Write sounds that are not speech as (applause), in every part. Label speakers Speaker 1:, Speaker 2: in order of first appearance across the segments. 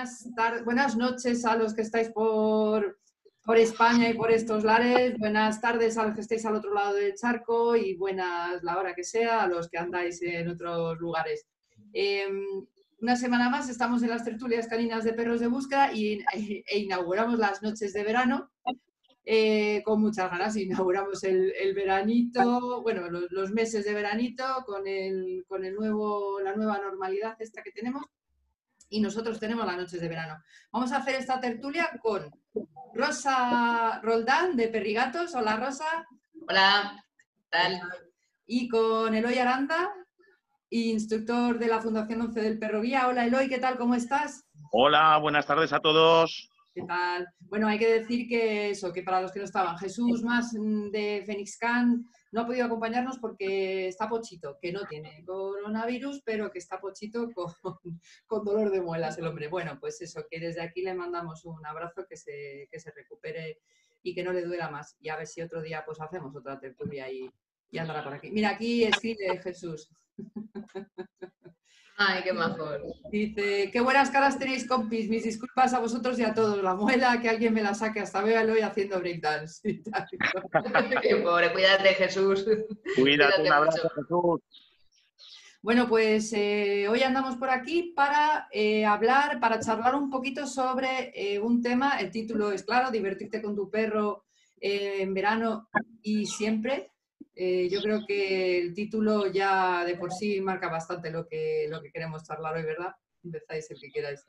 Speaker 1: buenas, buenas noches a los que estáis por, por España y por estos lares. Buenas tardes a los que estáis al otro lado del charco y buenas la hora que sea a los que andáis en otros lugares. Em, una semana más estamos en las tertulias caninas de perros de búsqueda y, e, inauguramos las noches de verano. Eh, con muchas ganas inauguramos el, veranito, bueno, los, meses de veranito con, el, con el nuevo, la nueva normalidad esta que tenemos y nosotros tenemos las noches de verano. Vamos a hacer esta tertulia con Rosa Roldán de Perrigatos. Hola Rosa.
Speaker 2: Hola, tal?
Speaker 1: Y con Eloy Aranda, instructor de la Fundación 11 del Perrovía. Hola Eloy, ¿qué tal? ¿Cómo estás?
Speaker 3: Hola, buenas tardes a todos.
Speaker 1: ¿Qué tal? Bueno, hay que decir que eso, que para los que no estaban, Jesús más mm, de Phoenix Can no ha podido acompañarnos porque está pochito, que no tiene coronavirus, pero que está pochito (laughs) con, dolor de muelas el hombre. Bueno, pues eso, que desde aquí le mandamos un abrazo, que se, que se recupere y que no le duela más. Y a ver si otro día pues hacemos otra tertulia y, y andará por aquí. Mira, aquí escribe Jesús. (laughs)
Speaker 2: Ay, qué mejor.
Speaker 1: Dice, qué buenas caras tenéis, compis. Mis disculpas a vosotros y a todos. La muela, que alguien me la saque. Hasta véalo y haciendo breakdance. (laughs) (laughs)
Speaker 2: qué pobre, cuídate, Jesús.
Speaker 3: Cuídate, un abrazo, Jesús.
Speaker 1: Bueno, pues eh, hoy andamos por aquí para eh, hablar, para charlar un poquito sobre eh, un tema. El título es claro, divertirte con tu perro en verano y siempre. Eh, yo creo que el título ya de por sí marca bastante lo que, lo que queremos charlar hoy, ¿verdad? Empezáis el que queráis.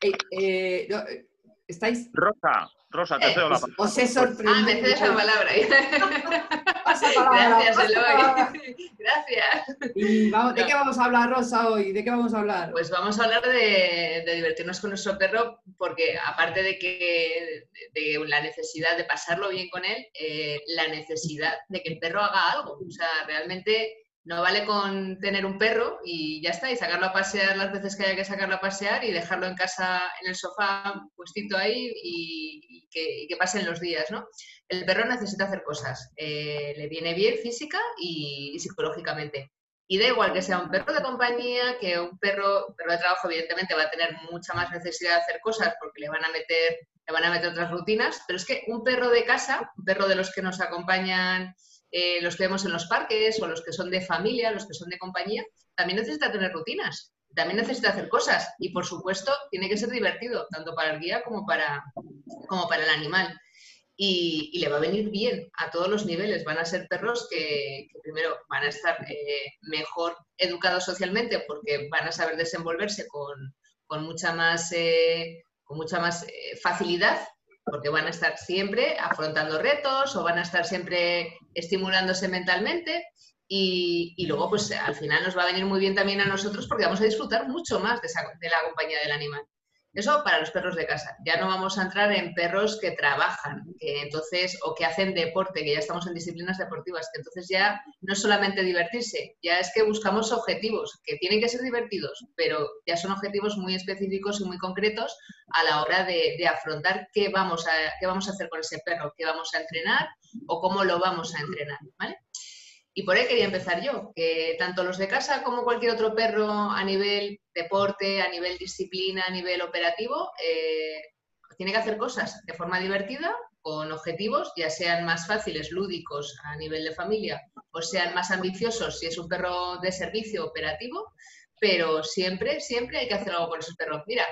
Speaker 1: Eh, eh, ¿Estáis?
Speaker 3: Rosa, Rosa, te cedo la
Speaker 1: palabra. Os he sorprendido.
Speaker 2: Ah, me cedes la palabra. (laughs) Gracias, Eloy. (laughs) Gracias.
Speaker 1: ¿Y de qué vamos a hablar, Rosa, hoy? ¿De qué vamos a hablar?
Speaker 2: Pues vamos a hablar de, divertirnos con nuestro perro, porque aparte de que de, la necesidad de pasarlo bien con él, eh, la necesidad de que el perro haga algo. O sea, realmente no vale con tener un perro y ya está, y sacarlo a pasear las veces que haya que sacarlo a pasear y dejarlo en casa, en el sofá, puestito ahí y, que, pasen los días, ¿no? El perro necesita hacer cosas, eh, le viene bien física y, psicológicamente. Y da igual que sea un perro de compañía, que un perro, perro de trabajo, evidentemente va a tener mucha más necesidad de hacer cosas porque le van a meter, le van a meter otras rutinas, pero es que un perro de casa, un perro de los que nos acompañan eh, los que vemos en los parques o los que son de familia, los que son de compañía, también necesita tener rutinas, también necesita hacer cosas y por supuesto tiene que ser divertido, tanto para el guía como para, como para el animal. Y, le va a venir bien a todos los niveles. Van a ser perros que, primero van a estar eh, mejor educados socialmente porque van a saber desenvolverse con, mucha más, eh, con mucha más facilidad porque van a estar siempre afrontando retos o van a estar siempre estimulándose mentalmente y, luego pues al final nos va a venir muy bien también a nosotros porque vamos a disfrutar mucho más de, de la compañía del animal. Eso para los perros de casa. Ya no vamos a entrar en perros que trabajan, que entonces, o que hacen deporte, que ya estamos en disciplinas deportivas, que entonces ya no es solamente divertirse, ya es que buscamos objetivos, que tienen que ser divertidos, pero ya son objetivos muy específicos y muy concretos a la hora de, afrontar qué vamos, a, qué vamos a hacer con ese perro, qué vamos a entrenar o cómo lo vamos a entrenar, ¿vale? Y por ahí quería empezar yo, que tanto los de casa como cualquier otro perro a nivel deporte, a nivel disciplina, a nivel operativo, eh, tiene que hacer cosas de forma divertida, con objetivos, ya sean más fáciles, lúdicos a nivel de familia, o sean más ambiciosos si es un perro de servicio operativo, pero siempre, siempre hay que hacer algo con esos perros. Mira,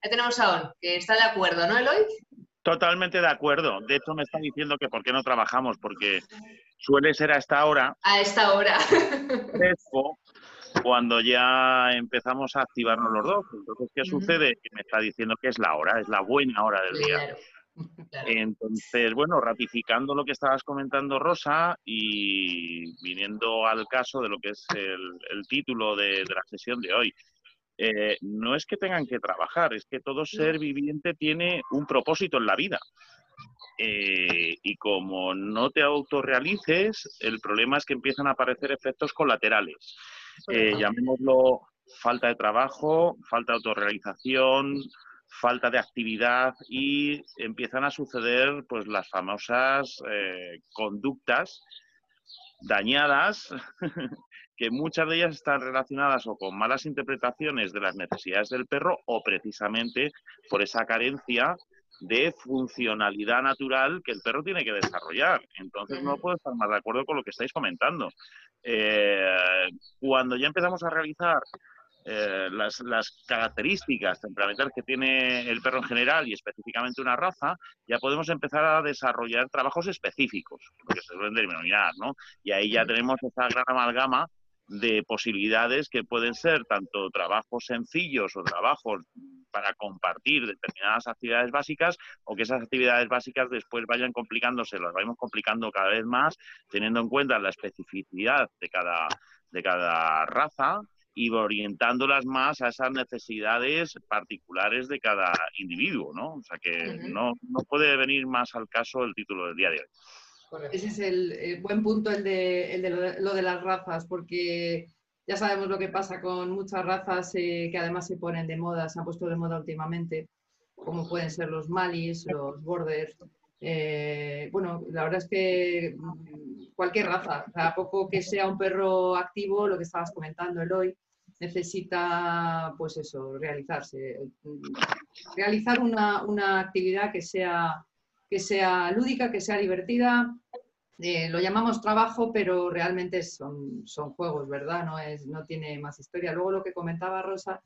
Speaker 2: ahí tenemos a que está de acuerdo, ¿no, Eloy?
Speaker 3: Totalmente de acuerdo. De hecho, me está diciendo que por qué no trabajamos, porque suele ser a esta hora.
Speaker 2: A esta hora. (laughs)
Speaker 3: cuando ya empezamos a activarnos los dos. Entonces, ¿qué sucede? Que me está diciendo que es la hora, es la buena hora del día. (laughs) Entonces, bueno, ratificando lo que estabas comentando, Rosa, y viniendo al caso de lo que es el, título de, la sesión de hoy, eh, no es que tengan que trabajar, es que todo ser viviente tiene un propósito en la vida. Eh, y como no te autorrealices, el problema es que empiezan a aparecer efectos colaterales. Eh, llamémoslo falta de trabajo, falta de autorrealización, falta de actividad y empiezan a suceder pues las famosas conductas dañadas, (laughs) que muchas de ellas están relacionadas o con malas interpretaciones de las necesidades del perro o precisamente por esa carencia de funcionalidad natural que el perro tiene que desarrollar. Entonces no puedo estar más de acuerdo con lo que estáis comentando. Eh, cuando ya empezamos a realizar eh, las, las, características temperamentales que tiene el perro en general y específicamente una raza, ya podemos empezar a desarrollar trabajos específicos, porque se suelen denominar, ¿no? Y ahí ya tenemos esa gran amalgama de posibilidades que pueden ser tanto trabajos sencillos o trabajos para compartir determinadas actividades básicas o que esas actividades básicas después vayan complicándose, las vayamos complicando cada vez más, teniendo en cuenta la especificidad de cada, de cada raza y orientándolas más a esas necesidades particulares de cada individuo, ¿no? O sea que no, no puede venir más al caso el título del día de hoy.
Speaker 1: Ese es el, buen punto, el de, lo, de, las razas, porque ya sabemos lo que pasa con muchas razas eh, que además se ponen de moda, se han puesto de moda últimamente, como pueden ser los malis, los borders. Eh, bueno, la verdad es que mm, cualquier raza, a poco que sea un perro activo, lo que estabas comentando, Eloy, necesita, pues eso, realizarse. Realizar una, una actividad que sea que sea lúdica, que sea divertida. Eh, lo llamamos trabajo, pero realmente son, son juegos, ¿verdad? No, es, no tiene más historia. Luego lo que comentaba Rosa,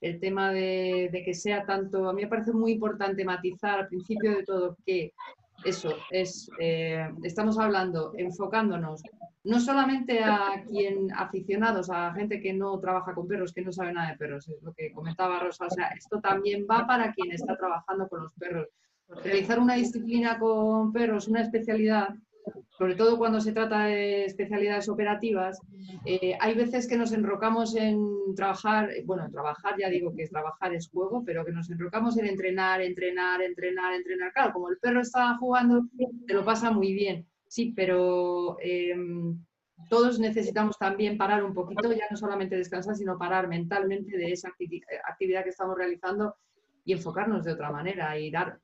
Speaker 1: el tema de, que sea tanto, a mí me parece muy importante matizar al principio de todo que eso es, eh, estamos hablando, enfocándonos no solamente a quien aficionados, a gente que no trabaja con perros, que no sabe nada de perros, es lo que comentaba Rosa, o sea, esto también va para quien está trabajando con los perros realizar una disciplina con perros, una especialidad, sobre todo cuando se trata de especialidades operativas, eh, hay veces que nos enrocamos en trabajar, bueno, trabajar ya digo que trabajar es juego, pero que nos enrocamos en entrenar, entrenar, entrenar, entrenar. Claro, como el perro está jugando, te lo pasa muy bien, sí, pero em, todos necesitamos también parar un poquito, ya no solamente descansar, sino parar mentalmente de esa actividad que estamos realizando y enfocarnos de otra manera y dar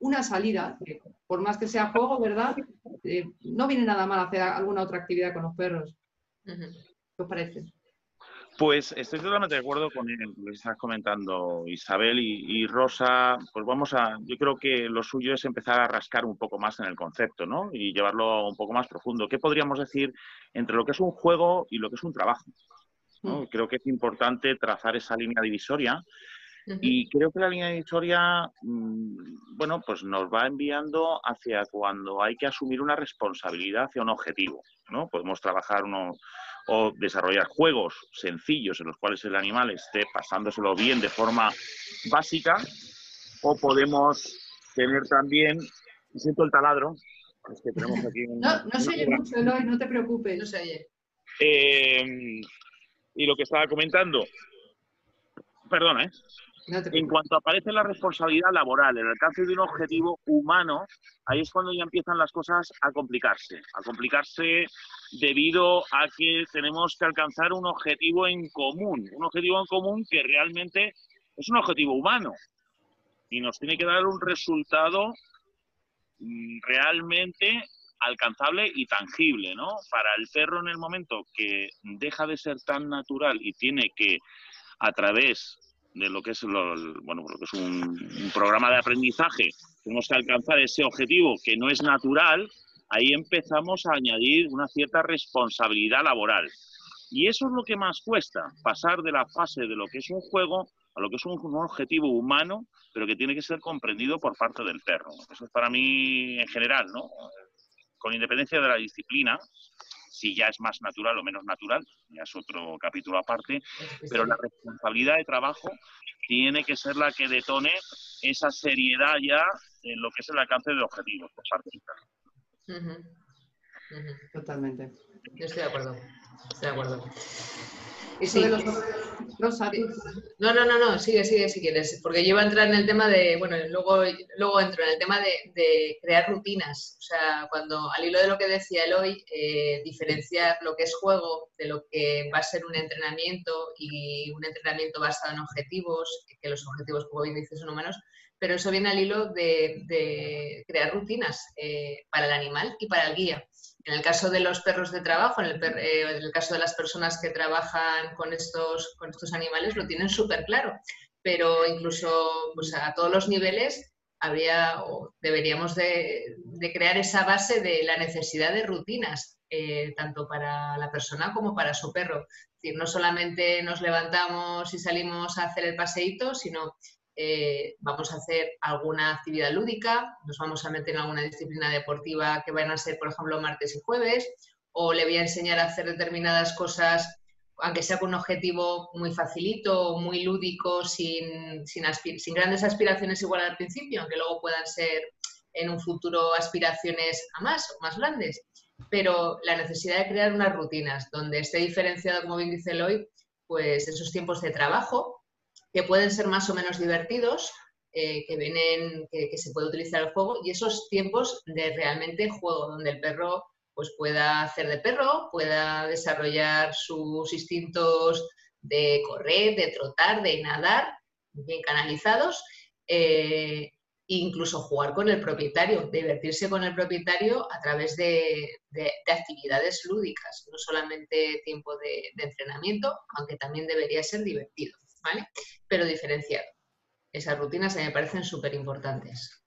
Speaker 1: una salida, por más que sea juego, ¿verdad? Eh, no viene nada mal hacer alguna otra actividad con los perros. ¿Qué os parece?
Speaker 3: Pues estoy totalmente de acuerdo con lo que estás comentando Isabel y, Rosa. Pues vamos a, yo creo que lo suyo es empezar a rascar un poco más en el concepto, ¿no? Y llevarlo un poco más profundo. ¿Qué podríamos decir entre lo que es un juego y lo que es un trabajo? Mm. Creo que es importante trazar esa línea divisoria y creo que la línea de historia, mm, bueno, pues nos va enviando hacia cuando hay que asumir una responsabilidad hacia un objetivo, ¿no? Podemos trabajar uno, o desarrollar juegos sencillos en los cuales el animal esté pasándoselo bien de forma básica, o podemos tener también, siento el taladro,
Speaker 1: es que tenemos aquí (laughs) No, no se oye mucho, Eloy, no te preocupes, no se oye.
Speaker 3: Eh, y lo que estaba comentando, perdona, ¿eh? En cuanto aparece la responsabilidad laboral, el alcance de un objetivo humano, ahí es cuando ya empiezan las cosas a complicarse, a complicarse debido a que tenemos que alcanzar un objetivo en común, un objetivo en común que realmente es un objetivo humano y nos tiene que dar un resultado mm, realmente alcanzable y tangible, ¿no? Para el perro en el momento que deja de ser tan natural y tiene que a través de lo que es, bueno, lo que es un, programa de aprendizaje, tenemos que alcanzar ese objetivo que no es natural, ahí empezamos a añadir una cierta responsabilidad laboral. Y eso es lo que más cuesta, pasar de la fase de lo que es un juego a lo que es un, un, objetivo humano, pero que tiene que ser comprendido por parte del perro. Eso es para mí en general, ¿no? Con independencia de la disciplina, si ya es más natural o menos natural, ya es otro capítulo aparte, pero la responsabilidad de trabajo tiene que ser la que detone esa seriedad ya en lo que es el alcance de objetivos por parte
Speaker 1: del Totalmente.
Speaker 2: Yo estoy de acuerdo. Estoy de acuerdo.
Speaker 1: Eso de los,
Speaker 2: No, no, no, no, sigue, sigue si quieres, porque yo iba a entrar en el tema de, bueno, luego, luego entro en el tema de, crear rutinas, o sea, cuando al hilo de lo que decía Eloy, eh, diferenciar lo que es juego de lo que va a ser un entrenamiento y un entrenamiento basado en objetivos, que los objetivos, como bien dices, son humanos, pero eso viene al hilo de, crear rutinas eh, para el animal y para el guía. En el caso de los perros de trabajo, en el, eh, caso de las personas que trabajan con estos, animales, lo tienen súper claro. Pero incluso pues, a todos los niveles habría o deberíamos de, crear esa base de la necesidad de rutinas, eh, tanto para la persona como para su perro. No solamente nos levantamos y salimos a hacer el paseíto, sino eh, vamos a hacer alguna actividad lúdica, nos vamos a meter en alguna disciplina deportiva que van a ser, por ejemplo, martes y jueves, o le voy a enseñar a hacer determinadas cosas aunque sea con un objetivo muy facilito, muy lúdico, sin, sin, grandes aspiraciones igual al principio, aunque luego puedan ser en un futuro aspiraciones a más más grandes. Pero la necesidad de crear unas rutinas donde esté diferenciado, como bien dice Eloy, pues esos tiempos de trabajo, que pueden ser más o menos divertidos, eh, que, vienen, que, se puede utilizar el juego, y esos tiempos de realmente juego, donde el perro pues pueda hacer de perro, pueda desarrollar sus instintos de correr, de trotar, de nadar, bien canalizados, e incluso jugar con el propietario, divertirse con el propietario a través de, actividades lúdicas, no solamente tiempo de, entrenamiento, aunque también debería ser divertido, ¿vale? Pero diferenciado. Esas rutinas me parecen súper importantes.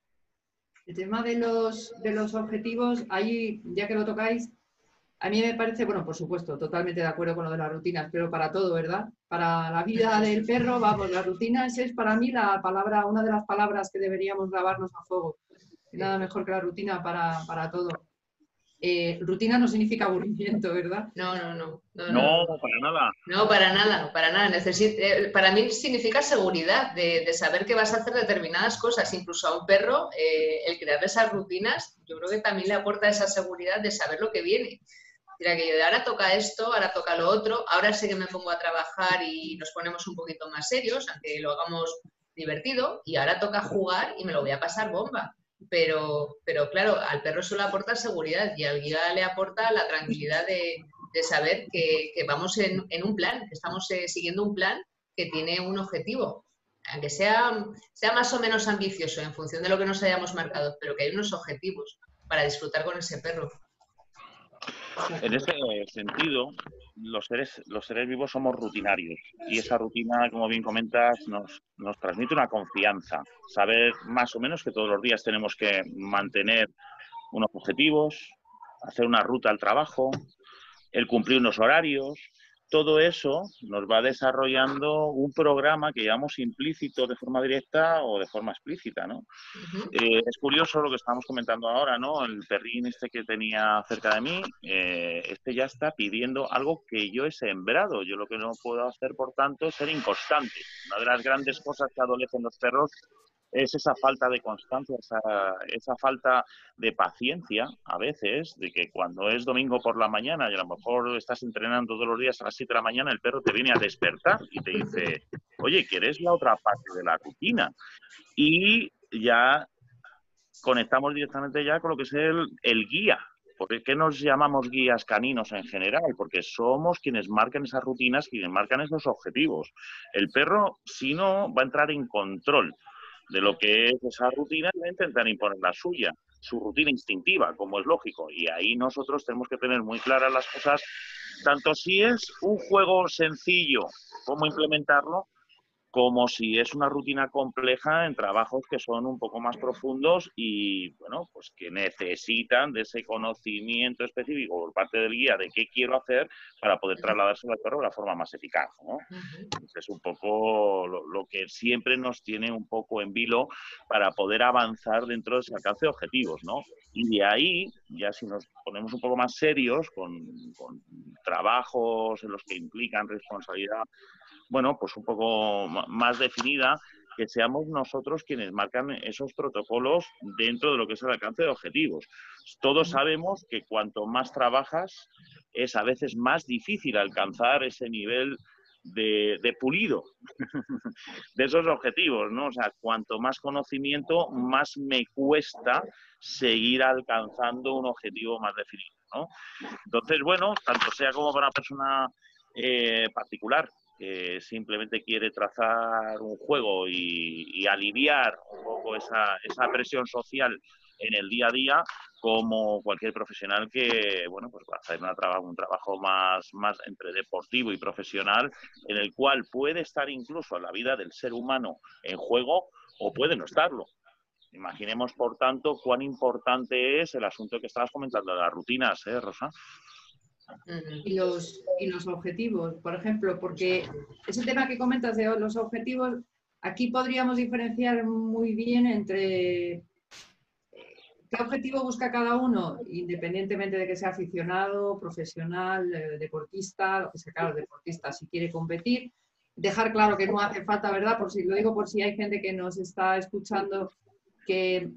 Speaker 1: El tema de los, de los objetivos, ahí, ya que lo tocáis, a mí me parece, bueno, por supuesto, totalmente de acuerdo con lo de las rutinas, pero para todo, ¿verdad? Para la vida (laughs) del perro, vamos, las rutinas es para mí la palabra, una de las palabras que deberíamos grabarnos a fuego. Nada mejor que la rutina para, para todo. Eh, rutina no significa aburrimiento, ¿verdad?
Speaker 2: No, no, no.
Speaker 3: No, para nada.
Speaker 2: No, para nada, para nada. Eh, para mí significa seguridad de, saber que vas a hacer determinadas cosas. Incluso a un perro, eh, el crear esas rutinas, yo creo que también le aporta esa seguridad de saber lo que viene. Mira que yo de ahora toca esto, ahora toca lo otro, ahora sé que me pongo a trabajar y nos ponemos un poquito más serios, aunque lo hagamos divertido, y ahora toca jugar y me lo voy a pasar bomba pero, pero claro, al perro solo aporta seguridad y al guía le aporta la tranquilidad de, saber que, vamos en, un plan, que estamos eh, siguiendo un plan que tiene un objetivo, aunque sea, sea más o menos ambicioso en función de lo que nos hayamos marcado, pero que hay unos objetivos para disfrutar con ese perro.
Speaker 3: En ese sentido, los seres, los seres vivos somos rutinarios y esa rutina, como bien comentas, nos, nos transmite una confianza. Saber más o menos que todos los días tenemos que mantener unos objetivos, hacer una ruta al trabajo, el cumplir unos horarios, todo eso nos va desarrollando un programa que llamamos implícito de forma directa o de forma explícita, ¿no? Eh, es curioso lo que estamos comentando ahora, ¿no? El perrín este que tenía cerca de mí, eh, este ya está pidiendo algo que yo he sembrado. Yo lo que no puedo hacer, por tanto, es ser inconstante. Una de las grandes cosas que adolecen los perros es esa falta de constancia, esa, falta de paciencia a veces, de que cuando es domingo por la mañana y a lo mejor estás entrenando todos los días a las 7 de la mañana, el perro te viene a despertar y te dice, oye, ¿quieres la otra parte de la rutina? Y ya conectamos directamente ya con lo que es el, el guía, ¿Por qué nos llamamos guías caninos en general? Porque somos quienes marcan esas rutinas, quienes marcan esos objetivos. El perro, si no, va a entrar en control de lo que es esa rutina intentar imponer la suya, su rutina instintiva, como es lógico. Y ahí nosotros tenemos que tener muy claras las cosas, tanto si es un juego sencillo, cómo implementarlo, como si es una rutina compleja en trabajos que son un poco más profundos y, bueno, pues que necesitan de ese conocimiento específico por parte del guía de qué quiero hacer para poder trasladárselo al perro de la forma más eficaz, ¿no? Es un poco lo, que siempre nos tiene un poco en vilo para poder avanzar dentro de ese alcance de objetivos, ¿no? Y de ahí, ya si nos ponemos un poco más serios con, con trabajos en los que implican responsabilidad bueno, pues un poco más definida, que seamos nosotros quienes marcan esos protocolos dentro de lo que es el alcance de objetivos. Todos sabemos que cuanto más trabajas, es a veces más difícil alcanzar ese nivel de, de, pulido (laughs) de esos objetivos, ¿no? O sea, cuanto más conocimiento, más me cuesta seguir alcanzando un objetivo más definido, ¿no? Entonces, bueno, tanto sea como para una persona eh, particular que simplemente quiere trazar un juego y, aliviar un poco esa, esa, presión social en el día a día como cualquier profesional que, bueno, pues va a hacer una un trabajo más, más entre deportivo y profesional, en el cual puede estar incluso la vida del ser humano en juego o puede no estarlo. Imaginemos, por tanto, cuán importante es el asunto que estabas comentando las rutinas, ¿eh, Rosa?
Speaker 1: Y los, y los objetivos, por ejemplo, porque ese tema que comentas de los objetivos, aquí podríamos diferenciar muy bien entre ¿Qué objetivo busca cada uno? Independientemente de que sea aficionado, profesional, eh, deportista, lo que sea, claro, deportista, si quiere competir. Dejar claro que no hace falta, ¿verdad? Por si lo digo por si hay gente que nos está escuchando que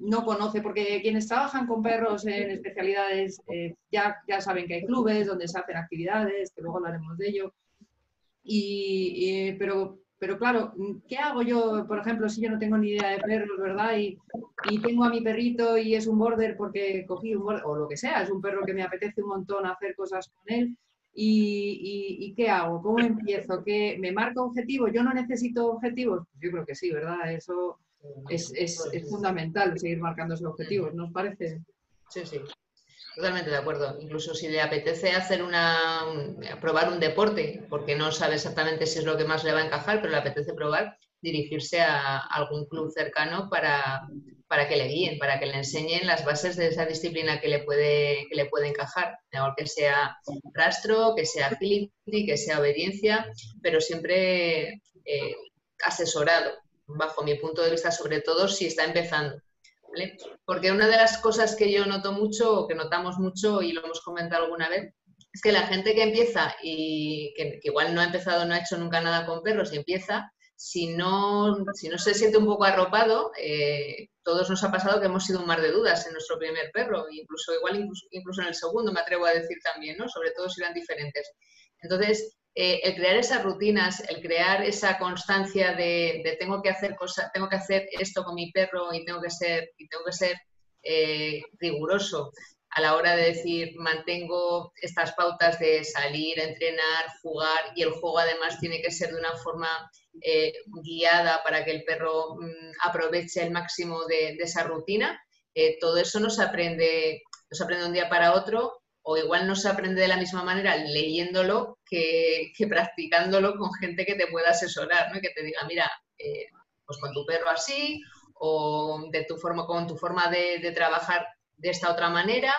Speaker 1: no conoce, porque quienes trabajan con perros en especialidades eh, ya, ya saben que hay clubes donde se hacen actividades, que luego hablaremos de ello. Y, pero pero claro, ¿qué hago yo, por ejemplo, si yo no tengo ni idea de perros, ¿verdad? Y, tengo a mi perrito y es un border porque cogí un border, o lo que sea, es un perro que me apetece un montón hacer cosas con él. ¿Y, qué hago? ¿Cómo empiezo? ¿Qué, ¿Me marco objetivos? ¿Yo no necesito objetivos? Pues yo creo que sí, ¿verdad? Eso es, es, es fundamental, seguir marcando esos objetivos, ¿no os parece?
Speaker 2: Sí, sí. Totalmente de acuerdo. Incluso si le apetece hacer una, probar un deporte, porque no sabe exactamente si es lo que más le va a encajar, pero le apetece probar, dirigirse a algún club cercano para, para que le guíen, para que le enseñen las bases de esa disciplina que le puede, que le puede encajar, que sea rastro, que sea agility, que sea obediencia, pero siempre eh, asesorado, bajo mi punto de vista, sobre todo si está empezando porque una de las cosas que yo noto mucho, o que notamos mucho, y lo hemos comentado alguna vez, es que la gente que empieza y que, igual no ha empezado, no ha hecho nunca nada con perros y empieza, si no, si no se siente un poco arropado, eh, todos nos ha pasado que hemos sido un mar de dudas en nuestro primer perro, incluso igual incluso, incluso en el segundo me atrevo a decir también, ¿no? Sobre todo si eran diferentes. Entonces, eh, el crear esas rutinas, el crear esa constancia de, tengo que hacer tengo que hacer esto con mi perro y tengo que ser, y tengo que ser eh, riguroso a la hora de decir mantengo estas pautas de salir, entrenar, jugar y el juego además tiene que ser de una forma eh, guiada para que el perro mm, aproveche el máximo de, esa rutina. todo eso no se aprende, no se aprende un día para otro o igual no se aprende de la misma manera leyéndolo que, practicándolo con gente que te pueda asesorar, ¿no? que te diga, mira, eh, pues con tu perro así, o de tu forma, con tu forma de, trabajar de esta otra manera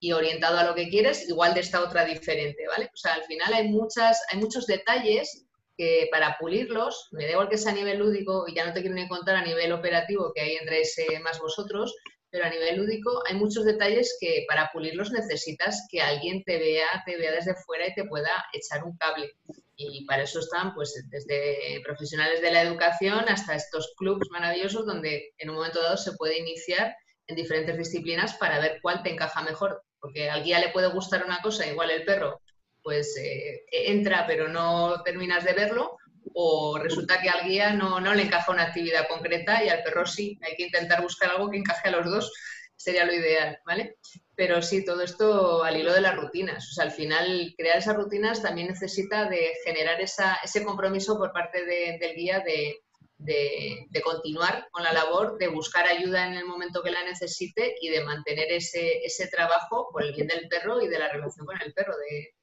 Speaker 2: y orientado a lo que quieres, igual de esta otra diferente, ¿vale? O sea, al final hay, muchas, hay muchos detalles que para pulirlos, me da igual que sea a nivel lúdico, y ya no te quiero ni contar a nivel operativo, que ahí entréis más vosotros, pero a nivel lúdico hay muchos detalles que para pulirlos necesitas que alguien te vea, te vea desde fuera y te pueda echar un cable. Y para eso están pues desde profesionales de la educación hasta estos clubs maravillosos donde en un momento dado se puede iniciar en diferentes disciplinas para ver cuál te encaja mejor. Porque al guía le puede gustar una cosa, igual el perro pues eh, entra pero no terminas de verlo, o resulta que al guía no, no le encaja una actividad concreta y al perro sí. Hay que intentar buscar algo que encaje a los dos, sería lo ideal, ¿vale? Pero sí, todo esto al hilo de las rutinas. O sea, al final, crear esas rutinas también necesita de generar ese compromiso por parte del guía de, de, continuar con la labor, de buscar ayuda en el momento que la necesite y de mantener ese, ese trabajo por el bien del perro y de la relación con el perro, de,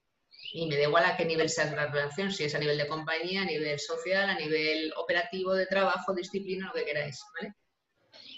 Speaker 2: y me da igual a qué nivel sea la relación, si es a nivel de compañía, a nivel social, a nivel operativo, de trabajo, disciplina, lo que queráis.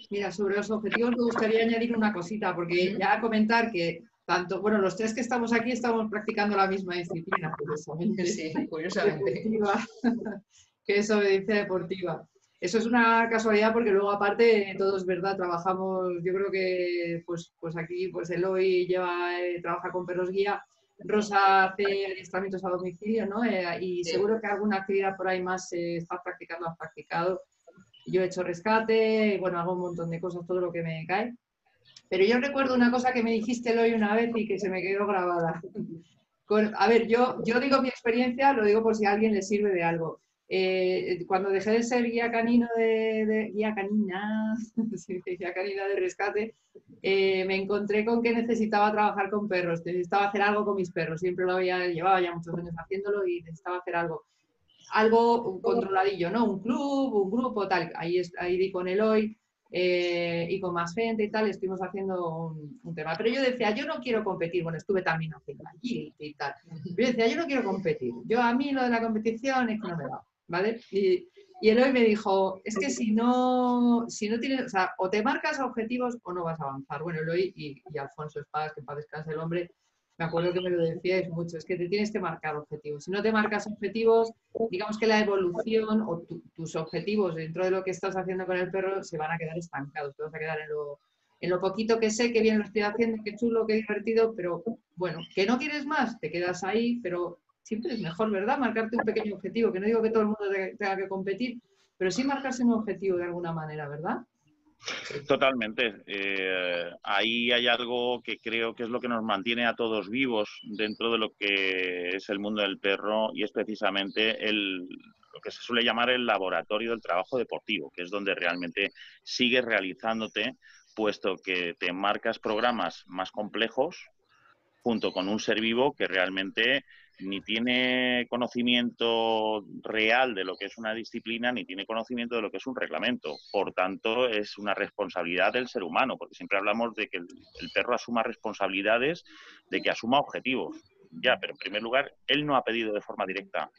Speaker 1: Mira, sobre los objetivos me gustaría añadir una cosita, porque ya comentar que tanto, bueno, los tres que estamos aquí estamos practicando la misma disciplina, curiosamente.
Speaker 2: Sí, curiosamente. (laughs)
Speaker 1: que es obediencia deportiva. Eso es una casualidad porque luego aparte todo es verdad, trabajamos, yo creo que pues, pues aquí pues Eloy lleva, eh, trabaja con perros guía Rosa hace adiestramientos a domicilio, ¿no? Eh, y seguro que alguna actividad por ahí más se está practicando, has practicado. Yo he hecho rescate, bueno, hago un montón de cosas, todo lo que me cae. Pero yo recuerdo una cosa que me dijiste hoy una vez y que se me quedó grabada. (laughs) a ver, yo, yo digo mi experiencia, lo digo por si a alguien le sirve de algo. Eh, cuando dejé de ser guía canino de, guía canina, (laughs) guía canina de rescate, eh, me encontré con que necesitaba trabajar con perros, necesitaba hacer algo con mis perros, siempre lo había llevado ya muchos años haciéndolo y necesitaba hacer algo, algo controladillo, ¿no? Un club, un grupo, tal. Ahí, ahí di con Eloy, eh, y con más gente y tal, estuvimos haciendo un, tema. Pero yo decía, yo no quiero competir, bueno, estuve también haciendo allí y tal. Yo decía, yo no quiero competir. Yo a mí lo de la competición es que no me va, ¿vale? Y, y hoy me dijo, es que si no, si no tienes, o sea, o te marcas objetivos o no vas a avanzar. Bueno, Eloy y, y Alfonso Espadas, que para descansar el hombre, me acuerdo que me lo decíais mucho, es que te tienes que marcar objetivos. Si no te marcas objetivos, digamos que la evolución o tus objetivos dentro de lo que estás haciendo con el perro se van a quedar estancados, te vas a quedar en lo, en lo poquito que sé, que bien lo estoy haciendo, que chulo, que divertido, pero bueno, que no quieres más, te quedas ahí, pero siempre es mejor, ¿verdad? Marcarte un pequeño objetivo, que no digo que todo el mundo tenga que competir, pero sí marcarse un objetivo de alguna manera, ¿verdad?
Speaker 3: Totalmente. Eh, ahí hay algo que creo que es lo que nos mantiene a todos vivos dentro de lo que es el mundo del perro y es precisamente el, lo que se suele llamar el laboratorio del trabajo deportivo, que es donde realmente sigues realizándote, puesto que te marcas programas más complejos junto con un ser vivo que realmente ni tiene conocimiento real de lo que es una disciplina, ni tiene conocimiento de lo que es un reglamento. Por tanto, es una responsabilidad del ser humano, porque siempre hablamos de que el, perro asuma responsabilidades, de que asuma objetivos. Ya, pero en primer lugar, él no ha pedido de forma directa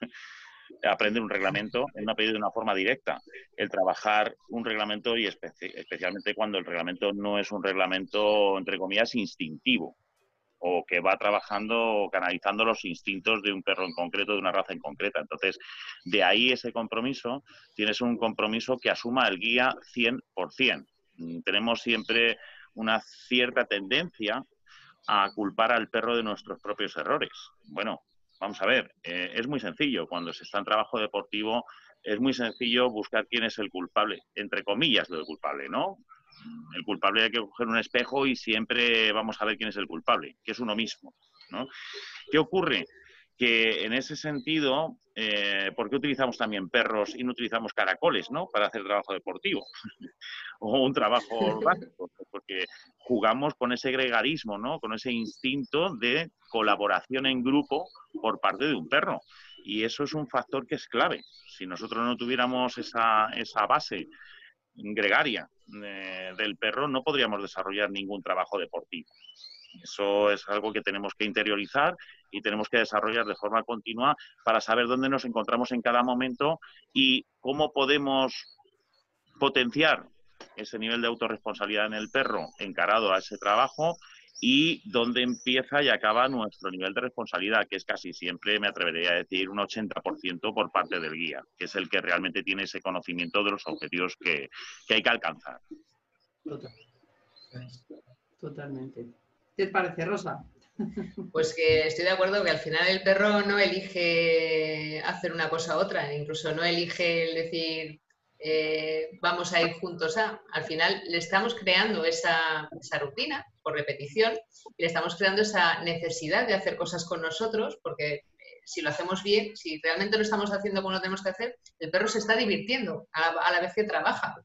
Speaker 3: (laughs) aprender un reglamento, él no ha pedido de una forma directa el trabajar un reglamento y especialmente cuando el reglamento no es un reglamento, entre comillas, instintivo o que va trabajando o canalizando los instintos de un perro en concreto, de una raza en concreta. Entonces, de ahí ese compromiso, tienes un compromiso que asuma el guía 100%. Mm, tenemos siempre una cierta tendencia a culpar al perro de nuestros propios errores. Bueno, vamos a ver, eh, es muy sencillo. Cuando se está en trabajo deportivo, es muy sencillo buscar quién es el culpable, entre comillas, lo culpable, ¿no? El culpable hay que coger un espejo y siempre vamos a ver quién es el culpable, que es uno mismo. ¿no? ¿Qué ocurre? Que en ese sentido, eh, ¿por qué utilizamos también perros y no utilizamos caracoles ¿no? para hacer trabajo deportivo? (laughs) o un trabajo (laughs) básico, porque jugamos con ese gregarismo, ¿no? con ese instinto de colaboración en grupo por parte de un perro. Y eso es un factor que es clave. Si nosotros no tuviéramos esa, esa base gregaria eh, del perro, no podríamos desarrollar ningún trabajo deportivo. Eso es algo que tenemos que interiorizar y tenemos que desarrollar de forma continua para saber dónde nos encontramos en cada momento y cómo podemos potenciar ese nivel de autorresponsabilidad en el perro encarado a ese trabajo y dónde empieza y acaba nuestro nivel de responsabilidad, que es casi siempre, me atrevería a decir, un 80% por parte del guía, que es el que realmente tiene ese conocimiento de los objetivos que, hay que alcanzar.
Speaker 1: Totalmente. ¿Qué te parece, Rosa? (laughs)
Speaker 2: Pues que estoy de acuerdo que al final el perro no elige hacer una cosa u otra, incluso no elige el decir, eh, vamos a ir juntos a. Al final le estamos creando esa, rutina por repetición y le estamos creando esa necesidad de hacer cosas con nosotros porque eh, si lo hacemos bien, si realmente lo estamos haciendo como lo tenemos que hacer, el perro se está divirtiendo a la, vez que trabaja.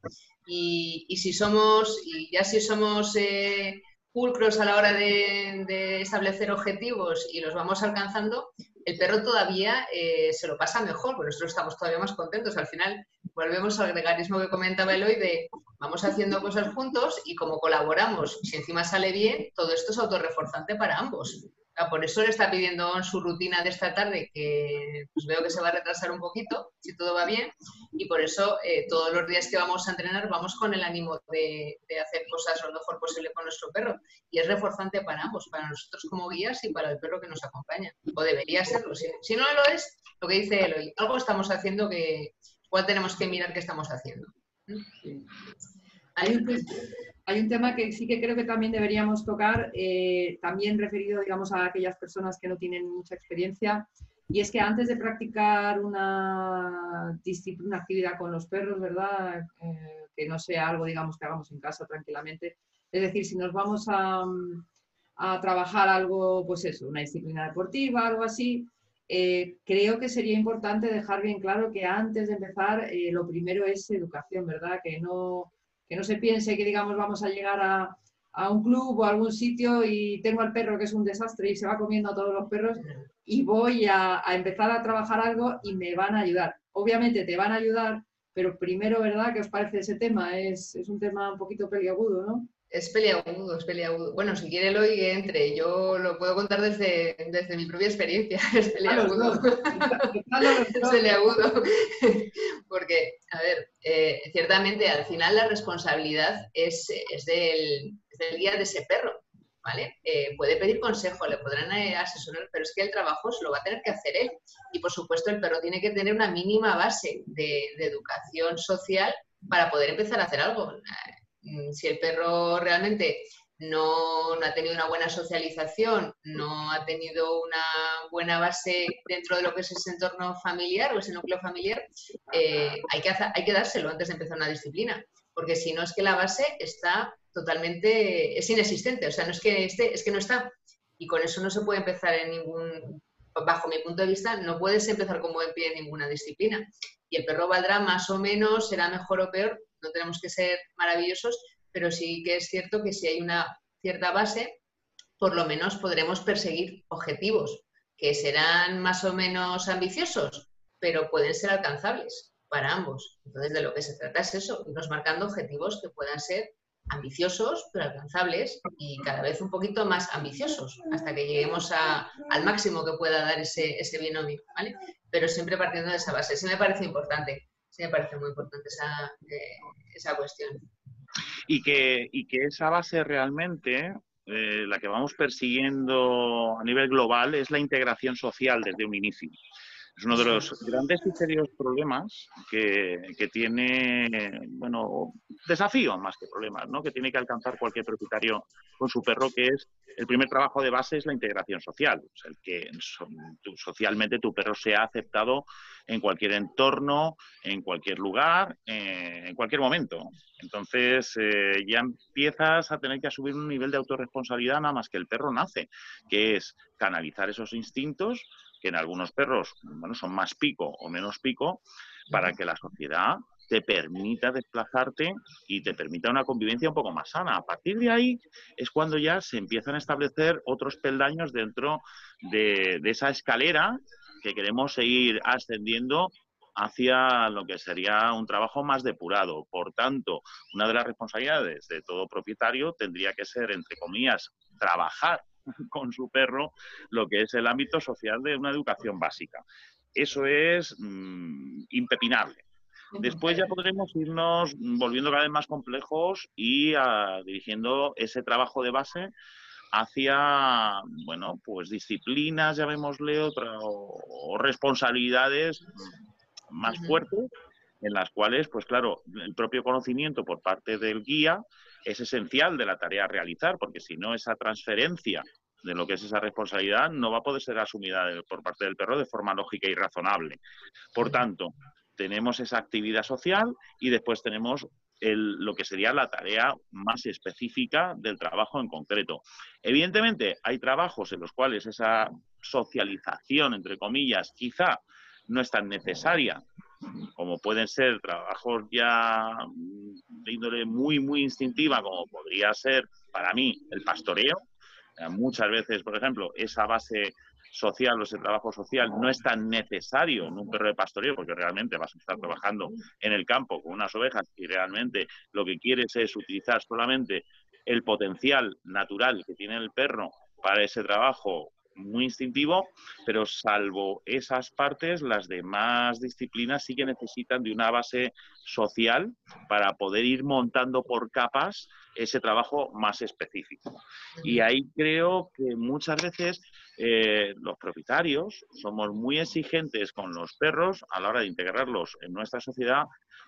Speaker 2: Y, si somos, y ya si somos eh, pulcros a la hora de, establecer objetivos y los vamos alcanzando, el perro todavía se lo pasa mejor, porque nosotros estamos todavía más contentos. Al final, volvemos al gregarismo que comentaba Eloy de vamos haciendo cosas juntos y como colaboramos, si encima sale bien, todo esto es autorreforzante para ambos. Por eso le está pidiendo en su rutina de esta tarde, que pues veo que se va a retrasar un poquito, si todo va bien, y por eso eh, todos los días que vamos a entrenar vamos con el ánimo de, hacer cosas lo mejor posible con nuestro perro. Y es reforzante para ambos, para nosotros como guías y para el perro que nos acompaña. O debería serlo. Si, no lo es, lo que dice Eloy, algo estamos haciendo que, ¿Cuál tenemos que mirar qué estamos haciendo?
Speaker 1: Hay, un, tema que sí que creo que también deberíamos tocar, eh, también referido, digamos, a aquellas personas que no tienen mucha experiencia, y es que antes de practicar una una actividad con los perros, ¿verdad? Eh, que no sea algo, digamos, que hagamos en casa tranquilamente. Es decir, si nos vamos a, trabajar algo, pues eso, una disciplina deportiva, algo así, eh, creo que sería importante dejar bien claro que antes de empezar lo primero es educación, ¿verdad? Que no, que no se piense que, digamos, vamos a llegar a, un club o a algún sitio y tengo al perro que es un desastre y se va comiendo a todos los perros y voy a, a empezar a trabajar algo y me van a ayudar. Obviamente te van a ayudar pero primero, ¿verdad? ¿Qué os parece ese tema? Es, es un tema un poquito peliagudo, ¿no?
Speaker 2: Es peliagudo, es peliagudo. Bueno, si quiere lo que entre, yo lo puedo contar desde, desde mi propia experiencia. (laughs) Es peliagudo. (laughs) es peliagudo. (laughs) Porque, a ver, eh, ciertamente al final la responsabilidad es, es, del, del guía de ese perro. ¿Vale? Eh, puede pedir consejo, le podrán eh, asesorar, pero es que el trabajo se lo va a tener que hacer él. Y por supuesto, el perro tiene que tener una mínima base de, de educación social para poder empezar a hacer algo. Mm, si el perro realmente no, ha tenido una buena socialización, no ha tenido una buena base dentro de lo que es ese entorno familiar o ese núcleo familiar, eh, hay, que dárselo antes de empezar una disciplina, porque si no es que la base está totalmente, es inexistente, o sea, no es que esté, es que no está. Y con eso no se puede empezar en ningún, bajo mi punto de vista, no puedes empezar con buen pie en ninguna disciplina. Y el perro valdrá más o menos, será mejor o peor, no tenemos que ser maravillosos, pero sí que es cierto que si hay una cierta base, por lo menos podremos perseguir objetivos que serán más o menos ambiciosos, pero pueden ser alcanzables para ambos. Entonces, de lo que se trata es eso, irnos marcando objetivos que puedan ser ambiciosos, pero alcanzables y cada vez un poquito más ambiciosos, hasta que lleguemos al máximo que pueda dar ese, ese binomio, ¿vale? Pero siempre partiendo de esa base. Sí me parece importante sí me parece muy importante esa, eh, esa cuestión.
Speaker 3: Y que, y que esa base realmente, eh, la que vamos persiguiendo a nivel global, es la integración social desde un inicio. Es uno de los grandes y serios problemas que, que, tiene, bueno, desafío más que problemas, ¿no? Que tiene que alcanzar cualquier propietario con su perro, que es el primer trabajo de base es la integración social, o sea, el que socialmente tu perro sea aceptado en cualquier entorno, en cualquier lugar, eh, en cualquier momento. Entonces eh, ya empiezas a tener que asumir un nivel de autorresponsabilidad nada más que el perro nace, que es canalizar esos instintos que en algunos perros bueno, son más pico o menos pico, para que la sociedad te permita desplazarte y te permita una convivencia un poco más sana. A partir de ahí es cuando ya se empiezan a establecer otros peldaños dentro de, de esa escalera que queremos seguir ascendiendo hacia lo que sería un trabajo más depurado. Por tanto, una de las responsabilidades de todo propietario tendría que ser, entre comillas, trabajar (laughs) con su perro lo que es el ámbito social de una educación básica. Eso es mm, impepinable. Después ya podremos irnos volviendo cada vez más complejos y ah, dirigiendo ese trabajo de base hacia, bueno, pues disciplinas, llamémosle, otra, o, responsabilidades más fuertes en las cuales, pues claro, el propio conocimiento por parte del guía es esencial de la tarea a realizar, porque si no, esa transferencia de lo que es esa responsabilidad no va a poder ser asumida por parte del perro de forma lógica y razonable. Por tanto, tenemos esa actividad social y después tenemos lo que sería la tarea más específica del trabajo en concreto. Evidentemente, hay trabajos en los cuales esa socialización, entre comillas, quizá no es tan necesaria como pueden ser trabajos ya de índole muy, muy instintiva, como podría ser para mí el pastoreo. Muchas veces, por ejemplo, esa base social o ese trabajo social no es tan necesario en un perro de pastoreo, porque realmente vas a estar trabajando en el campo con unas ovejas y realmente lo que quieres es utilizar solamente el potencial natural que tiene el perro para ese trabajo muy instintivo, pero salvo esas partes, las demás disciplinas sí que necesitan de una base social para poder ir montando por capas ese trabajo más específico. Y ahí creo que muchas veces eh, los propietarios somos muy exigentes con los perros a la hora de integrarlos en nuestra sociedad,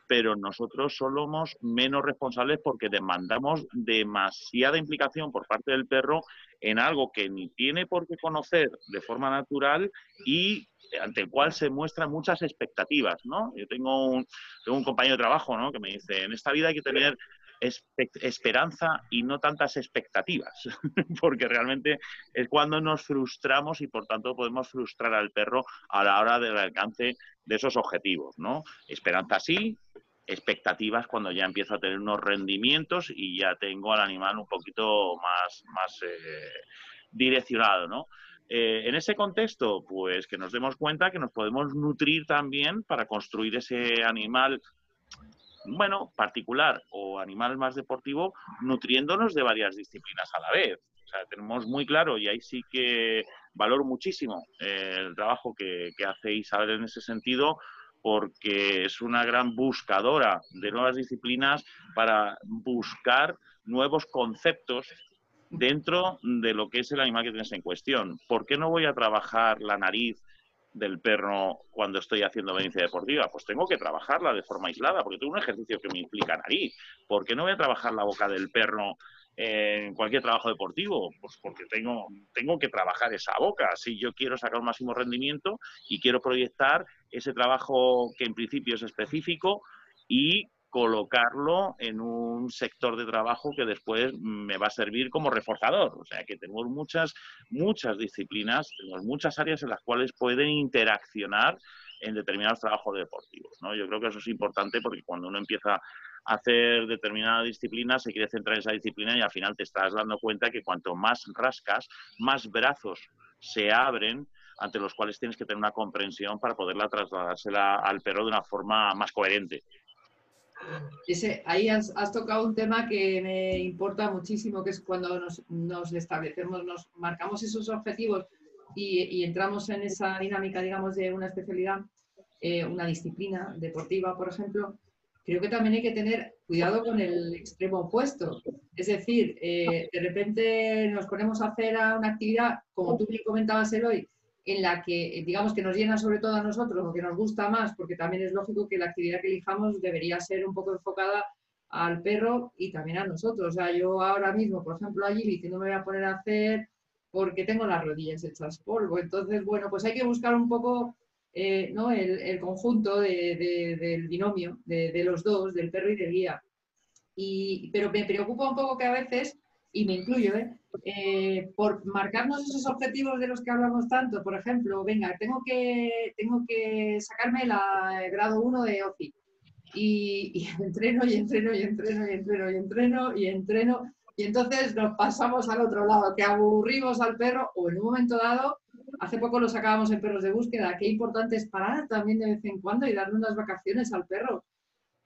Speaker 3: pero nosotros somos menos responsables porque demandamos demasiada implicación por parte del perro en algo que ni tiene por qué conocer de forma natural y ante el cual se muestran muchas expectativas, ¿no? Yo tengo un, tengo un compañero de trabajo, ¿no? Que me dice, en esta vida hay que tener esperanza y no tantas expectativas, (laughs) porque realmente es cuando nos frustramos y por tanto podemos frustrar al perro a la hora del alcance de esos objetivos, ¿no? Esperanza sí, expectativas cuando ya empiezo a tener unos rendimientos y ya tengo al animal un poquito más, más eh, direccionado, ¿no? Eh, en ese contexto, pues que nos demos cuenta que nos podemos nutrir también para construir ese animal bueno, particular o animal más deportivo, nutriéndonos de varias disciplinas a la vez. O sea, tenemos muy claro, y ahí sí que valoro muchísimo eh, el trabajo que, que hace Isabel en ese sentido, porque es una gran buscadora de nuevas disciplinas para buscar nuevos conceptos dentro de lo que es el animal que tienes en cuestión. ¿Por qué no voy a trabajar la nariz del perro cuando estoy haciendo obediencia deportiva? Pues tengo que trabajarla de forma aislada, porque tengo un ejercicio que me implica nariz. ¿Por qué no voy a trabajar la boca del perro en cualquier trabajo deportivo? Pues porque tengo, tengo que trabajar esa boca. Si yo quiero sacar un máximo rendimiento y quiero proyectar ese trabajo que en principio es específico y colocarlo en un sector de trabajo que después me va a servir como reforzador. O sea que tenemos muchas, muchas disciplinas, tenemos muchas áreas en las cuales pueden interaccionar en determinados trabajos deportivos. ¿no? Yo creo que eso es importante porque cuando uno empieza a hacer determinada disciplina, se quiere centrar en esa disciplina y al final te estás dando cuenta que cuanto más rascas, más brazos se abren ante los cuales tienes que tener una comprensión para poderla trasladársela al perro de una forma más coherente.
Speaker 1: Ahí has, tocado un tema que me importa muchísimo, que es cuando nos, establecemos, nos marcamos esos objetivos y, entramos en esa dinámica, digamos, de una especialidad, eh, una disciplina deportiva, por ejemplo, creo que también hay que tener cuidado con el extremo opuesto. Es decir, eh, de repente nos ponemos a hacer una actividad, como tú bien comentabas el hoy, en la que, digamos, que nos llena sobre todo a nosotros o que nos gusta más, porque también es lógico que la actividad que elijamos debería ser un poco enfocada al perro y también a nosotros. O sea, yo ahora mismo, por ejemplo, allí no me voy a poner a hacer porque tengo las rodillas hechas polvo. Entonces, bueno, pues hay que buscar un poco eh, ¿no? el, conjunto del binomio, de, los dos, del perro y del guía. Y, pero me preocupa un poco que a veces y me incluyo, ¿eh? ¿eh? por marcarnos esos objetivos de los que hablamos tanto, por ejemplo, venga, tengo que, tengo que sacarme la, el grado 1 de OCI. Y, y, (laughs) entreno y entreno y entreno y entreno y entreno y entreno. Y entonces nos pasamos al otro lado, que aburrimos al perro o en un momento dado, hace poco lo sacábamos en perros de búsqueda, qué importante es parar también de vez en cuando y darle unas vacaciones al perro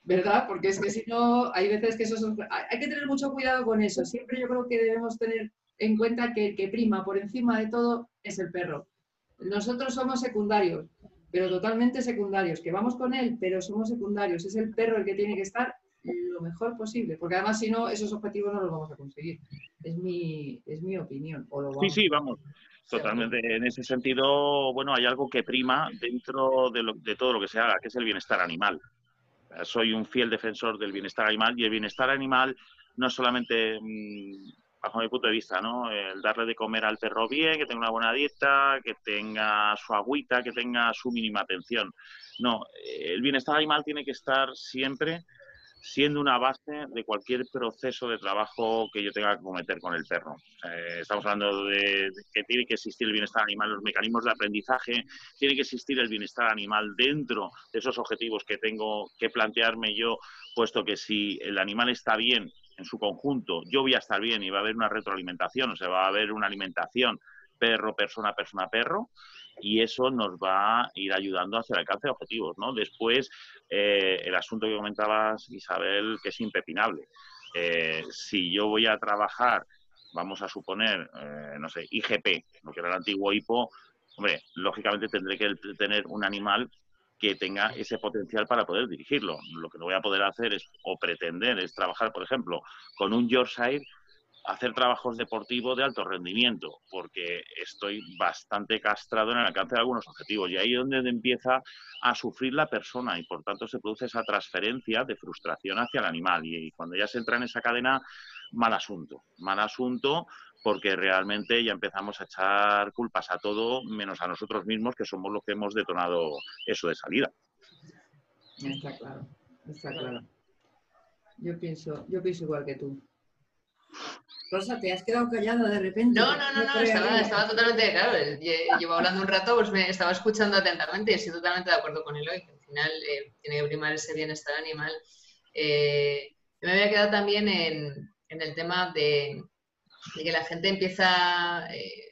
Speaker 1: ¿verdad? Porque es que si no, hay veces que eso es, hay que tener mucho cuidado con eso. Siempre yo creo que debemos tener en cuenta que el que prima por encima de todo es el perro. Nosotros somos secundarios, pero totalmente secundarios, que vamos con él, pero somos secundarios. Es el perro el que tiene que estar lo mejor posible, porque además si no, esos objetivos no los vamos a conseguir. Es mi, es mi opinión.
Speaker 3: sí, sí, vamos. Totalmente. En ese sentido, bueno, hay algo que prima dentro de, de todo lo que se haga, que es el bienestar animal soy un fiel defensor del bienestar animal y el bienestar animal no solamente mm, bajo mi punto de vista, ¿no? El darle de comer al perro bien, que tenga una buena dieta, que tenga su agüita, que tenga su mínima atención. No, el bienestar animal tiene que estar siempre siendo una base de cualquier proceso de trabajo que yo tenga que cometer con el perro. Eh, estamos hablando de, que tiene que existir el bienestar animal, los mecanismos de aprendizaje, tiene que existir el bienestar animal dentro de esos objetivos que tengo que plantearme yo, puesto que si el animal está bien en su conjunto, yo voy a estar bien y va a haber una retroalimentación, o sea, va a haber una alimentación perro, persona, persona, perro, y eso nos va a ir ayudando hacia el alcance de objetivos, ¿no? Después, eh, el asunto que comentabas, Isabel, que es impepinable. Eh, si yo voy a trabajar, vamos a suponer, eh, no sé, IGP, lo que era el antiguo hipo, hombre, lógicamente tendré que tener un animal que tenga ese potencial para poder dirigirlo. Lo que no voy a poder hacer es, o pretender, es trabajar, por ejemplo, con un Yorkshire hacer trabajos deportivos de alto rendimiento, porque estoy bastante castrado en el alcance de algunos objetivos. Y ahí es donde empieza a sufrir la persona y por tanto se produce esa transferencia de frustración hacia el animal. Y, cuando ya se entra en esa cadena, mal asunto. Mal asunto porque realmente ya empezamos a echar culpas a todo menos a nosotros mismos, que somos los que hemos detonado eso de salida.
Speaker 1: Está claro, está claro. Yo pienso, yo pienso igual que tú. Rosa, te has quedado callada de repente.
Speaker 2: No, no, no, no, estaba, totalmente, claro, llevo hablando un rato, pues me estaba escuchando atentamente y estoy totalmente de acuerdo con él hoy, que al final eh, tiene que primar ese bienestar animal. Eh, me había quedado también en, el tema de, que la gente empieza eh,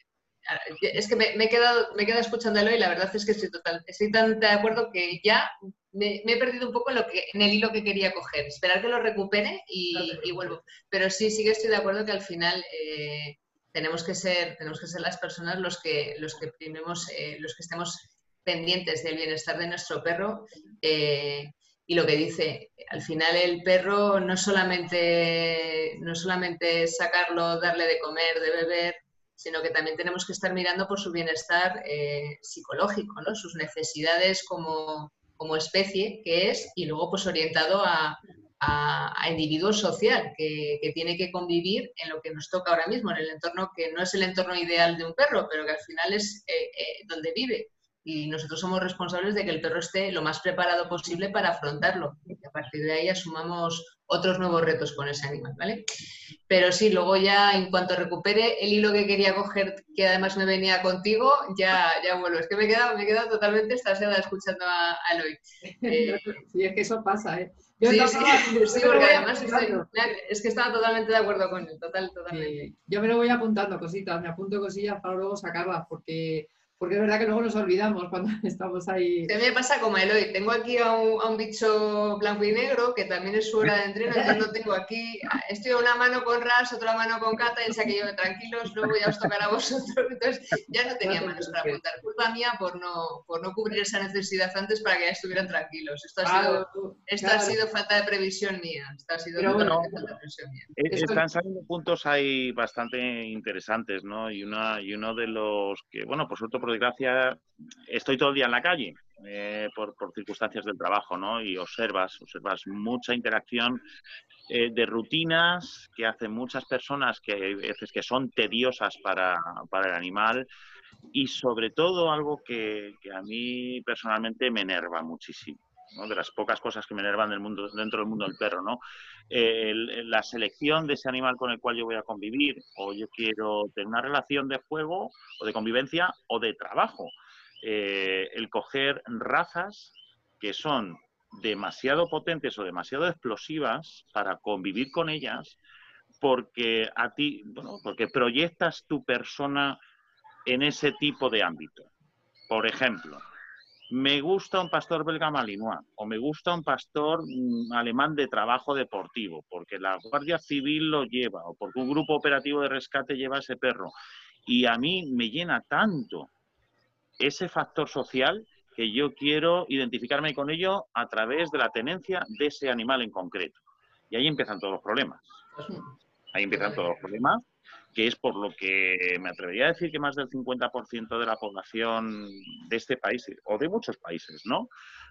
Speaker 2: es que me, he quedado, me he quedado escuchándolo y la verdad es que estoy, total, estoy tan de acuerdo que ya me, he perdido un poco en, lo que, en el hilo que quería coger. Esperar que lo recupere y, vuelvo. Pero sí, sí que estoy de acuerdo que al final eh, tenemos, que ser, tenemos que ser las personas los que, los que primemos, eh, los que estemos pendientes del bienestar de nuestro perro. Eh, y lo que dice, al final el perro no solamente, no solamente sacarlo, darle de comer, de beber, sino que también tenemos que estar mirando por su bienestar eh, psicológico, ¿no? sus necesidades como, especie que es, y luego pues orientado a, a, individuo social que, tiene que convivir en lo que nos toca ahora mismo, en el entorno que no es el entorno ideal de un perro, pero que al final es eh, eh, donde vive y nosotros somos responsables de que el perro esté lo más preparado posible para afrontarlo y a partir de ahí asumamos otros nuevos retos con ese animal, ¿vale? Pero sí, luego ya en cuanto recupere el hilo que quería coger, que además me venía contigo, ya, ya vuelvo. Es que me he quedado, me he quedado totalmente estasiada escuchando a, Eloy. (laughs)
Speaker 1: Eh, sí, es que eso pasa, ¿eh?
Speaker 2: sí, sí, sí, porque además es que estaba totalmente de acuerdo con él, total, totalmente.
Speaker 1: yo me lo voy apuntando cositas, me apunto cosillas para luego sacarlas, porque porque es verdad que luego nos olvidamos cuando (laughs) estamos ahí.
Speaker 2: A mí me pasa como Eloy, tengo aquí a un, bicho blanco y negro que también es su hora de entreno, entonces tengo aquí, estoy una mano con Ras, otra mano con Cata, y que yo tranquilos, luego ya os tocará a vosotros, entonces ya no tenía manos para apuntar, culpa mía por no, por no cubrir esa necesidad antes para que ya estuvieran tranquilos. Esto ha sido, esto ha sido falta de previsión mía, esto ha sido falta de previsión mía.
Speaker 3: Eh, están saliendo puntos ahí bastante interesantes, ¿no? Y, una, y uno de los que, bueno, por suerte, por desgracia, estoy todo el día en la calle eh, por, circunstancias del trabajo, ¿no? Y observas, observas mucha interacción eh, de rutinas que hacen muchas personas que hay veces que son tediosas para, el animal y sobre todo algo que, a mí personalmente me enerva muchísimo. De las pocas cosas que me enervan del mundo, dentro del mundo del perro, ¿no? la selección de ese animal con el cual yo voy a convivir, o yo quiero tener una relación de juego, o de convivencia, o de trabajo. Eh, el coger razas que son demasiado potentes o demasiado explosivas para convivir con ellas, porque a ti, bueno, porque proyectas tu persona en ese tipo de ámbito. Por ejemplo, me gusta un pastor belga malinois o me gusta un pastor mm, alemán de trabajo deportivo, porque la Guardia Civil lo lleva o porque un grupo operativo de rescate lleva ese perro. Y a mí me llena tanto ese factor social que yo quiero identificarme con ello a través de la tenencia de ese animal en concreto. Y ahí empiezan todos los problemas. Ahí empiezan todos los problemas que es por lo que me atrevería a decir que más del 50% de la población de este país, o de muchos países, ¿no?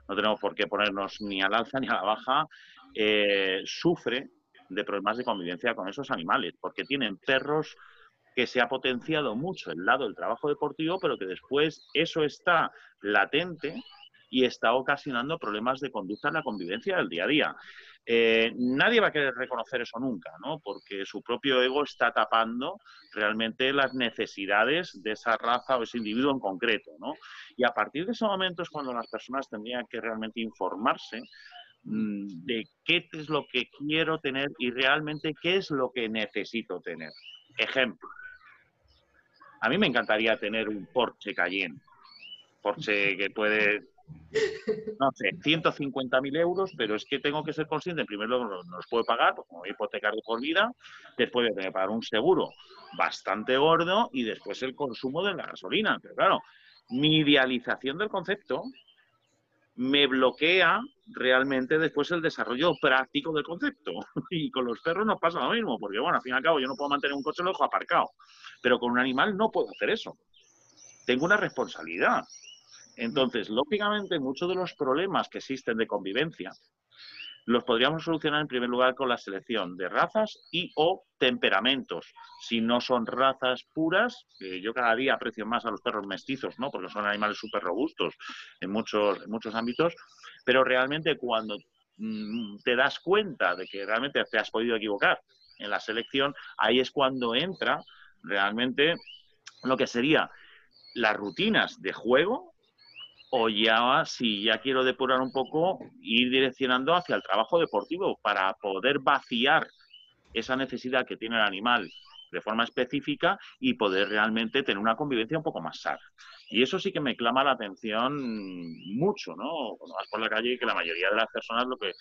Speaker 3: No tenemos por qué ponernos ni al alza ni a la baja, eh, sufre de problemas de convivencia con esos animales, porque tienen perros que se ha potenciado mucho el lado del trabajo deportivo, pero que después eso está latente y está ocasionando problemas de conducta en la convivencia del día a día. Eh, nadie va a querer reconocer eso nunca, ¿no? Porque su propio ego está tapando realmente las necesidades de esa raza o ese individuo en concreto, ¿no? Y a partir de ese momento es cuando las personas tendrían que realmente informarse mm, de qué es lo que quiero tener y realmente qué es lo que necesito tener. Ejemplo. A mí me encantaría tener un Porsche Cayenne. Porsche que puede no sé, 150.000 euros, pero es que tengo que ser consciente, en primer lugar, no los puedo pagar, porque me voy a hipotecar de por vida, después voy a tener que pagar un seguro bastante gordo y después el consumo de la gasolina. Pero claro, mi idealización del concepto me bloquea realmente después el desarrollo práctico del concepto. (laughs) Y con los perros nos pasa lo mismo, porque bueno, al fin y al cabo yo no puedo mantener un coche lo dejo aparcado, pero con un animal no puedo hacer eso. Tengo una responsabilidad. Entonces, lógicamente, muchos de los problemas que existen de convivencia los podríamos solucionar en primer lugar con la selección de razas y o temperamentos. Si no son razas puras, yo cada día aprecio más a los perros mestizos, ¿no? porque son animales súper robustos en muchos, muchos ámbitos, pero realmente cuando mm, te das cuenta de que realmente te has podido equivocar en la selección, ahí es cuando entra realmente lo que sería las rutinas de juego o ya, si ya quiero depurar un poco, ir direccionando hacia el trabajo deportivo para poder vaciar esa necesidad que tiene el animal de forma específica y poder realmente tener una convivencia un poco más sana. Y eso sí que me clama la atención mucho, ¿no? Cuando vas por la calle que la mayoría de las personas lo que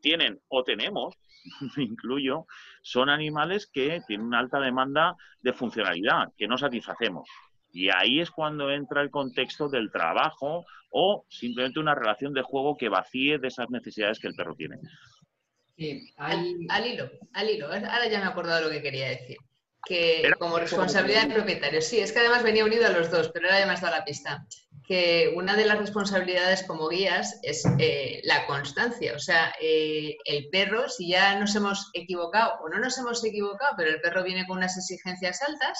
Speaker 3: tienen o tenemos, (laughs) me incluyo, son animales que tienen una alta demanda de funcionalidad, que no satisfacemos. Y ahí es cuando entra el contexto del trabajo o simplemente una relación de juego que vacíe de esas necesidades que el perro tiene.
Speaker 2: Sí, al, hilo, al hilo. Ahora ya me he acordado lo que quería decir. Que como responsabilidad de propietario, sí, es que además venía unido a los dos, pero ahora ya me has dado la pista. Que una de las responsabilidades como guías es eh, la constancia. O sea, eh, el perro, si ya nos hemos equivocado o no nos hemos equivocado, pero el perro viene con unas exigencias altas,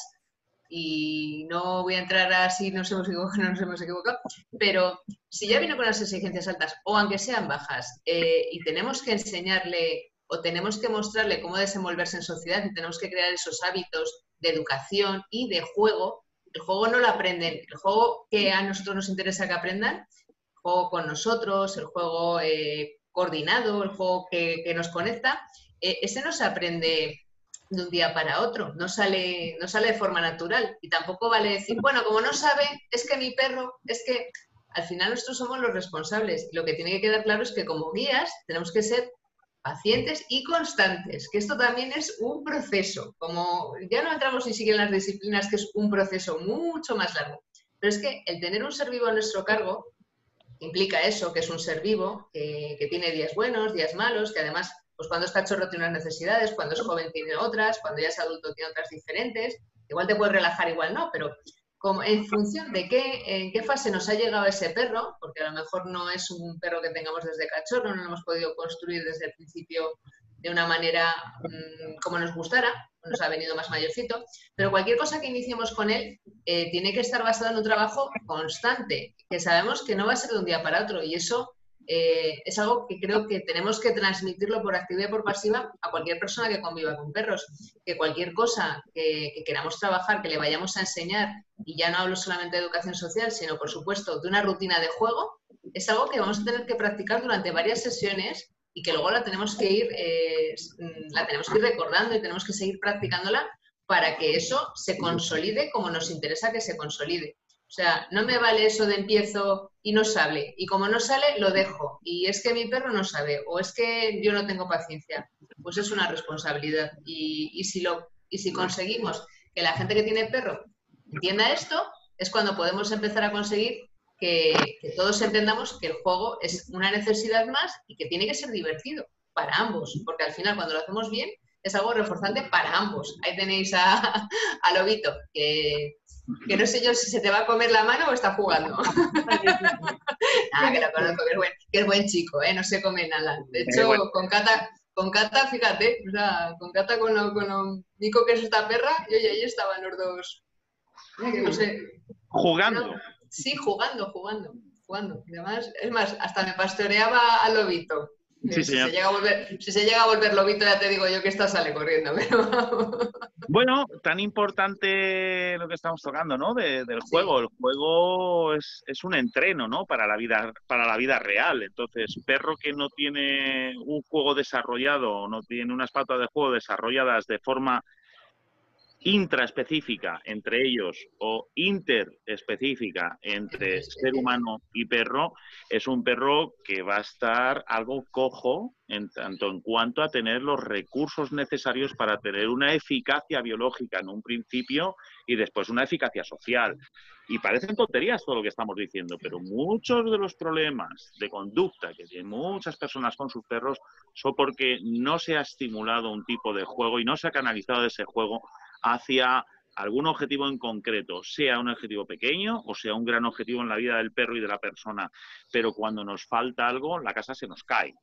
Speaker 2: y no voy a entrar a si nos hemos equivocado o no nos hemos equivocado, pero si ya viene con las exigencias altas o aunque sean bajas eh, y tenemos que enseñarle o tenemos que mostrarle cómo desenvolverse en sociedad y tenemos que crear esos hábitos de educación y de juego, el juego no lo aprenden, el juego que a nosotros nos interesa que aprendan, el juego con nosotros, el juego eh, coordinado, el juego que, nos conecta, eh, ese no se aprende de un día para otro, no sale, no sale de forma natural. Y tampoco vale decir, bueno, como no sabe, es que mi perro, es que al final nosotros somos los responsables. lo que tiene que quedar claro es que como guías tenemos que ser pacientes y constantes, que esto también es un proceso, como ya no entramos ni siquiera en las disciplinas, que es un proceso mucho más largo. Pero es que el tener un ser vivo a nuestro cargo implica eso, que es un ser vivo, que, que tiene días buenos, días malos, que además pues cuando es cachorro tiene unas necesidades, cuando es joven tiene otras, cuando ya es adulto tiene otras diferentes. Igual te puedes relajar, igual no, pero como en función de qué, en qué fase nos ha llegado ese perro, porque a lo mejor no es un perro que tengamos desde cachorro, no lo hemos podido construir desde el principio de una manera mm, como nos gustara, nos ha venido más mayorcito, pero cualquier cosa que iniciemos con él eh, tiene que estar basada en un trabajo constante, que sabemos que no va a ser de un día para otro y eso eh, es algo que creo que tenemos que transmitirlo por activa y por pasiva a cualquier persona que conviva con perros. Que cualquier cosa que, queramos trabajar, que le vayamos a enseñar, y ya no hablo solamente de educación social, sino por supuesto de una rutina de juego, es algo que vamos a tener que practicar durante varias sesiones y que luego la tenemos que ir, eh, la tenemos que ir recordando y tenemos que seguir practicándola para que eso se consolide como nos interesa que se consolide. Sea, no me vale eso de empiezo y no sale. Y como no sale, lo dejo. Y es que mi perro no sabe. O es que yo no tengo paciencia. Pues es una responsabilidad. Y, si, lo, y si conseguimos que la gente que tiene perro entienda esto, es cuando podemos empezar a conseguir que, todos entendamos que el juego es una necesidad más y que tiene que ser divertido para ambos. Porque al final, cuando lo hacemos bien, es algo reforzante para ambos. Ahí tenéis a, a Lobito, que que no sé yo si se te va a comer la mano o está jugando. (laughs) ah, que lo conozco, que es buen, que es buen chico, ¿eh? no se come nada. De hecho, con Cata, con Cata, fíjate, o sea, con Cata, con lo, con Nico, que es esta perra, y oye, ahí estaban los dos.
Speaker 3: no sé. Jugando.
Speaker 2: sí, jugando, jugando, jugando. además, es más, hasta me pastoreaba al lobito. Si, se llega a volver, si se llega a volver lobito, ya te digo yo que esta sale corriendo. (laughs) Pero...
Speaker 3: Bueno, tan importante lo que estamos tocando, ¿no? del juego. El juego es, es, un entreno, ¿no? Para la vida, para la vida real. Entonces, perro que no tiene un juego desarrollado, no tiene unas patas de juego desarrolladas de forma intraespecífica entre ellos o interespecífica entre ser humano y perro, es un perro que va a estar algo cojo en tanto en cuanto a tener los recursos necesarios para tener una eficacia biológica en un principio y después una eficacia social. Y parecen tonterías todo lo que estamos diciendo, pero muchos de los problemas de conducta que tienen muchas personas con sus perros son porque no se ha estimulado un tipo de juego y no se ha canalizado ese juego hacia algún objetivo en concreto, sea un objetivo pequeño o sea un gran objetivo en la vida del perro y de la persona. Pero cuando nos falta algo, la casa se nos cae.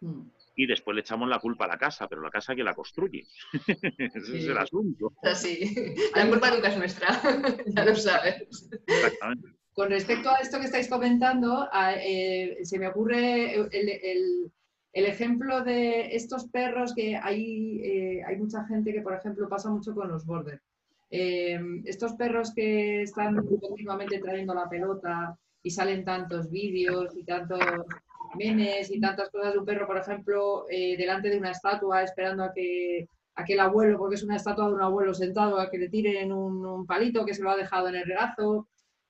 Speaker 3: Mm. Y después le echamos la culpa a la casa, pero la casa que la construye. (laughs) Ese es el asunto.
Speaker 2: Así. La culpa nunca es nuestra, (laughs) ya lo sabes.
Speaker 1: Exactamente. Con respecto a esto que estáis comentando, eh, se me ocurre el, el ejemplo de estos perros que hay, eh, hay mucha gente que, por ejemplo, pasa mucho con los border. Eh, estos perros que están continuamente trayendo la pelota y salen tantos vídeos y tantos memes y tantas cosas de un perro, por ejemplo, eh, delante de una estatua esperando a que, aquel abuelo, porque es una estatua de un abuelo sentado, a que le tiren un, un palito que se lo ha dejado en el regazo.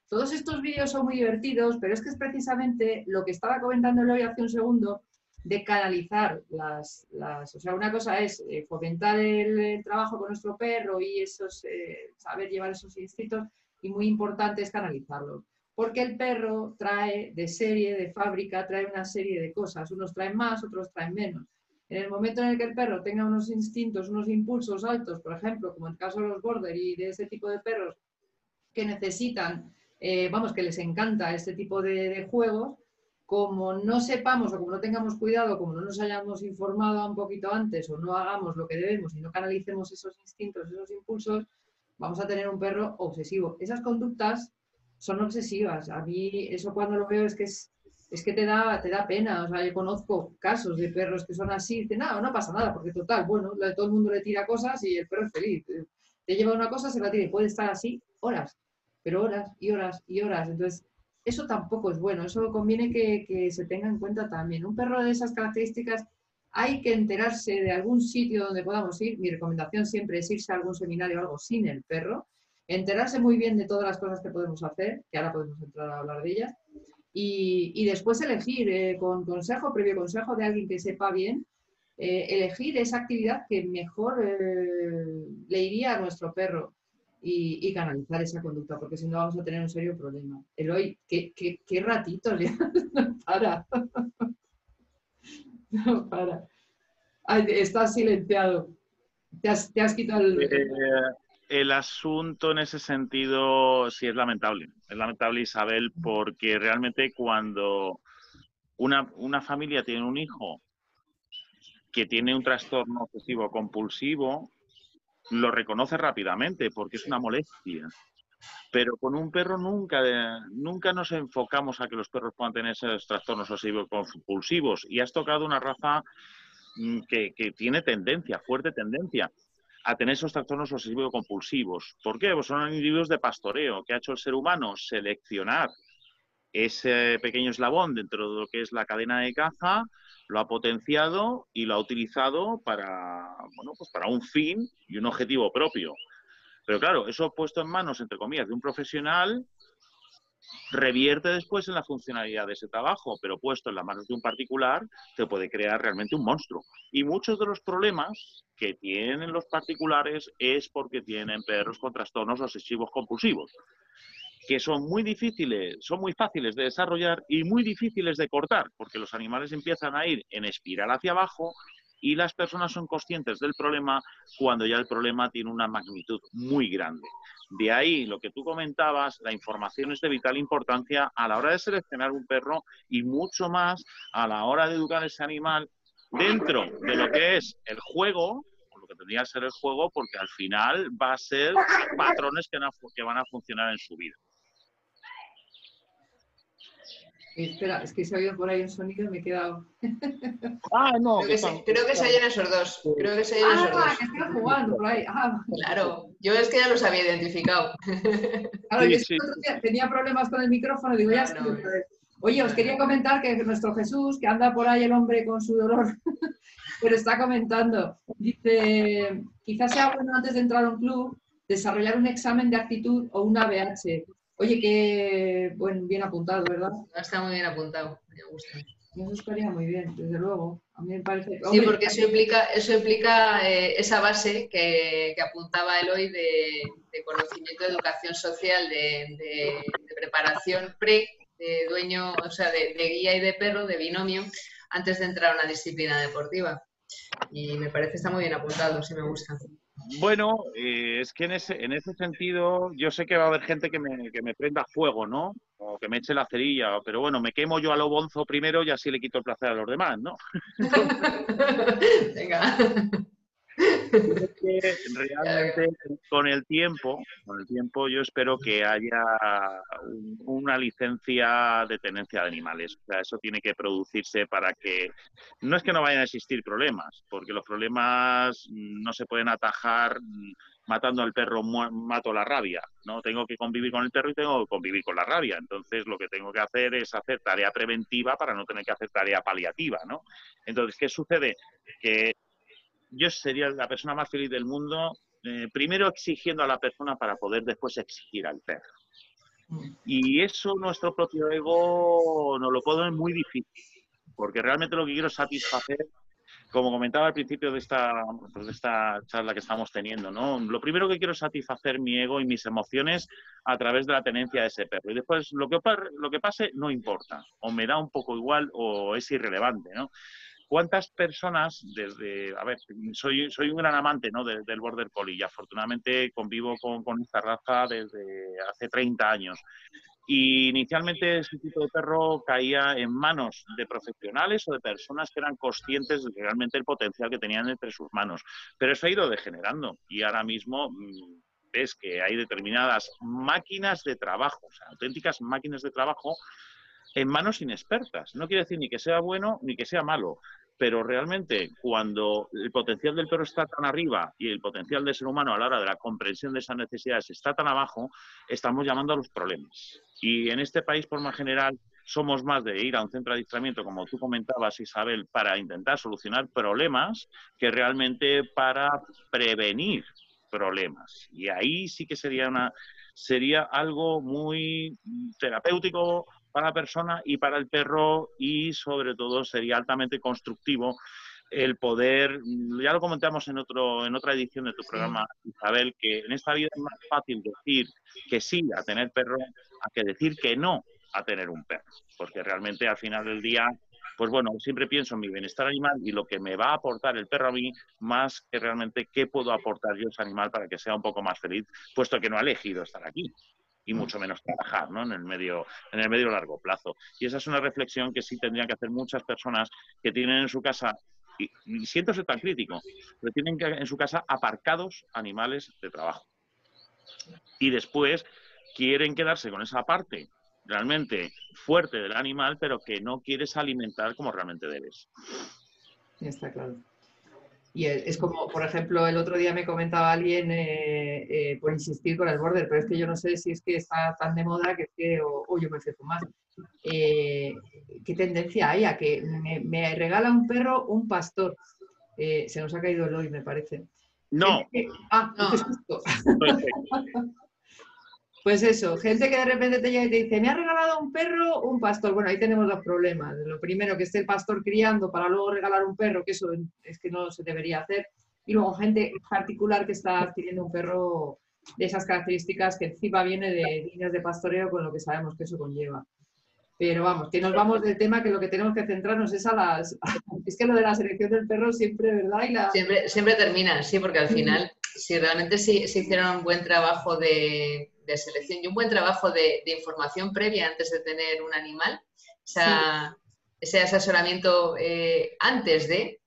Speaker 1: Todos estos vídeos son muy divertidos, pero es que es precisamente lo que estaba comentando hoy hace un segundo, de canalizar las, las, o sea, una cosa es eh, fomentar el, trabajo con nuestro perro y esos, eh, saber llevar esos instintos, y muy importante es canalizarlo, porque el perro trae de serie, de fábrica, trae una serie de cosas, unos traen más, otros traen menos. En el momento en el que el perro tenga unos instintos, unos impulsos altos, por ejemplo, como en el caso de los border y de ese tipo de perros que necesitan, eh, vamos, que les encanta este tipo de, de juegos, como no sepamos o como no tengamos cuidado, como no nos hayamos informado un poquito antes o no hagamos lo que debemos y no canalicemos esos instintos, esos impulsos, vamos a tener un perro obsesivo. Esas conductas son obsesivas. A mí eso cuando lo veo es que es, es que te da, te da pena. O sea, yo conozco casos de perros que son así, dicen, no, no pasa nada, porque total, bueno, todo el mundo le tira cosas y el perro es feliz. Te lleva una cosa, se la tira y puede estar así horas, pero horas y horas y horas. Entonces, eso tampoco es bueno, eso conviene que, se tenga en cuenta también. Un perro de esas características hay que enterarse de algún sitio donde podamos ir. Mi recomendación siempre es irse a algún seminario o algo sin el perro, enterarse muy bien de todas las cosas que podemos hacer, que ahora podemos entrar a hablar de ellas, y, después elegir eh, con consejo, previo consejo de alguien que sepa bien, eh, elegir esa actividad que mejor eh, le iría a nuestro perro y, canalizar esa conducta, porque si no vamos a tener un serio problema. Eloy, ¿qué, qué, qué ratito le (laughs) no para. no para. estás silenciado. Te has, te has quitado el...
Speaker 3: Eh, el asunto en ese sentido sí es lamentable. Es lamentable, Isabel, porque realmente cuando una, una familia tiene un hijo que tiene un trastorno obsesivo compulsivo, lo reconoce rápidamente porque es una molestia. Pero con un perro nunca, nunca nos enfocamos a que los perros puedan tener esos trastornos obsesivos compulsivos. Y has tocado una raza mm, que, que tiene tendencia, fuerte tendencia a tener esos trastornos obsesivos compulsivos. ¿Por qué? Pues son individuos de pastoreo que ha hecho el ser humano seleccionar ese pequeño eslabón dentro de lo que es la cadena de caza lo ha potenciado y lo ha utilizado para, bueno, pues para un fin y un objetivo propio. Pero claro, eso puesto en manos, entre comillas, de un profesional, revierte después en la funcionalidad de ese trabajo, pero puesto en las manos de un particular, te puede crear realmente un monstruo. Y muchos de los problemas que tienen los particulares es porque tienen perros con trastornos obsesivos compulsivos que son muy difíciles, son muy fáciles de desarrollar y muy difíciles de cortar, porque los animales empiezan a ir en espiral hacia abajo y las personas son conscientes del problema cuando ya el problema tiene una magnitud muy grande. De ahí lo que tú comentabas, la información es de vital importancia a la hora de seleccionar un perro y mucho más a la hora de educar a ese animal dentro de lo que es el juego, lo que tendría que ser el juego, porque al final va a ser patrones que van a funcionar en su vida.
Speaker 1: Espera, es que se ha oído por ahí un sonido y me he quedado. (laughs)
Speaker 3: Ah, no.
Speaker 2: Creo que, se, creo que se oyen esos dos. Creo que se oyen
Speaker 1: ah,
Speaker 2: esos dos.
Speaker 1: que están jugando por ahí. Ah,
Speaker 2: claro, yo es que ya los había identificado. (laughs)
Speaker 1: Claro, yo tenía problemas con el micrófono, digo, ya Oye, os quería comentar que nuestro Jesús, que anda por ahí el hombre con su dolor, (laughs) pero está comentando, dice, quizás sea bueno antes de entrar a un club desarrollar un examen de actitud o un ABH Oye, qué bueno, bien apuntado, ¿verdad?
Speaker 2: Está muy bien apuntado, me gusta.
Speaker 1: Eso estaría muy bien, desde luego. A mí me parece.
Speaker 2: sí, porque eso implica, eso implica eh, esa base que, apuntaba Eloy de, de, conocimiento de educación social, de, preparación pre, de dueño, o sea, de, guía y de perro, de binomio, antes de entrar a una disciplina deportiva. Y me parece está muy bien apuntado, sí me gusta.
Speaker 3: Bueno, eh, es que en ese, en ese sentido yo sé que va a haber gente que me, que me prenda fuego, ¿no? O que me eche la cerilla, pero bueno, me quemo yo a lo bonzo primero y así le quito el placer a los demás, ¿no? (laughs) (laughs)
Speaker 2: Venga
Speaker 3: realmente con el tiempo, con el tiempo yo espero que haya una licencia de tenencia de animales. O sea, eso tiene que producirse para que no es que no vayan a existir problemas, porque los problemas no se pueden atajar matando al perro mato la rabia, ¿no? Tengo que convivir con el perro y tengo que convivir con la rabia. Entonces, lo que tengo que hacer es hacer tarea preventiva para no tener que hacer tarea paliativa, ¿no? Entonces, ¿qué sucede? Que yo sería la persona más feliz del mundo, eh, primero exigiendo a la persona para poder después exigir al perro. Mm. Y eso nuestro propio ego nos lo pone muy difícil, porque realmente lo que quiero es satisfacer como comentaba al principio de esta, pues, de esta charla que estamos teniendo, ¿no? Lo primero que quiero es satisfacer mi ego y mis emociones a través de la tenencia de ese perro. Y después lo que, lo que pase no importa, o me da un poco igual o es irrelevante, ¿no? ¿Cuántas personas desde, a ver, soy, soy un gran amante ¿no? del Border Collie y afortunadamente convivo con, esta raza desde hace 30 años. Y inicialmente ese tipo de perro caía en manos de profesionales o de personas que eran conscientes de realmente el potencial que tenían entre sus manos. Pero eso ha ido degenerando y ahora mismo mm, ves que hay determinadas máquinas de trabajo, auténticas máquinas de trabajo en manos inexpertas. No quiere decir ni que sea bueno ni que sea malo, pero realmente cuando el potencial del perro está tan arriba y el potencial del ser humano a la hora de la comprensión de esas necesidades está tan abajo, estamos llamando a los problemas. Y en este país, por más general, somos más de ir a un centro de adiestramiento, como tú comentabas, Isabel, para intentar solucionar problemas que realmente para prevenir problemas. Y ahí sí que sería una sería algo muy terapéutico para la persona y para el perro y sobre todo sería altamente constructivo el poder, ya lo comentamos en, otro, en otra edición de tu programa, Isabel, que en esta vida es más fácil decir que sí a tener perro a que decir que no a tener un perro, porque realmente al final del día, pues bueno, siempre pienso en mi bienestar animal y lo que me va a aportar el perro a mí, más que realmente qué puedo aportar yo a ese animal para que sea un poco más feliz, puesto que no ha elegido estar aquí y mucho menos trabajar ¿no? en, el medio, en el medio largo plazo. Y esa es una reflexión que sí tendrían que hacer muchas personas que tienen en su casa, y, siento ser tan crítico, pero tienen que, en su casa aparcados animales de trabajo. Y después quieren quedarse con esa parte realmente fuerte del animal, pero que no quieres alimentar como realmente debes.
Speaker 1: Está claro. Y es como, por ejemplo, el otro día me comentaba alguien eh, eh, por insistir con el border, pero es que yo no sé si es que está tan de moda que es que, o, yo me fijo más. Eh, ¿Qué tendencia hay a que me, regala un perro un pastor? se nos ha caído el hoy, me parece.
Speaker 3: No.
Speaker 1: ah, no. Pues eso, gente que de repente te llega y te dice, me ha regalado un perro, un pastor. Bueno, ahí tenemos dos problemas. Lo primero, que esté el pastor criando para luego regalar un perro, que eso es que no se debería hacer. Y luego gente particular que está adquiriendo un perro de esas características que encima viene de líneas de pastoreo con lo que sabemos que eso conlleva. Pero vamos, que nos vamos del tema que lo que tenemos que centrarnos es a las... (laughs) Es que lo de la selección del perro siempre, ¿verdad?
Speaker 2: siempre, siempre termina, sí, porque al final, si realmente se hicieron un buen trabajo de, de selección. Y un buen trabajo de, información previa antes de tener un animal, ese asesoramiento eh, antes de...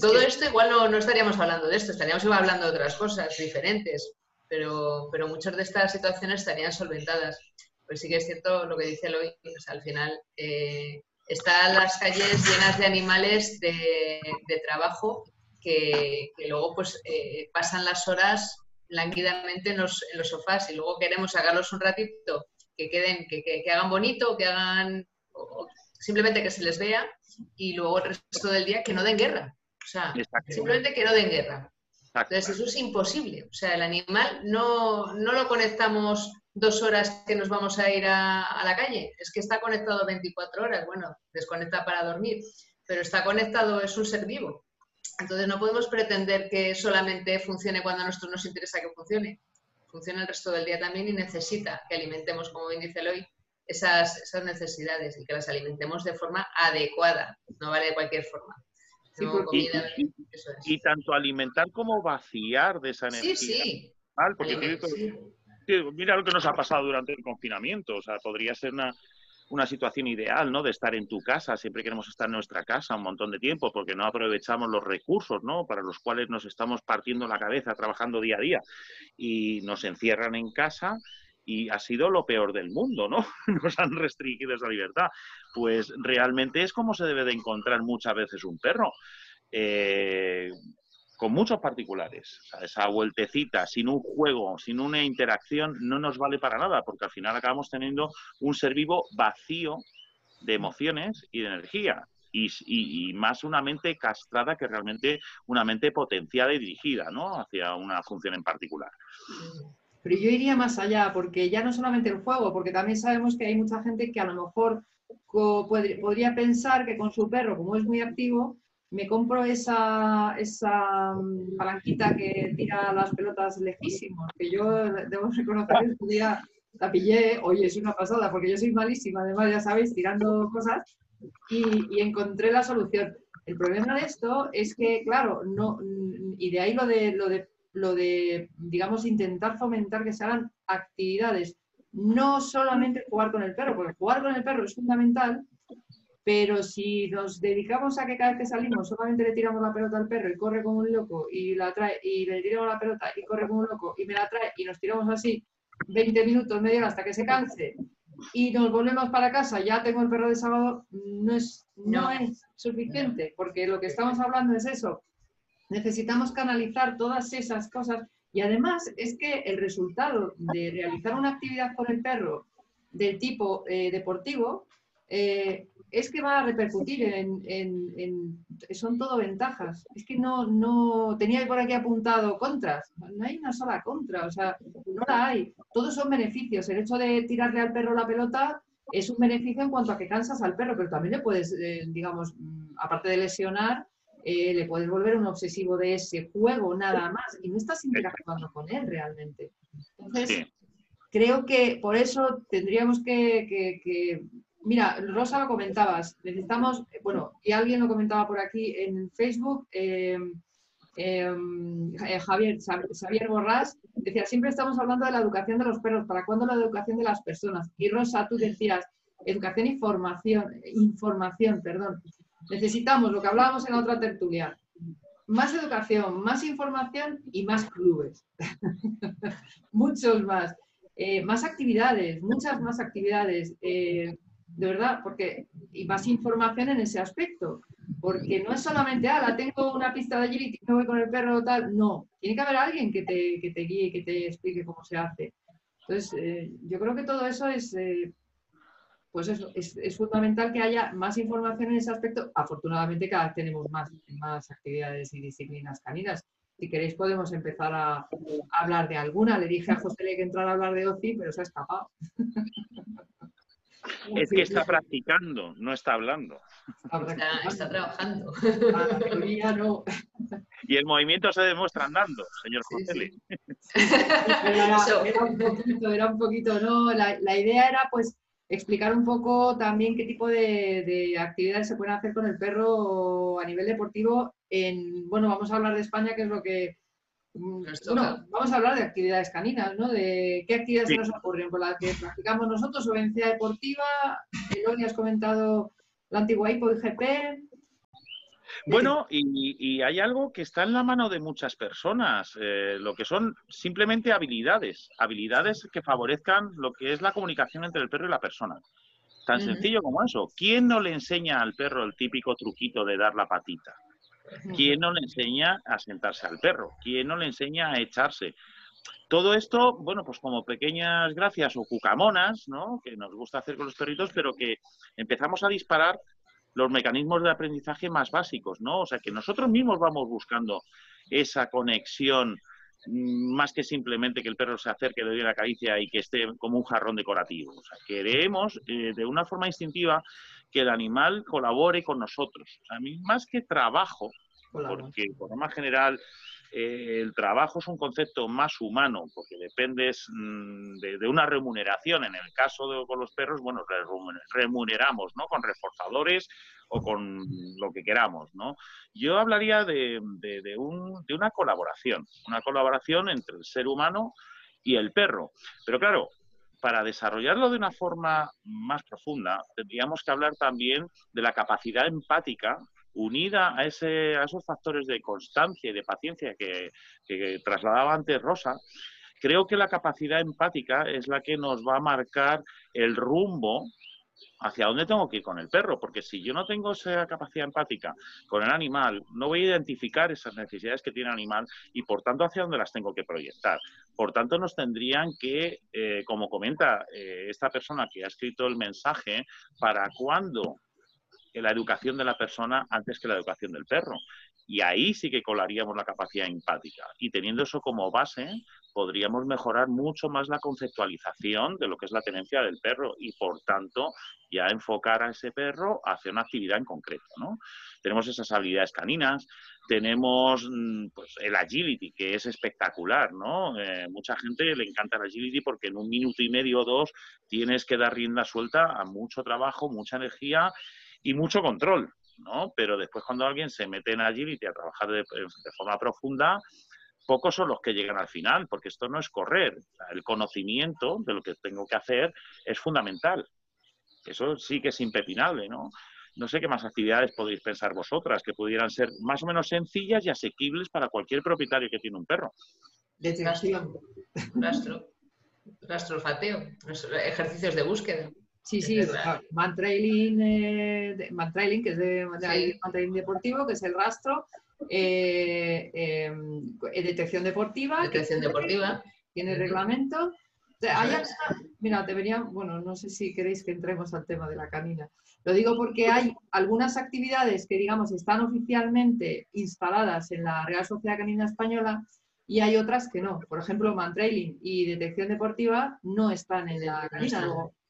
Speaker 2: Todo esto igual no, estaríamos hablando de esto, estaríamos hablando de otras cosas diferentes, pero, pero muchas de estas situaciones estarían solventadas. Pues sí que es cierto lo que dice Eloy, al final eh, están las calles llenas de animales de, trabajo que, luego pues eh, pasan las horas lánguidamente en los, en los, sofás y luego queremos sacarlos un ratito, que queden, que, que, hagan bonito, que hagan, simplemente que se les vea y luego el resto del día que no den guerra. O sea, simplemente que no den guerra. Entonces eso es imposible. O sea, el animal no, no lo conectamos dos horas que nos vamos a ir a, a, la calle. Es que está conectado 24 horas. Bueno, desconecta para dormir, pero está conectado, es un ser vivo. Entonces no podemos pretender que solamente funcione cuando a nosotros nos interesa que funcione. Funciona el resto del día también y necesita que alimentemos, como bien dice Eloy, esas, esas necesidades y que las alimentemos de forma adecuada, no vale de cualquier forma.
Speaker 3: y, tanto alimentar como vaciar de esa energía.
Speaker 2: Sí, sí.
Speaker 3: mira lo que nos ha pasado durante el confinamiento. O sea, podría ser una, una situación ideal, ¿no? De estar en tu casa, siempre queremos estar en nuestra casa un montón de tiempo porque no aprovechamos los recursos, ¿no? Para los cuales nos estamos partiendo la cabeza trabajando día a día y nos encierran en casa y ha sido lo peor del mundo, ¿no? (laughs) Nos han restringido esa libertad. Pues realmente es como se debe de encontrar muchas veces un perro. Eh, con muchos particulares. esa vueltecita, sin un juego, sin una interacción, no nos vale para nada, porque al final acabamos teniendo un ser vivo vacío de emociones y de energía. y, más una mente castrada que realmente una mente potenciada y dirigida ¿no? hacia una función en particular.
Speaker 1: Pero yo iría más allá, porque ya no solamente el juego, porque también sabemos que hay mucha gente que a lo mejor podría pensar que con su perro, como es muy activo, me compro esa, esa mm, palanquita que tira las pelotas lejísimos, que yo debo reconocer que un día la pillé, oye, es una pasada, porque yo soy malísima, además, ya sabéis, tirando cosas, y, encontré la solución. El problema de esto es que, claro, no, y de ahí lo de, lo de, lo de, digamos, intentar fomentar que se hagan actividades, no solamente jugar con el perro, porque jugar con el perro es fundamental, pero si nos dedicamos a que cada vez que salimos solamente le tiramos la pelota al perro y corre como un loco y la trae y le tiramos la pelota y corre como un loco y me la trae y nos tiramos así 20 minutos, media hora hasta que se canse y nos volvemos para casa, ya tengo el perro de sábado, no es, no, es suficiente, porque lo que estamos hablando es eso. Necesitamos canalizar todas esas cosas y además es que el resultado de realizar una actividad con el perro del tipo eh, deportivo eh, es que va a repercutir en, son todo ventajas. Es que no, no, tenía por aquí apuntado contras, no hay una sola contra, o sea, no la hay. Todos son beneficios. El hecho de tirarle al perro la pelota es un beneficio en cuanto a que cansas al perro, pero también le puedes, eh, digamos, mm, aparte de lesionar, eh, le puedes volver un obsesivo de ese juego nada más y no estás interactuando con él realmente. Entonces, creo que por eso tendríamos que Mira, Rosa lo comentabas, necesitamos, bueno, y alguien lo comentaba por aquí en Facebook, em, em, eh, Javier, Xavier Borrás, decía, siempre estamos hablando de la educación de los perros, ¿para cuándo la educación de las personas? Y Rosa, tú decías, educación y formación, información, perdón. Necesitamos lo que hablábamos en la otra tertulia, más educación, más información y más clubes. (laughs) Muchos más. Eh, más actividades, muchas más actividades. Eh, de verdad, porque, y más información en ese aspecto, porque no es solamente, ah, la tengo una pista de agility, me voy con el perro o tal, no, tiene que haber alguien que te, que te guíe, que te explique cómo se hace. Entonces, eh, yo creo que todo eso es, eh, pues eso, es, fundamental que haya más información en ese aspecto. Afortunadamente cada vez tenemos más, más actividades y disciplinas caninas. Si queréis podemos empezar a, a hablar de alguna. Le dije a José que entrara a hablar de OCI, pero se ha escapado. (laughs)
Speaker 3: Es que está practicando, no está hablando.
Speaker 2: Está, trabajando.
Speaker 3: Y el movimiento se demuestra andando, señor José.
Speaker 1: Era, un poquito, era un poquito, ¿no? La, idea era pues explicar un poco también qué tipo de, actividades se pueden hacer con el perro a nivel deportivo en, bueno, vamos a hablar de España, que es lo que bueno, vamos a hablar de actividades caninas, ¿no? De qué actividades se nos ocurren, por las que practicamos nosotros, Obencia Deportiva, Eloni has comentado la antigua HIPO y GP.
Speaker 3: Bueno, y, hay algo que está en la mano de muchas personas, eh, lo que son simplemente habilidades, habilidades que favorezcan lo que es la comunicación entre el perro y la persona. Tan sencillo como eso. ¿Quién no le enseña al perro el típico truquito de dar la patita? ¿Quién no le enseña a sentarse al perro? ¿Quién no le enseña a echarse? Todo esto, bueno, pues como pequeñas gracias o cucamonas, ¿no? Que nos gusta hacer con los perritos, pero que empezamos a disparar los mecanismos de aprendizaje más básicos, ¿no? O sea, que nosotros mismos vamos buscando esa conexión más que simplemente que el perro se acerque, le dé la caricia y que esté como un jarrón decorativo. O sea, queremos eh, de una forma instintiva que el animal colabore con nosotros. a mí, más que trabajo, porque por norma general eh, el trabajo es un concepto más humano, porque dependes mm, de, una remuneración. En el caso de con los perros, bueno, remuneramos, ¿no? Con reforzadores o con lo que queramos, ¿no? Yo hablaría de, de, de una colaboración, una colaboración entre el ser humano y el perro. Pero claro, para desarrollarlo de una forma más profunda, tendríamos que hablar también de la capacidad empática unida a, esos factores de constancia y de paciencia que, trasladaba antes Rosa, creo que la capacidad empática es la que nos va a marcar el rumbo hacia dónde tengo que ir con el perro, porque si yo no tengo esa capacidad empática con el animal, no voy a identificar esas necesidades que tiene el animal y por tanto hacia dónde las tengo que proyectar. Por tanto, nos tendrían que, eh, como comenta eh, esta persona que ha escrito el mensaje, para cuando la educación de la persona antes que la educación del perro. Y ahí sí que colaríamos la capacidad empática. Y teniendo eso como base, podríamos mejorar mucho más la conceptualización de lo que es la tenencia del perro y, por tanto, ya enfocar a ese perro hacia una actividad en concreto. ¿no? Tenemos esas habilidades caninas, tenemos mm, pues, el agility, que es espectacular. ¿no? Eh, mucha gente le encanta el agility porque en un minuto y medio o dos tienes que dar rienda suelta a mucho trabajo, mucha energía y mucho control. ¿no? Pero después cuando alguien se mete en agility a trabajar de, forma profunda, pocos son los que llegan al final, porque esto no es correr. El conocimiento de lo que tengo que hacer es fundamental. Eso sí que es impepinable, ¿no? No sé qué más actividades podéis pensar vosotras que pudieran ser más o menos sencillas y asequibles para cualquier propietario que tiene un perro.
Speaker 2: Detección. Rastro. Rastrolfateo. Ejercicios de búsqueda.
Speaker 1: Sí, sí, man trailing, eh, man trailing, que es de, man trailing deportivo, que es el rastro, eh, em, detección deportiva.
Speaker 2: Detección deportiva.
Speaker 1: Tiene reglamento. Hay mira, debería, bueno, no sé si queréis que entremos al tema de la canina. Lo digo porque hay algunas actividades que, digamos, están oficialmente instaladas en la Real Sociedad Canina Española y hay otras que no. Por ejemplo, man trailing y detección deportiva no están en la canina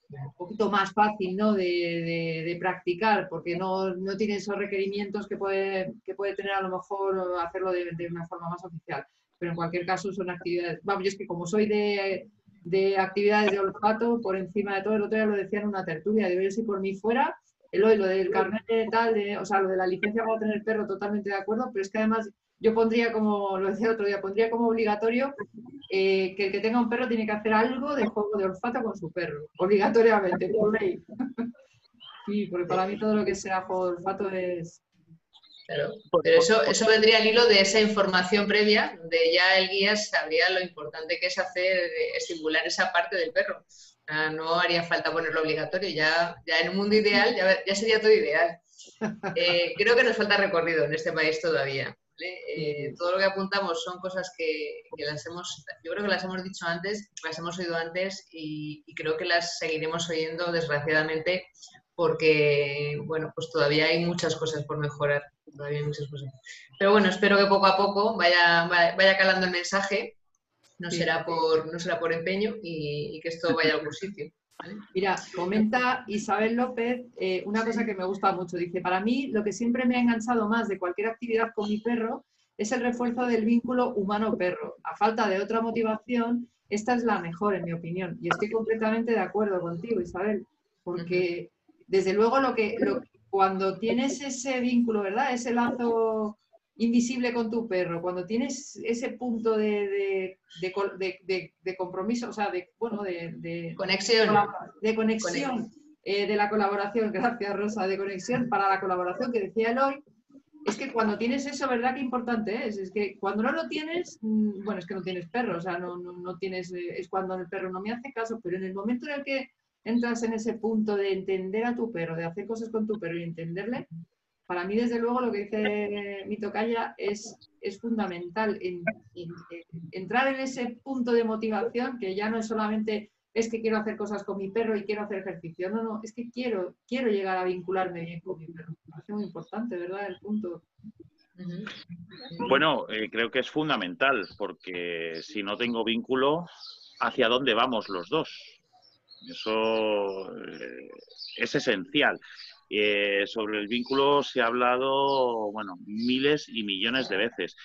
Speaker 1: un poquito más fácil ¿no? de, practicar, porque no, tiene esos requerimientos que puede, que puede tener a lo mejor hacerlo de, una forma más oficial. Pero en cualquier caso son actividades, vamos, yo es que como soy de, actividades de olfato, por encima de todo, el otro día lo decía en una tertulia, digo yo si por mí fuera, lo, lo del carnet tal, de, o sea, lo de la licencia para tener perro, totalmente de acuerdo, pero es que además yo pondría como, lo decía el otro día, pondría como obligatorio eh, que el que tenga un perro tiene que hacer algo de juego de olfato con su perro, (laughs) obligatoriamente, por ley. sí, porque para mí todo lo que sea juego de olfato es...
Speaker 2: Claro, pero eso, eso vendría al hilo de esa información previa, donde ya el guía sabría lo importante que es hacer, estimular esa parte del perro. no haría falta ponerlo obligatorio, ya, ya en un mundo ideal ya, sería todo ideal. (laughs) Eh, creo que nos falta recorrido en este país todavía. Eh, todo lo que apuntamos son cosas que, las hemos, yo creo que las hemos dicho antes, las hemos oído antes y, creo que las seguiremos oyendo desgraciadamente porque, bueno, pues todavía hay muchas cosas por mejorar, todavía hay muchas cosas. Pero bueno, espero que poco a poco vaya, vaya calando el mensaje, no, será, por, no será por empeño y, y que esto vaya a algún sitio.
Speaker 1: Mira, comenta Isabel López eh, una cosa que me gusta mucho. Dice, para mí lo que siempre me ha enganchado más de cualquier actividad con mi perro es el refuerzo del vínculo humano-perro. A falta de otra motivación, esta es la mejor, en mi opinión. Y estoy completamente de acuerdo contigo, Isabel, porque desde luego lo que, lo, cuando tienes ese vínculo, ¿verdad? Ese lazo invisible con tu perro, cuando tienes ese punto de, de, compromiso, o sea, de, bueno, de,
Speaker 2: conexión,
Speaker 1: de conexión eh, de la colaboración, (laughs) gracias Rosa, de conexión para la colaboración que decía Eloy, es que cuando tienes eso, ¿verdad? Qué importante es. Es que cuando no lo tienes, mm, bueno, es que no tienes perro, o sea, no, no, no tienes, eh, es cuando el perro no me hace caso, pero en el momento en el que entras en ese punto de entender a tu perro, de hacer cosas con tu perro y entenderle, para mí, desde luego, lo que dice mi tocaya es, fundamental entrar en ese punto de motivación que ya no es solamente es que quiero hacer cosas con mi perro y quiero hacer ejercicio. No, no, es que quiero, quiero llegar a vincularme bien con mi perro. Es muy importante, ¿verdad? El punto.
Speaker 3: Bueno, eh, creo que es fundamental porque si no tengo vínculo, ¿hacia dónde vamos los dos? Eso eh, es esencial. Eh, sobre el vínculo se ha hablado, bueno, miles y millones de veces.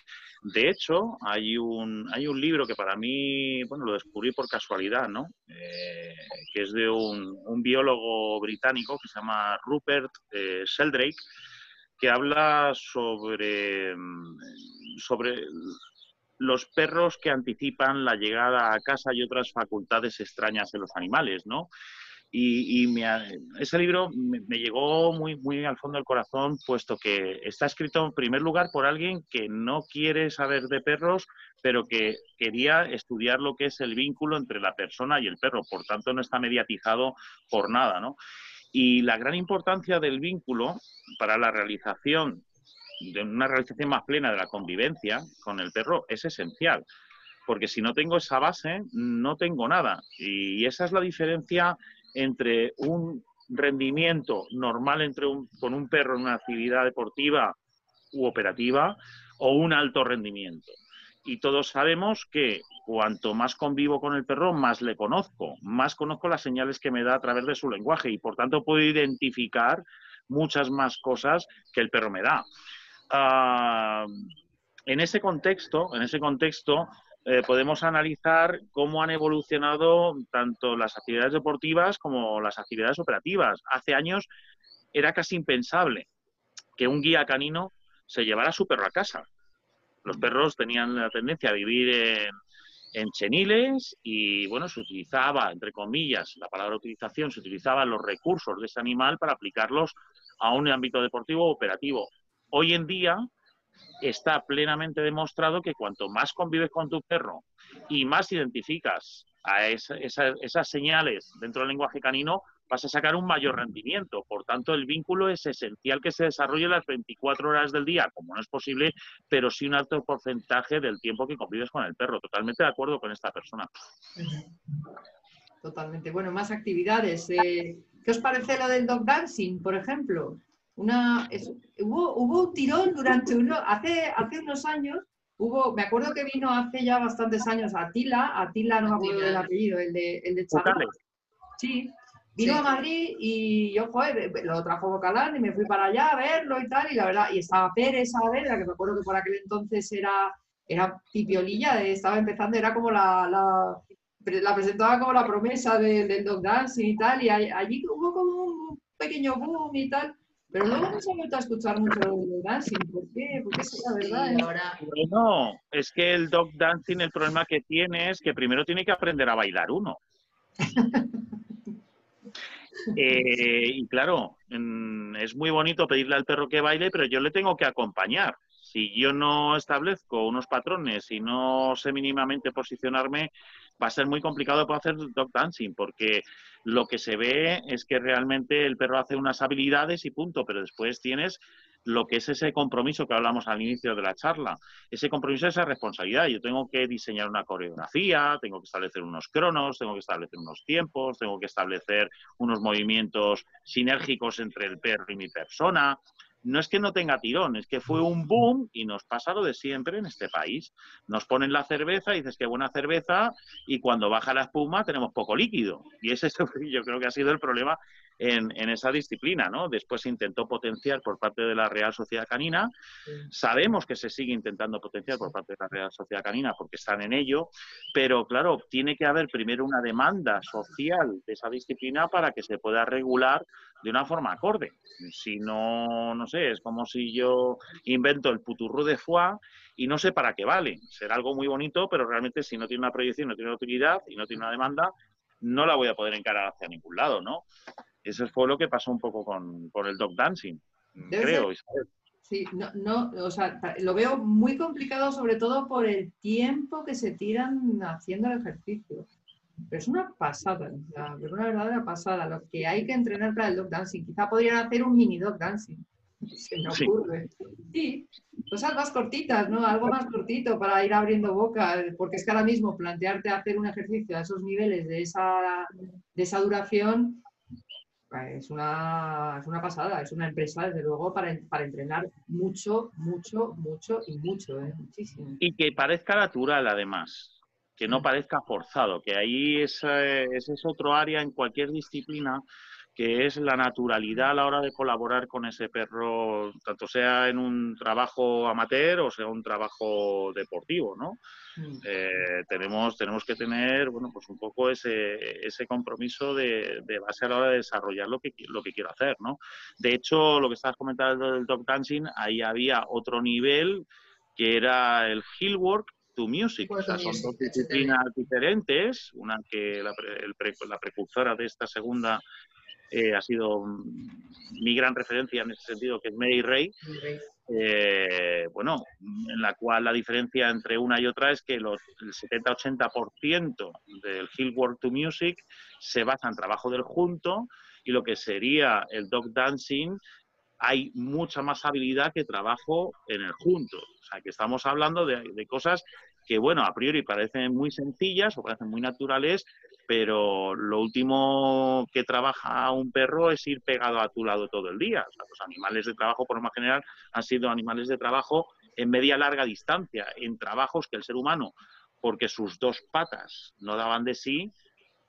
Speaker 3: De hecho, hay un, hay un libro que para mí, bueno, lo descubrí por casualidad, ¿no? Eh, que es de un, un, biólogo británico que se llama Rupert eh, Sheldrake, que habla sobre, mm, sobre los perros que anticipan la llegada a casa y otras facultades extrañas en los animales, ¿no? Y, ese libro me, llegó muy, muy al fondo del corazón, puesto que está escrito en primer lugar por alguien que no quiere saber de perros, pero que quería estudiar lo que es el vínculo entre la persona y el perro. Por tanto, no está mediatizado por nada. ¿no? Y la gran importancia del vínculo para la realización de una realización más plena de la convivencia con el perro es esencial porque si no tengo esa base, no tengo nada. Y esa es la diferencia entre un rendimiento normal entre con un perro en una actividad deportiva u operativa o un alto rendimiento. Y todos sabemos que cuanto más convivo con el perro, más le conozco, más conozco las señales que me da a través de su lenguaje y por tanto puedo identificar muchas más cosas que el perro me da. Ah, en ese contexto, en ese contexto, eh, podemos analizar cómo han evolucionado tanto las actividades deportivas como las actividades operativas. Hace años era casi impensable que un guía canino se llevara a su perro a casa. Los perros tenían la tendencia a vivir en, en cheniles y, bueno, se utilizaba, entre comillas, la palabra utilización, se utilizaban los recursos de ese animal para aplicarlos a un ámbito deportivo o operativo. Hoy en día, está plenamente demostrado que cuanto más convives con tu perro y más identificas a esas señales dentro del lenguaje canino, vas a sacar un mayor rendimiento. Por tanto, el vínculo es esencial que se desarrolle las 24 horas del día, como no es posible, pero sí un alto porcentaje del tiempo que convives con el perro. Totalmente de acuerdo con esta persona.
Speaker 1: Totalmente. Bueno, más actividades. Eh, ¿Qué os parece lo del dog dancing, por ejemplo? Una, hubo, hubo un tirón durante uno, hace, hace unos años, hubo, me acuerdo que vino hace ya bastantes años Atila, Atila no me acuerdo del apellido, el de, el de Sí, vino a Madrid y yo, joder, lo trajo Bocalán y me fui para allá a verlo y tal, y la verdad, y estaba Pérez Saavedra, que me acuerdo que por aquel entonces era, era pipiolilla, estaba empezando, era como la, la, la presentaba como la promesa del dog dancing y tal, y allí hubo como un pequeño boom y tal, pero luego no se ha vuelto a escuchar mucho de dancing. ¿Por qué? Porque es la verdad.
Speaker 3: ¿eh? ahora... Bueno, es que el dog dancing, el problema que tiene es que primero tiene que aprender a bailar uno. (laughs) Eh, y claro, es muy bonito pedirle al perro que baile, pero yo le tengo que acompañar. Si yo no establezco unos patrones y no sé mínimamente posicionarme, va a ser muy complicado poder hacer dog dancing, porque lo que se ve es que realmente el perro hace unas habilidades y punto, pero después tienes lo que es ese compromiso que hablamos al inicio de la charla. Ese compromiso, esa responsabilidad. Yo tengo que diseñar una coreografía, tengo que establecer unos cronos, tengo que establecer unos tiempos, tengo que establecer unos movimientos sinérgicos entre el perro y mi persona no es que no tenga tirón, es que fue un boom y nos pasa lo de siempre en este país. Nos ponen la cerveza y dices que buena cerveza y cuando baja la espuma tenemos poco líquido. Y ese (laughs) yo creo que ha sido el problema en, esa disciplina, ¿no? Después se intentó potenciar por parte de la Real Sociedad Canina. Sabemos que se sigue intentando potenciar por parte de la Real Sociedad Canina porque están en ello, pero claro, tiene que haber primero una demanda social de esa disciplina para que se pueda regular de una forma acorde. Si no, no sé, es como si yo invento el puturro de foie y no sé para qué vale. Será algo muy bonito, pero realmente si no tiene una proyección, no tiene una utilidad y no tiene una demanda, no la voy a poder encarar hacia ningún lado, ¿no? Eso fue lo que pasó un poco con, el dog dancing, creo.
Speaker 1: Sí, no, no, o sea, lo veo muy complicado sobre todo por el tiempo que se tiran haciendo el ejercicio. Pero es una pasada, es una verdadera pasada. Lo que hay que entrenar para el dog dancing. Quizá podrían hacer un mini dog dancing. Se me ocurre. Sí, cosas más cortitas, ¿no? Algo más cortito para ir abriendo boca, porque es que ahora mismo plantearte hacer un ejercicio a esos niveles de esa, de esa duración es una, es una pasada, es una empresa, desde luego, para, para entrenar mucho, mucho, mucho y mucho, ¿eh? muchísimo.
Speaker 3: Y que parezca natural, además, que no mm. parezca forzado, que ahí es, ese es otro área en cualquier disciplina que es la naturalidad a la hora de colaborar con ese perro, tanto sea en un trabajo amateur o sea un trabajo deportivo, ¿no? Mm. Eh, tenemos, tenemos que tener, bueno, pues un poco ese, ese compromiso de, base a la hora de desarrollar lo que, lo que quiero hacer, ¿no? De hecho, lo que estabas comentando del dog dancing, ahí había otro nivel que era el hill work to music. o sea, son dos disciplinas diferentes, una que la, la precursora de esta segunda eh, ha sido mi gran referencia en ese sentido, que es Mary Ray. Eh, bueno, en la cual la diferencia entre una y otra es que el 70-80% del Hill Work to Music se basa en trabajo del junto y lo que sería el dog dancing hay mucha más habilidad que trabajo en el junto. O sea, que estamos hablando de cosas que, bueno, a priori parecen muy sencillas o parecen muy naturales, pero lo último que trabaja un perro es ir pegado a tu lado todo el día. los animales de trabajo, por lo más general, han sido animales de trabajo en media larga distancia, en trabajos que el ser humano, porque sus dos patas no daban de sí,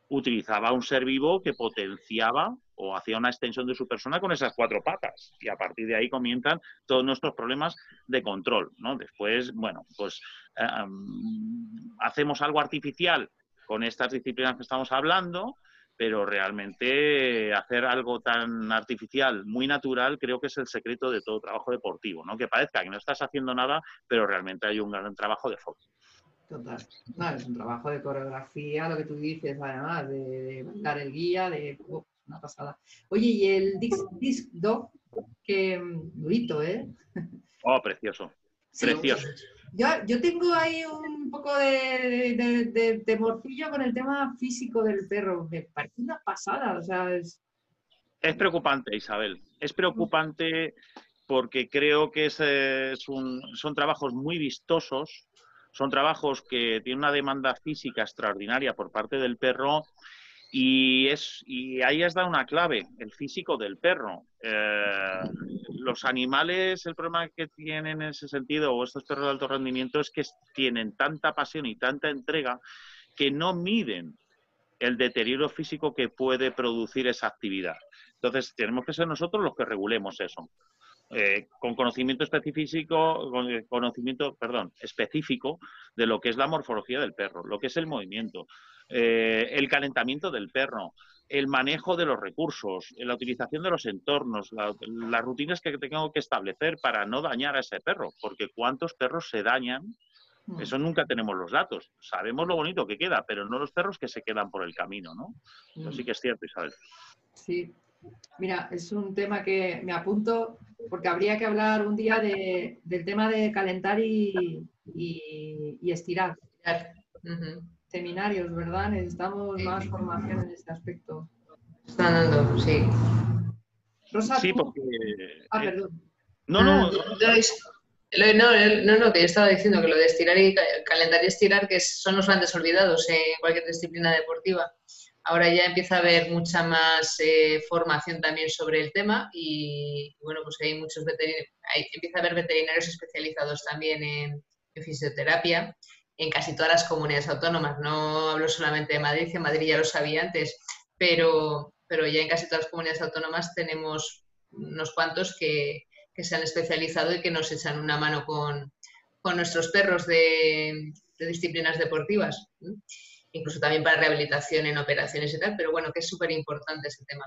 Speaker 3: utilizaba un ser vivo que potenciaba o hacía una extensión de su persona con esas cuatro patas. Y a partir de ahí comienzan todos nuestros problemas de control. ¿no? Después, bueno, pues eh, hacemos algo artificial con estas disciplinas que estamos hablando, pero realmente hacer algo tan artificial, muy natural, creo que es el secreto de todo trabajo deportivo, ¿no? Que parezca que no estás haciendo nada, pero realmente hay un gran trabajo de foco.
Speaker 1: Total. No, es un trabajo de coreografía, lo que tú dices, además, de, dar el guía, de una pasada. Oye, y el disc, disc dog, que mm, durito, ¿eh?
Speaker 3: Oh, precioso. precioso.
Speaker 1: Yo, tengo ahí un poco de, de, temorcillo con el tema físico del perro. Me parece una pasada, o sea, es...
Speaker 3: Preocupante, Isabel. Es preocupante porque creo que un, son trabajos muy vistosos, son trabajos que tienen una demanda física extraordinaria por parte del perro y, es, y ahí has dado una clave, el físico del perro. Eh, los animales, el problema que tienen en ese sentido, o estos perros de alto rendimiento, es que tienen tanta pasión y tanta entrega que no miden el deterioro físico que puede producir esa actividad. Entonces, tenemos que ser nosotros los que regulemos eso. Eh, con conocimiento específico, con conocimiento, perdón, específico de lo que es la morfología del perro, lo que es el movimiento, eh, el calentamiento del perro, el manejo de los recursos, la utilización de los entornos, las rutinas que tengo que establecer para no dañar a ese perro, porque cuántos perros se dañan, mm. eso nunca tenemos los datos. Sabemos lo bonito que queda, pero no los perros que se quedan por el camino, ¿no? Eso sí mm. que es cierto, Isabel.
Speaker 1: Sí, Mira, es un tema que me apunto porque habría que hablar un día del tema de calentar y, estirar. Seminarios, ¿verdad? Necesitamos más formación en este aspecto.
Speaker 2: Están dando, sí.
Speaker 3: Rosa, sí, porque...
Speaker 1: Ah, eh, perdón.
Speaker 3: No, no,
Speaker 2: no, no, no, que yo estaba diciendo que lo de estirar y calentar y estirar, que son los grandes olvidados en cualquier disciplina deportiva. Ahora ya empieza a haber mucha más eh, formación también sobre el tema y, bueno, pues hay muchos veterinarios, empieza a haber veterinarios especializados también en, fisioterapia en casi todas las comunidades autónomas. No hablo solamente de Madrid, que Madrid ya lo sabía antes, pero, pero ya en casi todas las comunidades autónomas tenemos unos cuantos que, se han especializado y que nos echan una mano con, nuestros perros de disciplinas deportivas incluso también para rehabilitación en operaciones y tal, pero bueno, que es súper importante ese tema.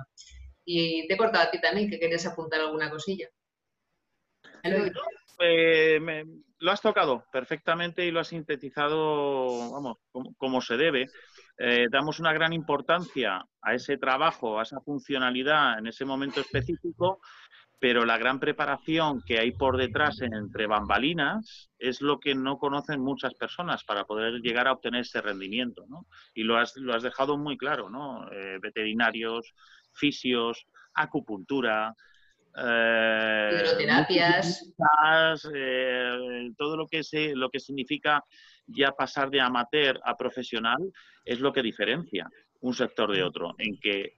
Speaker 2: Y te he cortado a ti también, que querías apuntar alguna cosilla.
Speaker 3: Eh, lo has tocado perfectamente y lo has sintetizado, vamos, como, se debe. Eh, damos una gran importancia a ese trabajo, a esa funcionalidad en ese momento específico pero la gran preparación que hay por detrás entre bambalinas es lo que no conocen muchas personas para poder llegar a obtener ese rendimiento, ¿no? Y lo has, lo has dejado muy claro, ¿no? Eh, veterinarios, fisios, acupuntura,
Speaker 2: eh, hidroterapias,
Speaker 3: eh, todo lo que, se, lo que significa ya pasar de amateur a profesional es lo que diferencia un sector de otro, en que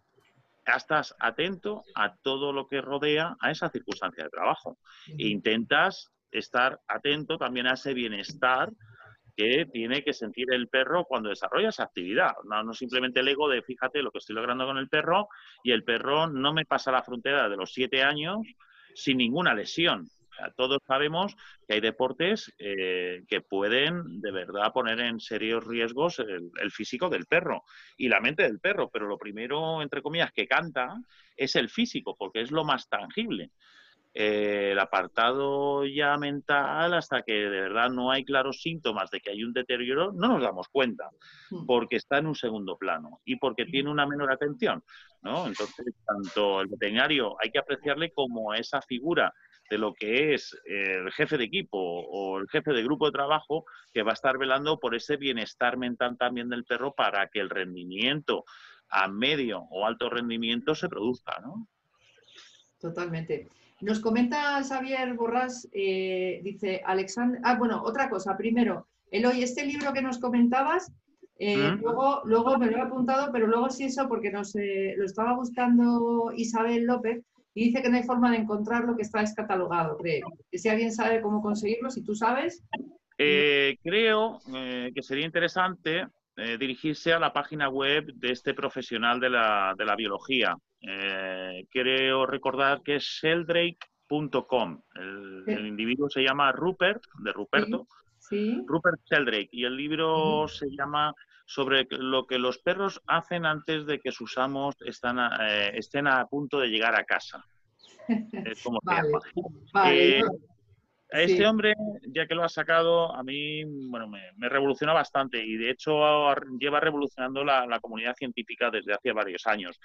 Speaker 3: estás atento a todo lo que rodea a esa circunstancia de trabajo. E intentas estar atento también a ese bienestar que tiene que sentir el perro cuando desarrolla esa actividad. No, no, simplemente el ego de fíjate lo que estoy logrando con el perro y el perro no me pasa la frontera de los siete años sin ninguna lesión todos sabemos que hay deportes eh, que pueden de verdad poner en serios riesgos el, físico del perro y la mente del perro, pero lo primero, entre comillas, que canta es el físico, porque es lo más tangible. Eh, el apartado ya mental, hasta que de verdad no hay claros síntomas de que hay un deterioro, no nos damos cuenta, hmm. porque está en un segundo plano y porque hmm. tiene una menor atención. ¿no? Entonces, tanto el veterinario hay que apreciarle como esa figura de lo que es el jefe de equipo o el jefe de grupo de trabajo que va a estar velando por ese bienestar mental también del perro para que el rendimiento a medio o alto rendimiento se produzca, ¿no?
Speaker 1: Totalmente. Nos comenta Xavier Borrás, eh, dice Alexander, ah, bueno, otra cosa, primero, Eloy, este libro que nos comentabas, Eh, luego, luego me lo he apuntado, pero luego sí eso, porque no sé, lo estaba buscando Isabel López y dice que no hay forma de encontrarlo que está descatalogado, creo. Que si alguien sabe cómo conseguirlo, si tú sabes.
Speaker 3: Eh, creo eh, que sería interesante dirigirse a la página web de este profesional de la, de la biología. creo recordar que es sheldrake.com. El, individuo se llama Rupert, de Ruperto. Rupert Sheldrake. Y el libro se llama sobre lo que los perros hacen antes de que sus amos están eh, estén a punto de llegar a casa. (laughs) Es como eh, a este hombre, ya que lo ha sacado, a mí bueno, me, revoluciona bastante y de hecho lleva revolucionando la, comunidad científica desde hace varios años.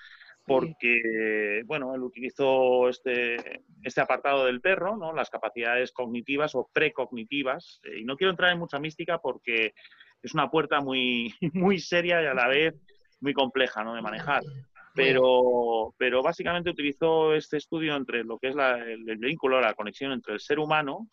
Speaker 3: Porque, bueno, él utilizó este, este apartado del perro, ¿no? las capacidades cognitivas o precognitivas. Eh, y no quiero entrar en mucha mística porque es una puerta muy, (laughs) muy seria y a la vez muy compleja ¿no? de manejar. Pero, pero básicamente utilizó este estudio entre lo que es el, vínculo, la conexión entre el ser humano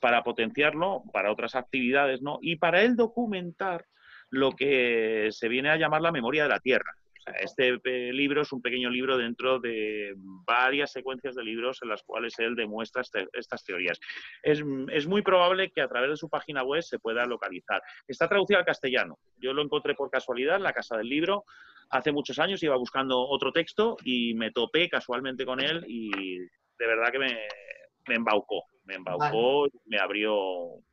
Speaker 3: para potenciarlo para otras actividades, ¿no? Y para él documentar lo que se viene a llamar la memoria de la Tierra este eh, libro es un pequeño libro dentro de varias secuencias de libros en las cuales él demuestra este, estas teorías. Es, muy probable que a través de su página web se pueda localizar. Está traducido al castellano. Yo lo encontré por casualidad en la casa del libro. Hace muchos años iba buscando otro texto y me topé casualmente con él y de verdad que me, embaucó. Me embaucó, y me abrió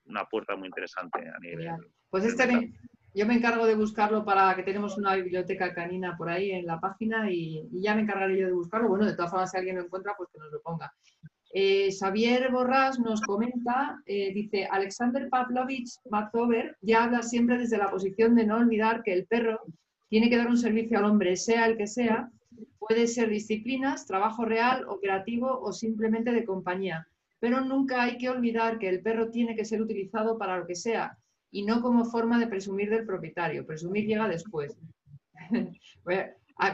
Speaker 3: una puerta muy interesante a nivel.
Speaker 1: Pues este, yo me encargo de buscarlo para que tenemos una biblioteca canina por ahí en la página y, ya me encargaré yo de buscarlo. Bueno, de todas formas, si alguien lo encuentra, pues que nos lo ponga. Eh, Xavier Borrás nos comenta, eh, dice, Alexander Pavlovich Mazover ya habla siempre desde la posición de no olvidar que el perro tiene que dar un servicio al hombre, sea el que sea, puede ser disciplinas, trabajo real, operativo o simplemente de compañía. Pero nunca hay que olvidar que el perro tiene que ser utilizado para lo que sea, y no como forma de presumir del propietario. Presumir llega después. (laughs)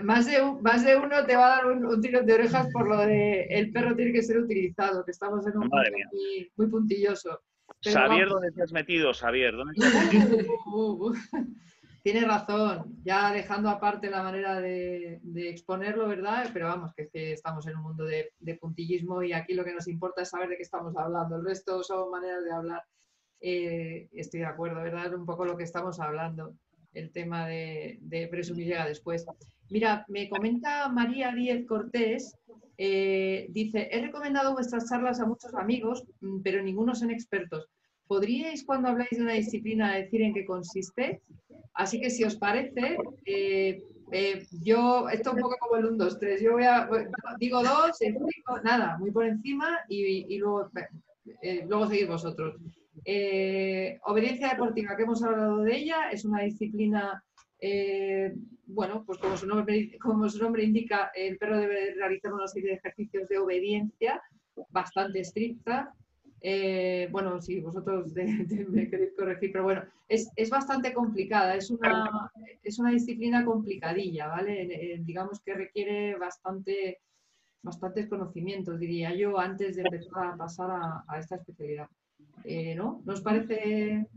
Speaker 1: más, de, más de uno te va a dar un, tiro de orejas por lo de el perro tiene que ser utilizado, que estamos en un punto muy, puntilloso.
Speaker 3: Xavier, ¿dónde te has metido, Xavier? (laughs)
Speaker 1: Uh, uh. Tiene razón, ya dejando aparte la manera de, exponerlo, ¿verdad? Pero vamos, que, estamos en un mundo de, de puntillismo y aquí lo que nos importa es saber de qué estamos hablando. El resto son maneras de hablar. Eh, estoy de acuerdo, ¿verdad? Un poco lo que estamos hablando, el tema de, presumir llega después. Mira, me comenta María Díez Cortés, eh, dice, he recomendado vuestras charlas a muchos amigos, mm, pero ninguno son expertos. ¿Podríais, cuando habláis de una disciplina, decir en qué consiste? Así que si os parece, eh, yo, esto es un poco como el 1, 2, 3, yo voy a, digo dos, explico, nada, muy por encima y, luego, luego seguís vosotros. Eh, obediencia deportiva, que hemos hablado de ella, es una disciplina, eh, bueno, pues como su, nombre, indica, el perro debe realizar una serie de ejercicios de obediencia bastante estricta. Eh, bueno, si vosotros me queréis corregir, pero bueno, es, bastante complicada, es una, es una disciplina complicadilla, ¿vale? digamos que requiere bastante, bastantes conocimientos, diría yo, antes de empezar a pasar a esta especialidad. Eh, ¿no? ¿Nos parece,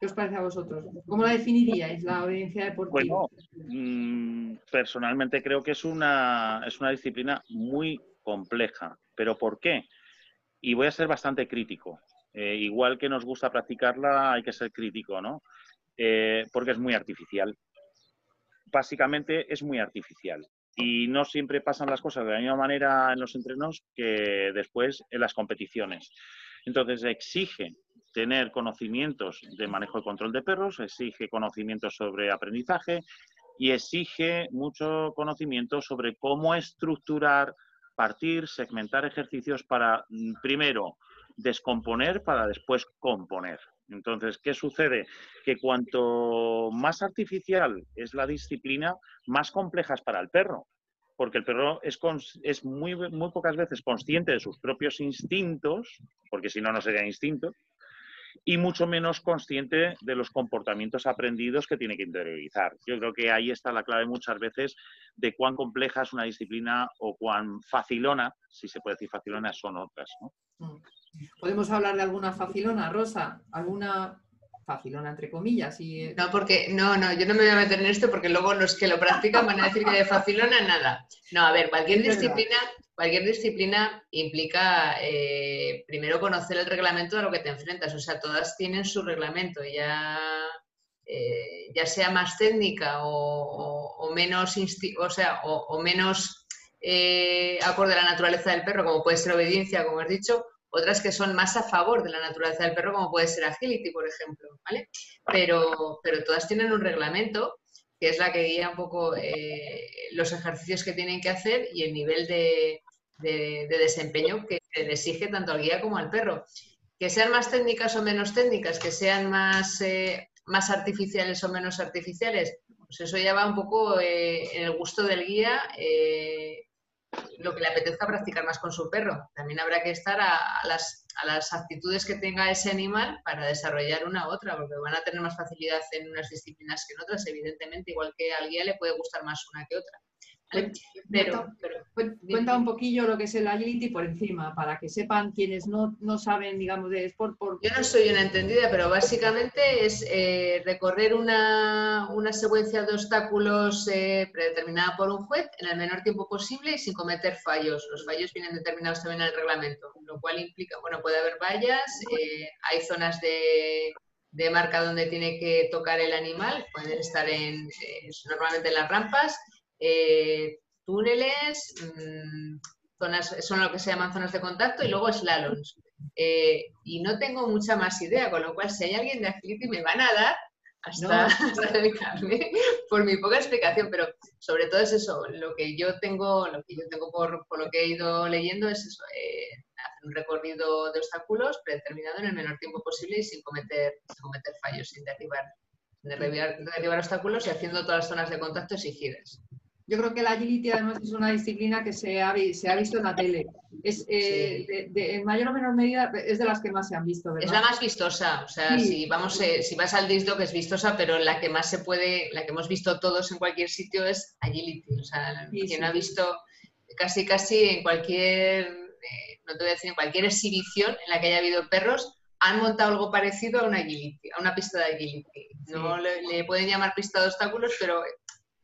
Speaker 1: ¿Qué os parece a vosotros? ¿Cómo la definiríais, la obediencia deportiva?
Speaker 3: Bueno, mm, personalmente creo que es una, es una disciplina muy compleja. ¿Pero por qué? Y voy a ser bastante crítico. Eh, igual que nos gusta practicarla, hay que ser crítico, ¿no? Eh, porque es muy artificial. Básicamente es muy artificial. Y no siempre pasan las cosas de la misma manera en los entrenos que después en las competiciones. Entonces exige tener conocimientos de manejo y control de perros, exige conocimientos sobre aprendizaje y exige mucho conocimiento sobre cómo estructurar, partir, segmentar ejercicios para, mm, primero, descomponer para después componer. Entonces, ¿qué sucede? Que cuanto más artificial es la disciplina, más compleja es para el perro porque el perro es, muy pocas veces consciente de sus propios instintos, porque si no, no sería instinto, y mucho menos consciente de los comportamientos aprendidos que tiene que interiorizar. Yo creo que ahí está la clave muchas veces de cuán compleja es una disciplina o cuán facilona, si se puede decir facilona, son otras.
Speaker 1: Mm. ¿Podemos hablar de alguna facilona, Rosa? ¿Alguna facilona, entre comillas. Y...
Speaker 2: Eh, no, porque, no, no, yo no me voy a meter en esto porque luego los que lo practican van a decir que de facilona nada. No, a ver, cualquier disciplina, cualquier disciplina implica eh, primero conocer el reglamento de lo que te enfrentas. O sea, todas tienen su reglamento, ya, eh, ya sea más técnica o, menos, o sea, o, menos acorde a la naturaleza del perro, como puede ser obediencia, como has dicho, otras que son más a favor de la naturaleza del perro, como puede ser agility, por ejemplo, ¿vale? Pero, pero todas tienen un reglamento que es la que guía un poco eh, los ejercicios que tienen que hacer y el nivel de, desempeño que le exige tanto al guía como al perro. Que sean más técnicas o menos técnicas, que sean más, eh, más artificiales o menos artificiales, pues eso ya va un poco eh, en el gusto del guía lo que le apetezca practicar más con su perro. También habrá que estar a, las, a, las, actitudes que tenga ese animal para desarrollar una u otra, porque van a tener más facilidad en unas disciplinas que en otras, evidentemente, igual que al guía le puede gustar más una que otra.
Speaker 1: Pero, cuenta un poquillo lo que es el agility por encima, para que sepan quienes no, saben, digamos, de sport. Por...
Speaker 2: Yo no soy una entendida, pero básicamente es eh, recorrer una, secuencia de obstáculos eh, predeterminada por un juez en el menor tiempo posible y sin cometer fallos. Los fallos vienen determinados también en el reglamento, lo cual implica, bueno, puede haber vallas, eh, hay zonas de, de marca donde tiene que tocar el animal, pueden estar en, normalmente en las rampas eh, túneles, mm, zonas, son lo que se llaman zonas de contacto y luego slaloms. Eh, y no tengo mucha más idea, con lo cual si hay alguien de Agility me van a dar hasta, (laughs) dedicarme por mi poca explicación, pero sobre todo es eso, lo que yo tengo, lo que yo tengo por, lo que he ido leyendo es eso, eh, hacer un recorrido de obstáculos predeterminado en el menor tiempo posible y sin cometer, sin cometer fallos, sin derribar, derribar obstáculos y haciendo todas las zonas de contacto exigidas.
Speaker 1: Yo creo que la agility además es una disciplina que se ha, se ha visto en la tele. Es, eh, en mayor o menor medida es de las que más se han visto, ¿verdad?
Speaker 2: Es la más vistosa. O sea, si, vamos, eh, si vas al que es vistosa, pero la que más se puede, la que hemos visto todos en cualquier sitio es agility. O sea, quien ha visto casi casi en cualquier, eh, no te voy a decir en cualquier exhibición en la que haya habido perros, han montado algo parecido a una agility, a una pista de agility. No le, le, pueden llamar pista de obstáculos, pero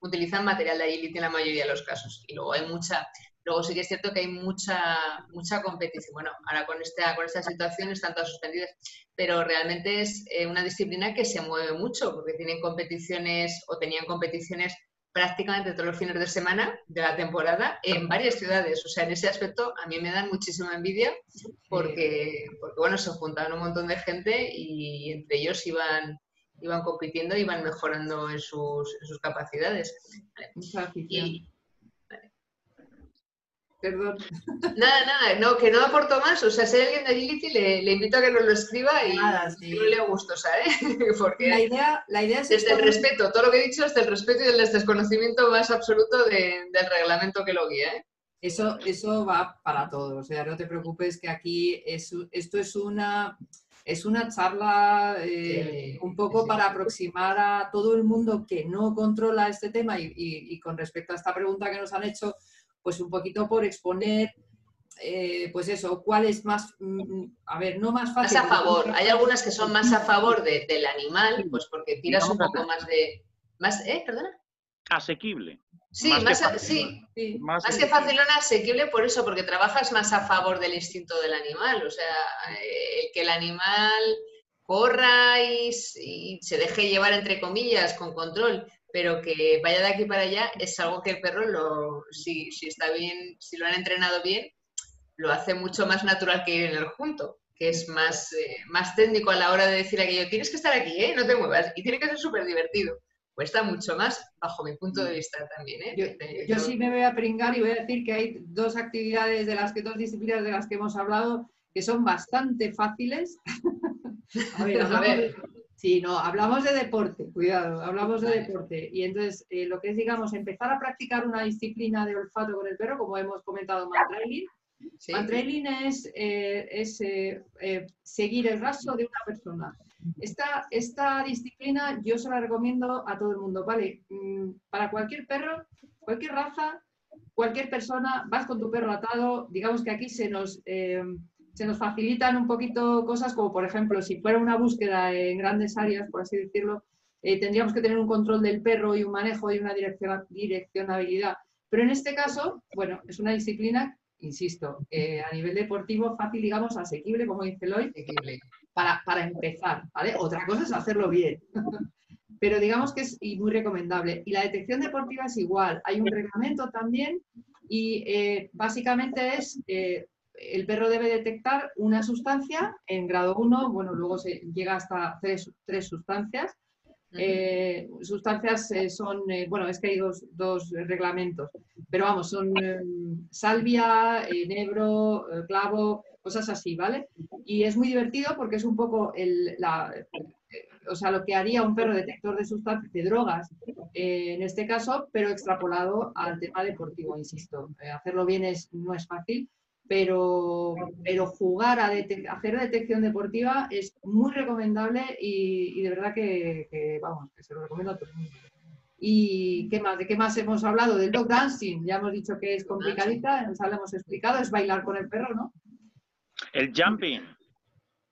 Speaker 2: utilizan material de agility en la mayoría de los casos. Y luego hay mucha, luego sí que es cierto que hay mucha, mucha competición. Bueno, ahora con esta, con esta situación están todas suspendidas, pero realmente es eh, una disciplina que se mueve mucho porque tienen competiciones o tenían competiciones prácticamente todos los fines de semana de la temporada en varias ciudades. O sea, en ese aspecto a mí me dan muchísima envidia porque, porque bueno, se juntaban un montón de gente y entre ellos iban, iban compitiendo, iban mejorando en sus, en sus capacidades.
Speaker 1: Perdón.
Speaker 2: Nada, nada, no, que no aporto más. O sea, si hay alguien de Agility, le, le invito a que nos lo escriba y nada, sí. no le gusto, ¿sabes? (laughs) Porque
Speaker 1: la idea, la idea es
Speaker 2: desde el respeto, todo lo que he dicho es del respeto y del desconocimiento más absoluto del reglamento que lo guía. ¿eh?
Speaker 1: Eso, eso va para todos. O sea, no te preocupes que aquí es, esto es una es una charla eh, un poco para aproximar a todo el mundo que no controla este tema y, con respecto a esta pregunta que nos han hecho, pues un poquito por exponer, eh, pues eso, cuál es más, mm, mm, a ver, no más fácil.
Speaker 2: Más a favor, hay algunas que son más a favor del animal, pues porque tiras un poco más de... Más, ¿Eh? ¿Perdona?
Speaker 3: Asequible.
Speaker 2: Sí, más, sí, más, que facilona, asequible por eso, porque trabajas más a favor del instinto del animal. O sea, eh, que el animal corra y, se deje llevar, entre comillas, con control, pero que vaya de aquí para allá, es algo que el perro, lo, si, si está bien, si lo han entrenado bien, lo hace mucho más natural que ir en el junto, que es más, eh, más técnico a la hora de decir aquello, tienes que estar aquí, ¿eh? no te muevas, y tiene que ser súper divertido cuesta mucho más, bajo mi punto de mm. vista también.
Speaker 1: ¿eh? Yo, sí me voy a pringar y voy a decir que hay dos actividades de las que, dos disciplinas de las que hemos hablado que son bastante fáciles. (laughs) a ver, (laughs) hablamos De, sí, no, hablamos de deporte, cuidado, hablamos de deporte. Y entonces, eh, lo que es, digamos, empezar a practicar una disciplina de olfato con el perro, como hemos comentado, (laughs) mantrailing. Sí. Mantrailing es, eh, es seguir el rastro de una persona. Esta, esta disciplina yo se la recomiendo a todo el mundo, ¿vale? Mm, para cualquier perro, cualquier raza, cualquier persona, vas con tu perro atado, digamos que aquí se nos, eh, se nos facilitan un poquito cosas como, por ejemplo, si fuera una búsqueda en grandes áreas, por así decirlo, eh, tendríamos que tener un control del perro y un manejo y una direccionabilidad. Pero en este caso, bueno, es una disciplina, insisto, eh, a nivel deportivo fácil, digamos, asequible, como dice Lloyd, para, para empezar, ¿vale? Otra cosa es hacerlo bien. (laughs) pero digamos que es muy recomendable. Y la detección deportiva es igual. Hay un reglamento también y eh, básicamente es, eh, el perro debe detectar una sustancia en grado 1, bueno, luego se llega hasta tres, sustancias. Eh, sustancias son, bueno, es que hay dos, dos, reglamentos, pero vamos, son salvia, nebro, clavo, cosas así, ¿vale? Y es muy divertido porque es un poco el, la, o sea, lo que haría un perro detector de sustancias, de drogas, eh, en este caso, pero extrapolado al tema deportivo, insisto. Eh, hacerlo bien es, no es fácil, pero, pero jugar a hacer detección deportiva es muy recomendable y, de verdad que, vamos, que se lo recomiendo a todo el mundo. ¿Y qué más? ¿De qué más hemos hablado? Del dog dancing. Ya hemos dicho que es complicadita, ya lo hemos explicado, es bailar con el perro, ¿no?
Speaker 3: El jumping.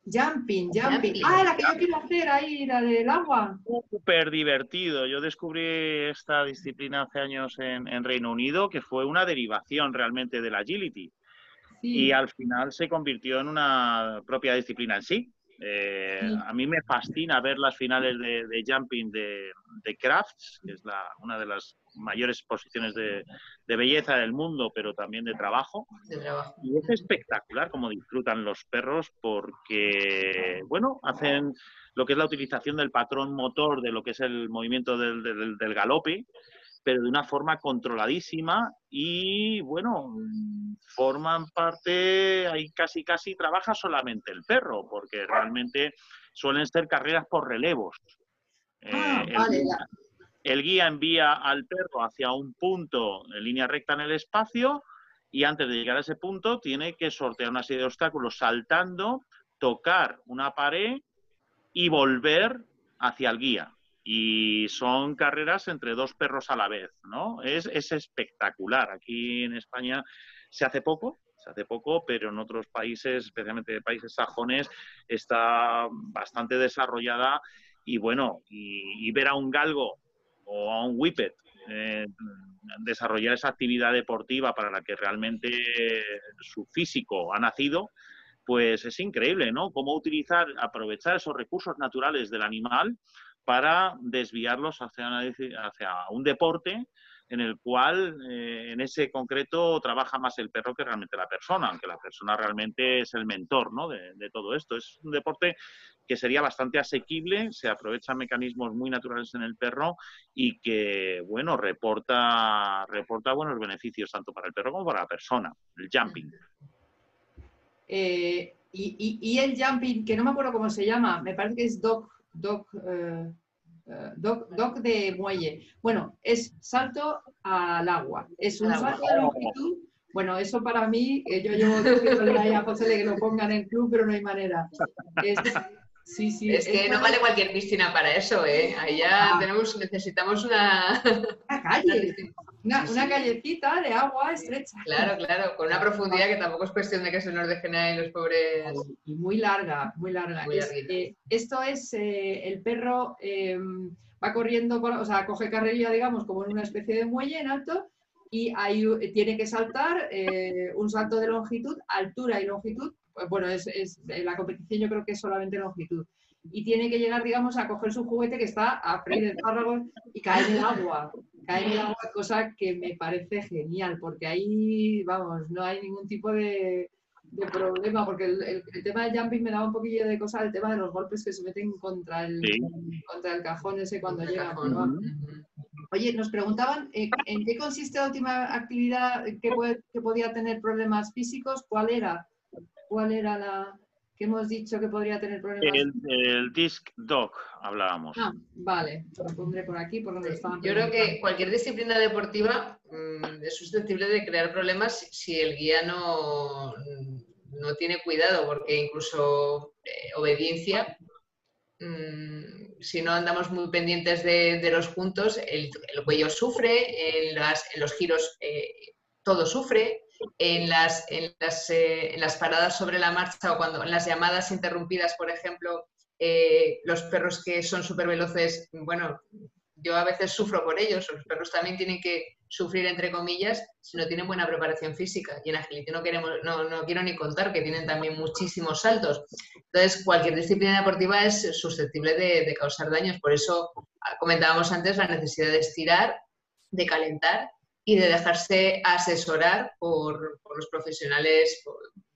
Speaker 1: Jumping, jumping. Ah, la que yo quiero hacer ahí, la del agua.
Speaker 3: Súper divertido. Yo descubrí esta disciplina hace años en, Reino Unido, que fue una derivación realmente del agility. Y al final se convirtió en una propia disciplina en sí. Eh, a mí me fascina ver las finales de, jumping de, de, Crafts, que es la, una de las mayores posiciones de, belleza del mundo, pero también de trabajo. Y es espectacular cómo disfrutan los perros porque, bueno, hacen lo que es la utilización del patrón motor de lo que es el movimiento del, del galope, pero de una forma controladísima y, bueno, forman parte, ahí casi casi trabaja solamente el perro, porque realmente suelen ser carreras por relevos.
Speaker 1: Ah, eh, vale,
Speaker 3: el guía envía al perro hacia un punto en línea recta en el espacio y antes de llegar a ese punto tiene que sortear una serie de obstáculos saltando, tocar una pared y volver hacia el guía. Y son carreras entre dos perros a la vez, ¿no? Es, es espectacular. Aquí en España se hace poco, se hace poco, pero en otros países, especialmente países sajones, está bastante desarrollada. Y bueno, y ver a un galgo o a un whippet, eh, desarrollar esa actividad deportiva para la que realmente su físico ha nacido, pues es increíble, ¿no? Cómo utilizar, aprovechar esos recursos naturales del animal para desviarlos hacia, un deporte en el cual eh, en ese concreto trabaja más el perro que realmente la persona, aunque la persona realmente es el mentor ¿no? de, todo esto. Es un deporte que sería bastante asequible, se aprovechan mecanismos muy naturales en el perro y que, bueno, reporta, reporta buenos beneficios tanto para el perro como para la persona, el jumping.
Speaker 1: Eh, y, el jumping, que no me acuerdo cómo se llama, me parece que es dog, dog eh, eh, doc, de muelle. Bueno, es salto al agua. Es un salto de longitud. Bueno, eso para mí, yo llevo diciéndole ahí a José que lo pongan en el club, pero no hay manera.
Speaker 2: Es, sí, sí, es que no vale cualquier piscina para eso, ¿eh? Ahí ya ah. tenemos, necesitamos una... (laughs)
Speaker 1: Una calle. Una, callecita de agua estrecha.
Speaker 2: Claro, claro, con una profundidad que tampoco es cuestión de que se nos dejen ahí los pobres.
Speaker 1: Y muy larga, muy larga. esto es eh, el perro em, va corriendo, o sea, coge carrerilla, digamos, como en una especie de muelle en alto y ahí tiene que saltar eh, un salto de longitud, altura y longitud. Pues, bueno, es, es, la competición yo creo que es solamente longitud y tiene que llegar, digamos, a coger su juguete que está a freír espárragos y caer en el agua. Caer en el agua, cosa que me parece genial, porque ahí, vamos, no hay ningún tipo de, problema, porque el, tema del jumping me daba un poquillo de cosa, el tema de los golpes que se meten contra el, contra el cajón ese cuando llega. Oye, nos preguntaban eh, en qué consiste la última actividad que, que podía tener problemas físicos, ¿cuál era? ¿Cuál era la...? hemos dicho que podría tener problemas.
Speaker 3: El, disc dog hablábamos.
Speaker 1: Ah, vale, lo pondré por aquí, por donde estaban.
Speaker 2: Yo creo que cualquier disciplina deportiva mm, es susceptible de crear problemas si el guía no, no tiene cuidado, porque incluso eh, obediencia, mm, si no andamos muy pendientes de, los puntos, el, cuello sufre, en, los giros eh, todo sufre en las, en las, eh, en las paradas sobre la marcha o cuando en las llamadas interrumpidas, por ejemplo, eh, los perros que son súper veloces, bueno, yo a veces sufro por ellos, los perros también tienen que sufrir, entre comillas, si no tienen buena preparación física. Y en agility no, queremos, no, no quiero ni contar que tienen también muchísimos saltos. Entonces, cualquier disciplina deportiva es susceptible de, de causar daños. Por eso ah, comentábamos antes la necesidad de estirar, de calentar y de dejarse asesorar por, los profesionales,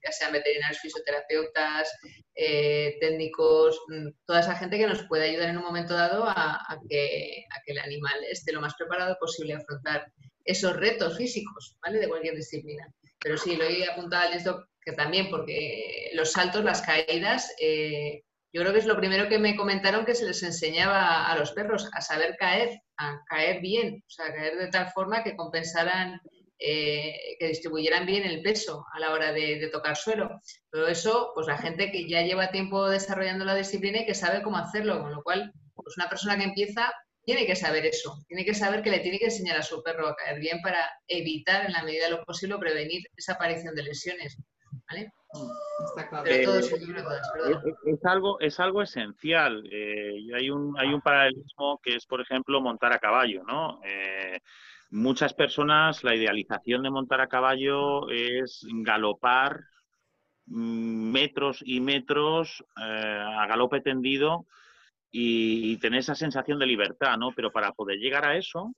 Speaker 2: ya sean veterinarios, fisioterapeutas, eh, técnicos, mm, toda esa gente que nos puede ayudar en un momento dado a, que, el animal esté lo más preparado posible a afrontar esos retos físicos, ¿vale? De cualquier disciplina. Pero sí, lo he apuntado al esto que también, porque los saltos, las caídas, eh, yo creo que es lo primero que me comentaron que se les enseñaba a los perros, a saber caer, a caer bien, o sea, caer de tal forma que compensaran, eh, que distribuyeran bien el peso a la hora de, tocar suelo. Todo eso, pues la gente que ya lleva tiempo desarrollando la disciplina y que sabe cómo hacerlo, con lo cual, pues una persona que empieza tiene que saber eso, tiene que saber que le tiene que enseñar a su perro a caer bien para evitar, en la medida de lo posible, prevenir esa aparición de lesiones. ¿vale?
Speaker 3: Eh, es, algo, es algo esencial. Eh, hay, un, hay un paralelismo que es, por ejemplo, montar a caballo, ¿no? Eh, muchas personas, la idealización de montar a caballo es galopar mm, metros y metros a galope tendido y, y, tener esa sensación de libertad, ¿no? Pero para poder llegar a eso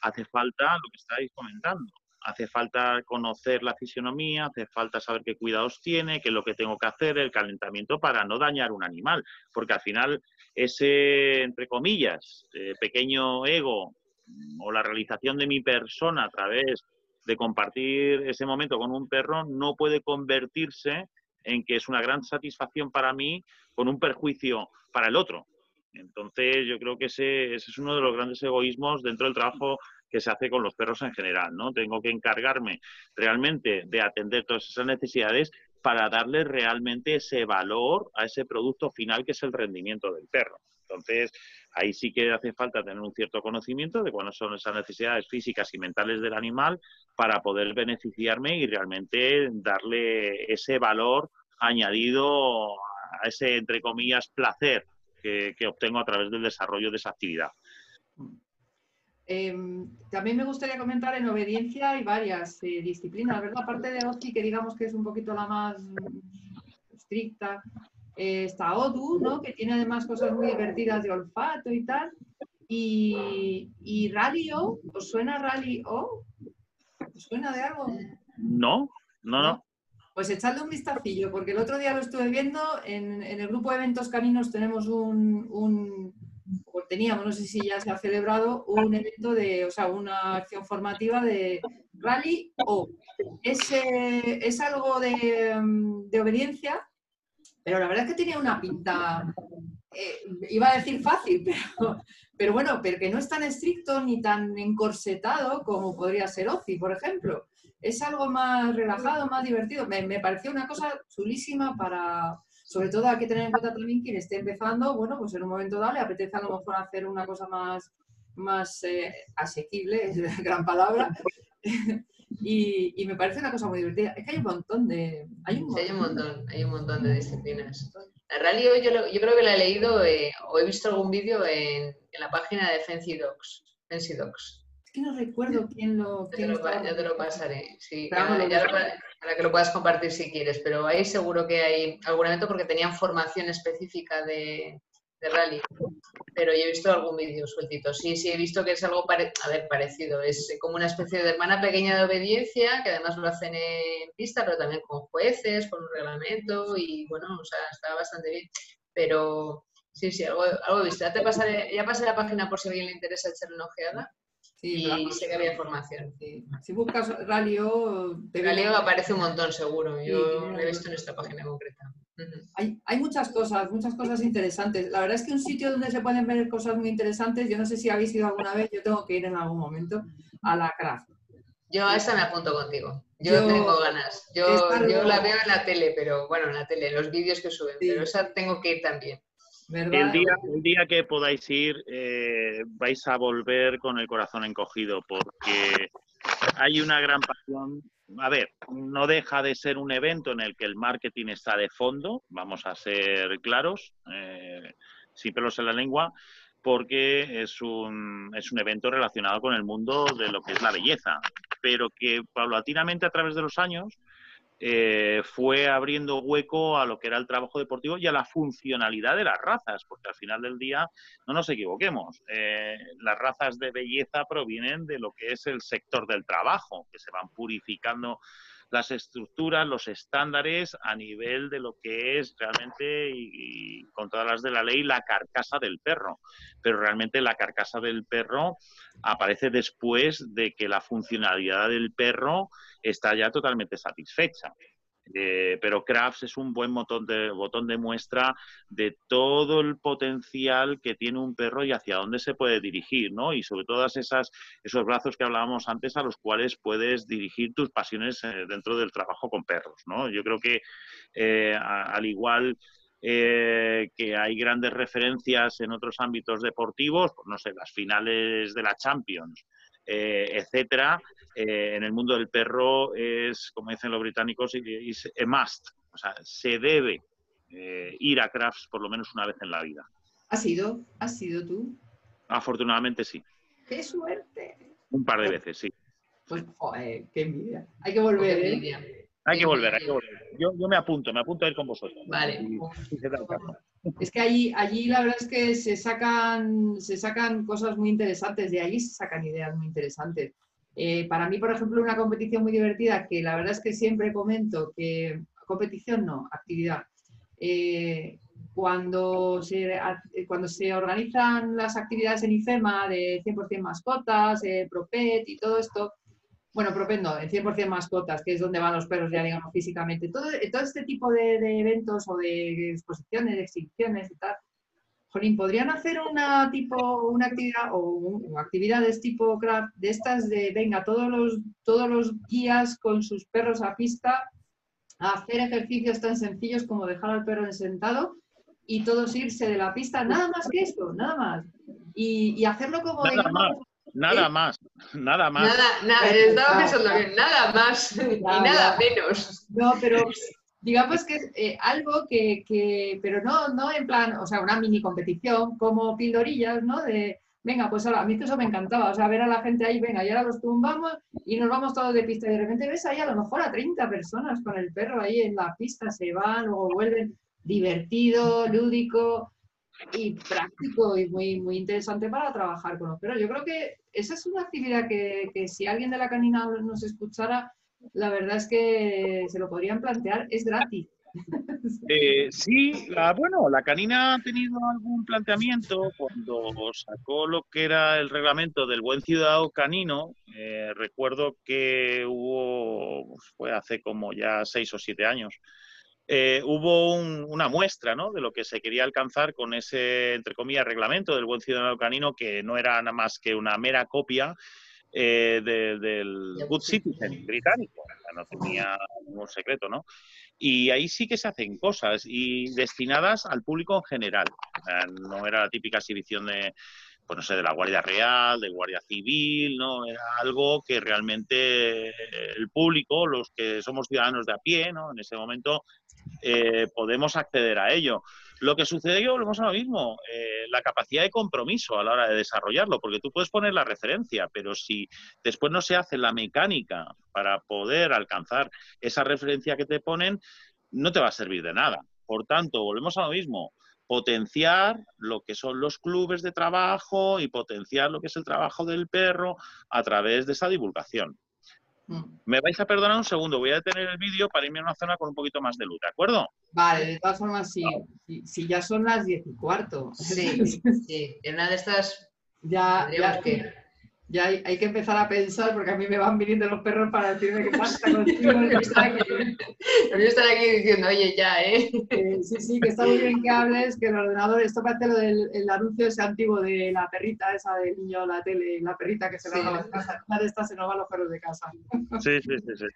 Speaker 3: hace falta lo que estáis comentando, hace falta conocer la fisionomía, hace falta saber qué cuidados tiene, qué es lo que tengo que hacer, el calentamiento para no dañar un animal, porque al final ese, entre comillas, eh, pequeño ego mm, o la realización de mi persona a través de compartir ese momento con un perro no puede convertirse en que es una gran satisfacción para mí con un perjuicio para el otro. Entonces, yo creo que ese, ese es uno de los grandes egoísmos dentro del trabajo que se hace con los perros en general, ¿no? Tengo que encargarme realmente de atender todas esas necesidades para darle realmente ese valor a ese producto final que es el rendimiento del perro. Entonces, ahí sí que hace falta tener un cierto conocimiento de cuáles son esas necesidades físicas y mentales del animal para poder beneficiarme y realmente darle ese valor añadido a ese, entre comillas, placer que, que obtengo a través del desarrollo de esa actividad.
Speaker 1: Em, también me gustaría comentar en obediencia hay varias eh, disciplinas, ¿verdad? Aparte de OCI, que digamos que es un poquito la más estricta, eh, está ODU, ¿no? Que tiene además cosas muy divertidas de olfato y tal. Y, y Rally O, ¿os suena Rally O? ¿Os suena de algo?
Speaker 3: No, no, no.
Speaker 1: Pues echadle un vistacillo, porque el otro día lo estuve viendo, en, el grupo de eventos caminos tenemos un teníamos, no sé si ya se ha celebrado, un evento de, o sea, una acción formativa de rally o es, es algo de, obediencia, pero la verdad es que tenía una pinta, eh, iba a decir fácil, (laughs) pero, pero bueno, pero que no es tan estricto ni tan encorsetado como podría ser OCI, por ejemplo. Es algo más relajado, más divertido. Me, me pareció una cosa chulísima para, sobre todo hay que tener en cuenta también quien esté empezando, bueno, pues en un momento dado le apetece a lo mejor hacer una cosa más, más eh, asequible, (laughs) es gran palabra. (laughs) y, me parece una cosa muy divertida. Es que hay un montón de...
Speaker 2: Hay un montón, hay un montón, hay un montón de disciplinas. La rally yo, yo creo que la he leído eh, o he visto algún vídeo en, la página de Fancy Dogs. Fancy Dogs.
Speaker 1: Que no recuerdo quién lo...
Speaker 2: Quién ya te lo pasaré, sí. ya, para que lo puedas compartir si quieres, pero ahí seguro que hay algún evento porque tenían formación específica de, rally. Pero yo he visto algún vídeo sueltito. Sí, sí, he visto que es algo a ver, parecido. Es como una especie de hermana pequeña de obediencia, que además lo hacen en pista, pero también con jueces, con un reglamento y bueno, o sea, está bastante bien. Pero sí, sí, algo, algo he visto. Ya, te pasaré, ya pasé la página por si a alguien le interesa echarle una ojeada. Sí, y sé que había información.
Speaker 1: Si buscas Ralio...
Speaker 2: Te Ralio aparece un montón, seguro. Yo lo he visto en esta página concreta.
Speaker 1: hay, hay, muchas cosas, muchas cosas interesantes. La verdad es que un sitio donde se pueden ver cosas muy interesantes, yo no sé si habéis ido alguna vez, yo tengo que ir en algún momento a la craft.
Speaker 2: Yo a esa me apunto contigo. Yo, tengo ganas. Yo, yo la veo en la tele, pero bueno, en la tele, en los vídeos que suben, pero esa tengo que ir también.
Speaker 3: El día, que podáis ir, eh, vais a volver con el corazón encogido, porque hay una gran pasión. A ver, no deja de ser un evento en el que el marketing está de fondo, vamos a ser claros, eh, pelos en la lengua, porque es un, es un evento relacionado con el mundo de lo que es la belleza, pero que paulatinamente a través de los años eh, fue abriendo hueco a lo que era el trabajo deportivo y a la funcionalidad de las razas, porque al final del día, no nos equivoquemos, eh, las razas de belleza provienen de lo que es el sector del trabajo, que se van purificando las estructuras, los estándares a nivel de lo que es realmente, y, con todas las de la ley, la carcasa del perro. Pero realmente la carcasa del perro aparece después de que la funcionalidad del perro está ya totalmente satisfecha. Eh, pero Crafts es un buen botón de, botón de muestra de todo el potencial que tiene un perro y hacia dónde se puede dirigir, ¿no? Y sobre todas esas esos brazos que hablábamos antes a los cuales puedes dirigir tus pasiones eh, dentro del trabajo con perros, ¿no? Yo creo que eh, al igual que hay grandes referencias en otros ámbitos deportivos, pues no sé, las finales de la Champions, etcétera, eh, en el mundo del perro es, como dicen los británicos, es a must. O sea, se debe eh, ir a crafts por lo menos una vez en la vida.
Speaker 1: ¿Has ido? ¿Has sido tú?
Speaker 3: Afortunadamente sí.
Speaker 1: ¡Qué suerte!
Speaker 3: Un par de veces, sí.
Speaker 1: Pues, joder, qué envidia. Hay que volver,
Speaker 3: ¿eh? Hay que volver, hay que volver. Yo, me apunto, me apunto a ir con vosotros.
Speaker 1: Vale. (laughs) es que allí, allí la verdad es que se sacan, se sacan cosas muy interesantes, de allí se sacan ideas muy interesantes. Eh, para mí, por ejemplo, una competición muy divertida, que la verdad es que siempre comento que competición no, actividad. Eh, cuando, se, cuando se organizan las actividades en IFEMA de 100% mascotas, eh, ProPet y todo esto, bueno, ProPet no, en 100% mascotas, que es donde van los perros ya, digamos, físicamente, todo, este tipo de, de eventos o de exposiciones, de exhibiciones y tal, Jolín, ¿podrían hacer una tipo, una actividad o, actividades tipo craft de estas de venga, todos los, todos los guías con sus perros a pista a hacer ejercicios tan sencillos como dejar al perro sentado y todos irse de la pista, nada más que eso, nada más. Y, hacerlo como
Speaker 3: nada más, nada ¿eh? más, nada más.
Speaker 2: Nada, nada, estaba pensando bien, nada más y nada menos.
Speaker 1: No, pero (laughs) digamos que es eh, algo que, pero no, no en plan, o sea, una mini competición, como pildorillas, ¿no? De, venga, pues ahora, a mí eso me encantaba, o sea, ver a la gente ahí, venga, y ahora los tumbamos y nos vamos todos de pista y de repente ves ahí a lo mejor a 30 personas con el perro ahí en la pista, se van, luego vuelven, divertido, lúdico y práctico y muy, muy interesante para trabajar con los perros. Yo creo que esa es una actividad que, que si alguien de la canina nos escuchara, la verdad es que se lo podrían plantear, es gratis. (laughs)
Speaker 3: Eh, sí, bueno, la canina ha tenido algún planteamiento cuando sacó lo que era el reglamento del buen ciudadano canino. Eh, recuerdo que hubo, pues, fue hace como ya seis o siete años, eh, hubo una muestra ¿no? de lo que se quería alcanzar con ese, entre comillas, reglamento del buen ciudadano canino, que no era nada más que una mera copia eh, del Good Citizen británico, no tenía ningún secreto, ¿no? Y ahí sí que se hacen cosas y destinadas al público en general. no era la típica exhibición de, pues no sé, de la Guardia Real, de Guardia Civil, ¿no? Era algo que realmente el público, los que somos ciudadanos de a pie, ¿no? En ese momento eh, podemos acceder a ello. Lo que sucede que volvemos a lo mismo, eh, la capacidad de compromiso a la hora de desarrollarlo, porque tú puedes poner la referencia, pero si después no se hace la mecánica para poder alcanzar esa referencia que te ponen, no te va a servir de nada. Por tanto, volvemos a lo mismo, potenciar lo que son los clubes de trabajo y potenciar lo que es el trabajo del perro a través de esa divulgación. Mm. Me vais a perdonar un segundo, voy a detener el vídeo para irme a una zona con un poquito más de luz, ¿de acuerdo?
Speaker 1: Vale, de todas formas, sí, si, ya son las diez y cuarto.
Speaker 2: Sí, (laughs) sí, en una de estas
Speaker 1: ya, ya, que ya hay, que empezar a pensar, porque a mí me van viniendo los perros para decirme que pasa (laughs) contigo.
Speaker 2: No estar aquí diciendo, oye, ya, ¿eh?
Speaker 1: Sí, sí, que está muy bien que hables, que el ordenador, esto parece lo del el anuncio ese antiguo de la perrita, esa del niño, la tele, la perrita que se va a la casa. Una de estas se nos van los perros de casa.
Speaker 3: Sí, sí, sí, sí.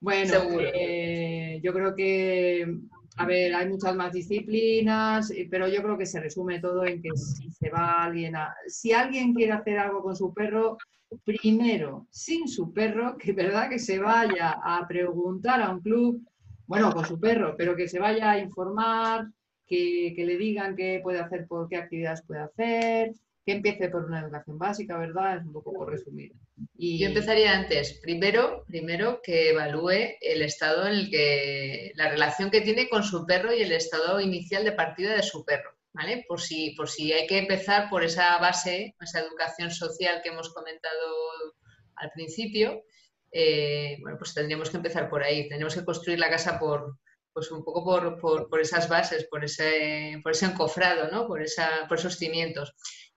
Speaker 1: Bueno, eh, yo creo que, a ver, hay muchas más disciplinas, eh, pero yo creo que se resume todo en que si se va alguien a... Si alguien quiere hacer algo con su perro, primero, sin su perro, que verdad que se vaya a preguntar a un club, bueno, con su perro, pero que se vaya a informar, que, que le digan qué puede hacer, por qué actividades puede hacer, que empiece por una educación básica, ¿verdad? Es un poco por resumir.
Speaker 2: Y... Yo empezaría antes, primero, primero que evalúe el estado en el que, la relación que tiene con su perro y el estado inicial de partida de su perro, ¿vale? Por si, por si hay que empezar por esa base, esa educación social que hemos comentado al principio, eh, bueno, pues tendríamos que empezar por ahí, tendríamos que construir la casa por, pues un poco por, por, por esas bases, por ese, por ese encofrado, ¿no? por, esa, por esos cimientos.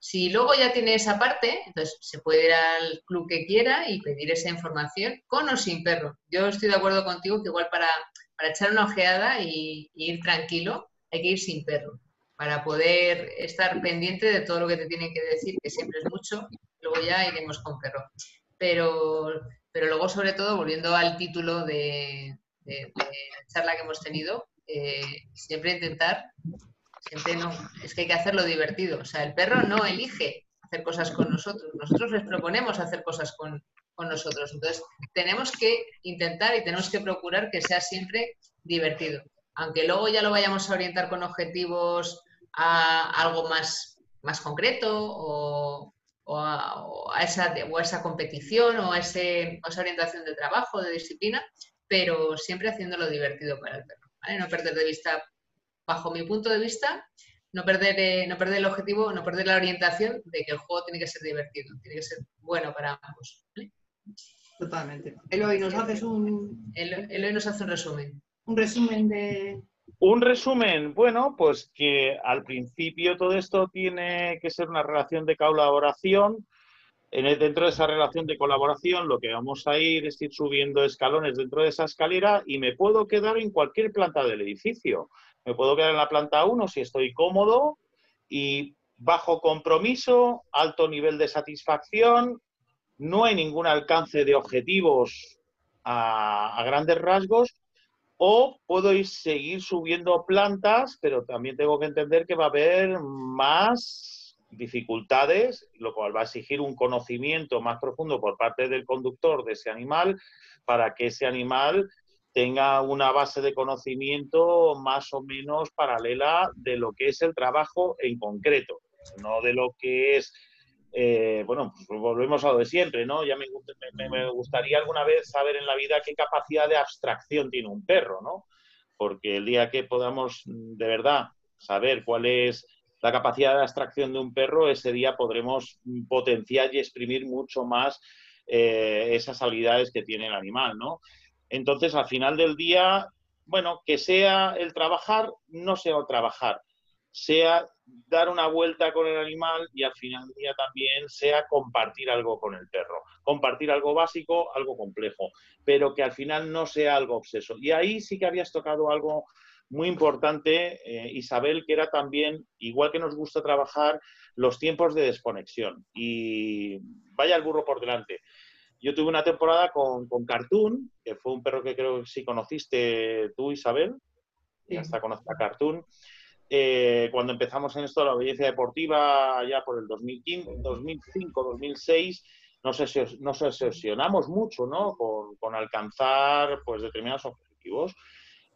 Speaker 2: Si luego ya tiene esa parte, entonces se puede ir al club que quiera y pedir esa información con o sin perro. Yo estoy de acuerdo contigo que igual para, para echar una ojeada y, ir tranquilo hay que ir sin perro para poder estar pendiente de todo lo que te tienen que decir, que siempre es mucho, luego ya iremos con perro. Pero, pero luego, sobre todo, volviendo al título de, la charla que hemos tenido, eh, siempre intentar Siempre no, es que hay que hacerlo divertido. O sea, el perro no elige hacer cosas con nosotros, nosotros les proponemos hacer cosas con, nosotros. Entonces, tenemos que intentar y tenemos que procurar que sea siempre divertido. Aunque luego ya lo vayamos a orientar con objetivos a algo más, más concreto o, a, esa, o esa competición o a, ese, esa orientación de trabajo, de disciplina, pero siempre haciéndolo divertido para el perro. No perder de vista bajo mi punto de vista, no perder, eh, no perder el objetivo, no perder la orientación de que el juego tiene que ser divertido, tiene que ser bueno para ambos.
Speaker 1: Totalmente. Eloy, ¿nos haces un...
Speaker 2: Eloy nos hace un resumen.
Speaker 1: Un resumen de...
Speaker 3: Un resumen, bueno, pues que al principio todo esto tiene que ser una relación de colaboración. En el, dentro de esa relación de colaboración, lo que vamos a ir es ir subiendo escalones dentro de esa escalera y me puedo quedar en cualquier planta del edificio. Me puedo quedar en la planta 1 si estoy cómodo y bajo compromiso, alto nivel de satisfacción, no hay ningún alcance de objetivos a, grandes rasgos, o puedo ir seguir subiendo plantas, pero también tengo que entender que va a haber más dificultades, lo cual va a exigir un conocimiento más profundo por parte del conductor de ese animal para que ese animal tenga una base de conocimiento más o menos paralela de lo que es el trabajo en concreto, no de lo que es, eh, bueno, pues volvemos a lo de siempre, ¿no? Ya me, me, gustaría alguna vez saber en la vida qué capacidad de abstracción tiene un perro, ¿no? Porque el día que podamos de verdad saber cuál es la capacidad de abstracción de un perro, ese día podremos potenciar y exprimir mucho más eh, esas habilidades que tiene el animal, ¿no? Entonces, al final del día, bueno, que sea el trabajar, no sea el trabajar, sea dar una vuelta con el animal y al final del día también sea compartir algo con el perro. Compartir algo básico, algo complejo, pero que al final no sea algo obseso. Y ahí sí que habías tocado algo muy importante, eh, Isabel, que era también, igual que nos gusta trabajar, los tiempos de desconexión. Y vaya el burro por delante. Yo tuve una temporada con, Cartoon, que fue un perro que creo que sí conociste tú, Isabel. Ya está conocida Cartoon. Eh, cuando empezamos en esto de la belleza deportiva, ya por el 2015, 2005, 2006, nos, nos obsesionamos mucho ¿no? con, con alcanzar pues, determinados objetivos.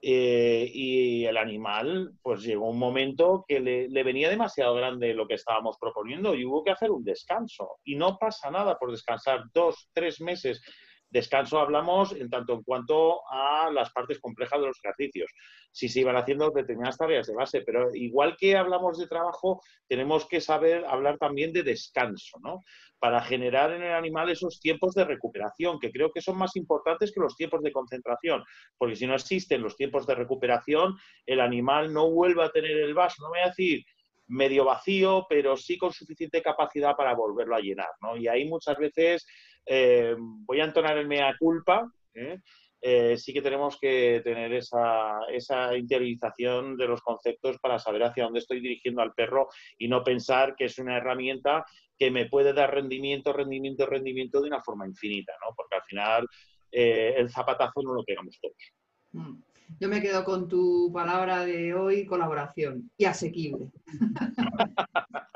Speaker 3: Eh, y el animal, pues llegó un momento que le, venía demasiado grande lo que estábamos proponiendo y hubo que hacer un descanso. Y no pasa nada por descansar dos, tres meses. Descanso hablamos en tanto en cuanto a las partes complejas de los ejercicios, si se iban haciendo determinadas tareas de base, pero igual que hablamos de trabajo, tenemos que saber hablar también de descanso, ¿no? para generar en el animal esos tiempos de recuperación, que creo que son más importantes que los tiempos de concentración, porque si no existen los tiempos de recuperación, el animal no vuelve a tener el vaso, no voy a decir medio vacío, pero sí con suficiente capacidad para volverlo a llenar. ¿no? Y ahí muchas veces eh, voy a entonar el mea culpa. ¿eh? Eh, sí que tenemos que tener esa, esa, interiorización de los conceptos para saber hacia dónde estoy dirigiendo al perro y no pensar que es una herramienta que me puede dar rendimiento, rendimiento, rendimiento de una forma infinita, ¿no? Porque al final eh, el zapatazo no lo pegamos todos.
Speaker 1: Mm. Yo me quedo con tu palabra de hoy, colaboración y asequible. (laughs)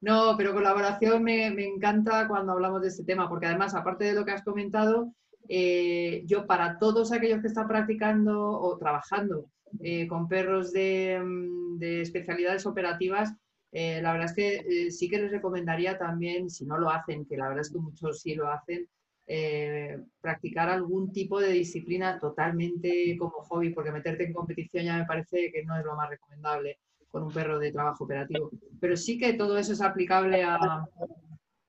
Speaker 1: no, pero colaboración me, encanta cuando hablamos de este tema, porque además, aparte de lo que has comentado, eh, yo para todos aquellos que están practicando o trabajando eh, con perros de, mm, especialidades operativas, eh, la verdad es que sí que les recomendaría también, si no lo hacen, que la verdad es que muchos sí lo hacen, eh, practicar algún tipo de disciplina totalmente como hobby, porque meterte en competición ya me parece que no es lo más recomendable con un perro de trabajo operativo. Pero sí que todo eso es aplicable a,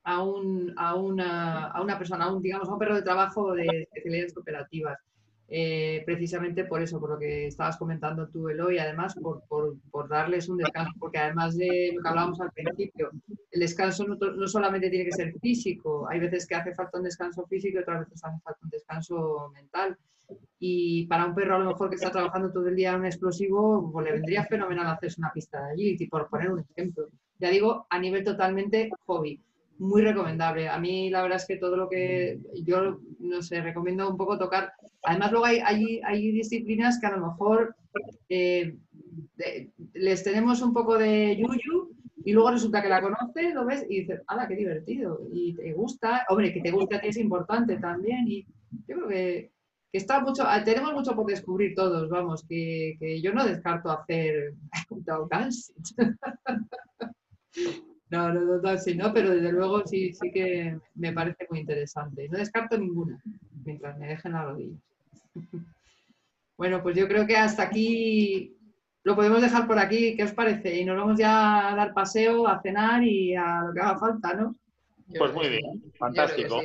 Speaker 1: a, un, a, una, a una persona, a un, digamos, a un perro de trabajo de especialidades operativas. Eh, precisamente por eso, por lo que estabas comentando tú, Eloy, además por, por, darles un descanso, porque además de lo que hablábamos al principio, el descanso no, solamente tiene que ser físico, hay veces que hace falta un descanso físico y otras veces hace falta un descanso mental. Y para un perro a lo mejor que está trabajando todo el día en un explosivo, pues le vendría fenomenal hacerse una pista de agility, por poner un ejemplo. Ya digo, a nivel totalmente hobby muy recomendable. A mí la verdad es que todo lo que yo, no sé, recomiendo un poco tocar. Además luego hay, hay, disciplinas que a lo mejor eh, les tenemos un poco de yuyu y luego resulta que la conoces, lo ves y dices, ¡hala, qué divertido! Y te gusta, hombre, que te guste a ti es importante también y yo creo que, que está mucho, tenemos mucho por descubrir todos, vamos, que, que yo no descarto hacer (laughs) un (laughs) No, no, no, no, pero desde luego sí, sí que me parece muy interesante. No descarto ninguna, mientras me dejen a rodillas. (laughs) Bueno, pues yo creo que hasta aquí lo podemos dejar por aquí. ¿Qué os parece? Y nos vamos ya a dar paseo, a cenar y a lo que haga falta, ¿no?
Speaker 3: Pues muy bien, fantástico.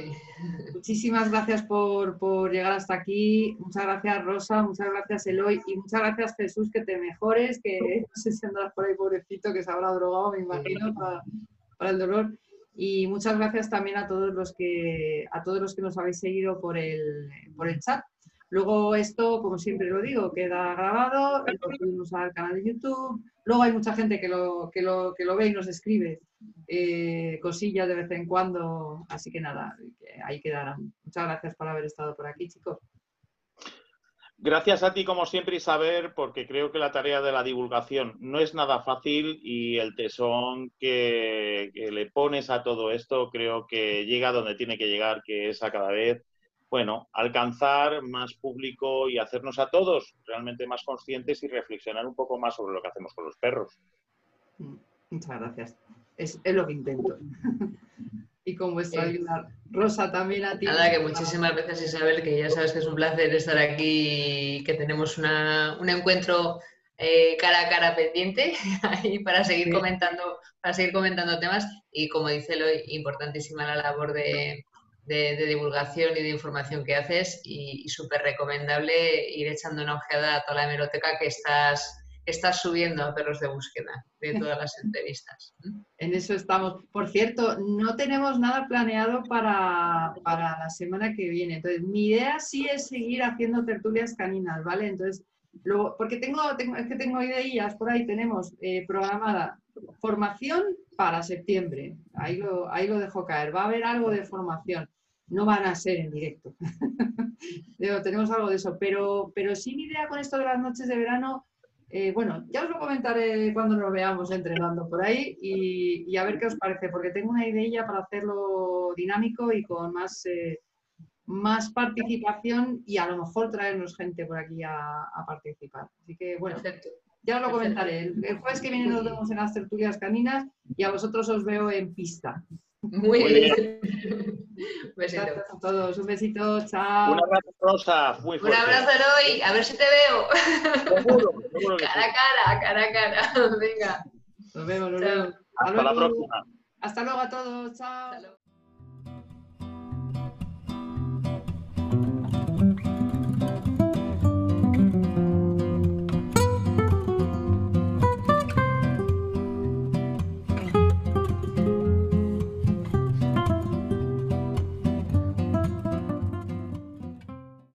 Speaker 1: Muchísimas gracias por, llegar hasta aquí. Muchas gracias, Rosa. Muchas gracias, Eloy. Y muchas gracias, Jesús, que te mejores. Que (laughs) no sé si andas por ahí, pobrecito, que se habrá drogado, me imagino, para, el dolor. Y muchas gracias también a todos los que, a todos los que nos habéis seguido por el, por el chat. Luego esto, como siempre lo digo, queda grabado, lo subimos al canal de YouTube. Luego hay mucha gente que lo, que lo, que lo ve y nos escribe eh, cosillas de vez en cuando. Así que nada, ahí quedarán. Muchas gracias por haber estado por aquí, chicos.
Speaker 3: Gracias a ti, como siempre, Isabel, porque creo que la tarea de la divulgación no es nada fácil y el tesón que, que le pones a todo esto creo que llega donde tiene que llegar, que es a cada vez bueno, alcanzar más público y hacernos a todos realmente más conscientes y reflexionar un poco más sobre lo que hacemos con los perros.
Speaker 1: Mm, muchas gracias. Es, lo que intento. (laughs) y con vuestra ayuda. Rosa, también a ti.
Speaker 2: Nada, que muchísimas gracias Isabel, que ya sabes que es un placer estar aquí y que tenemos un encuentro eh, cara a cara pendiente (laughs) ahí para seguir comentando, para seguir comentando temas. Y como dice lo importantísima la labor de, de, divulgación y de información que haces y, súper recomendable ir echando una ojeada a toda la hemeroteca que estás, estás subiendo a perros de búsqueda de todas las (laughs) entrevistas.
Speaker 1: En eso estamos. Por cierto, no tenemos nada planeado para, la semana que viene. Entonces, mi idea sí es seguir haciendo tertulias caninas, ¿vale? Entonces, luego, porque tengo, tengo es que tengo ideas por ahí, tenemos eh, programada formación para septiembre. Ahí lo, ahí lo dejo caer. Va a haber algo de formación. No van a ser en directo. (laughs) tenemos algo de eso. Pero, pero sí mi idea con esto de las noches de verano, eh, bueno, ya os lo comentaré cuando nos veamos entrenando por ahí y, a ver qué os parece, porque tengo una idea para hacerlo dinámico y con más, eh, más participación y a lo mejor traernos gente por aquí a, participar. Así que, bueno, ya os lo comentaré. El, jueves que viene nos vemos en las tertulias caninas y a vosotros os veo en pista.
Speaker 2: Muy, bien.
Speaker 1: Un besito. (laughs) a todos. Un besito. Chao.
Speaker 3: Un abrazo, Rosa. Muy fuerte.
Speaker 2: Un abrazo, hoy. A ver si te veo. Seguro, seguro (laughs) cara a cara, cara a cara. (laughs) Venga.
Speaker 1: Nos vemos, nos vemos.
Speaker 3: Hasta la próxima.
Speaker 1: Hasta luego a todos. Chao.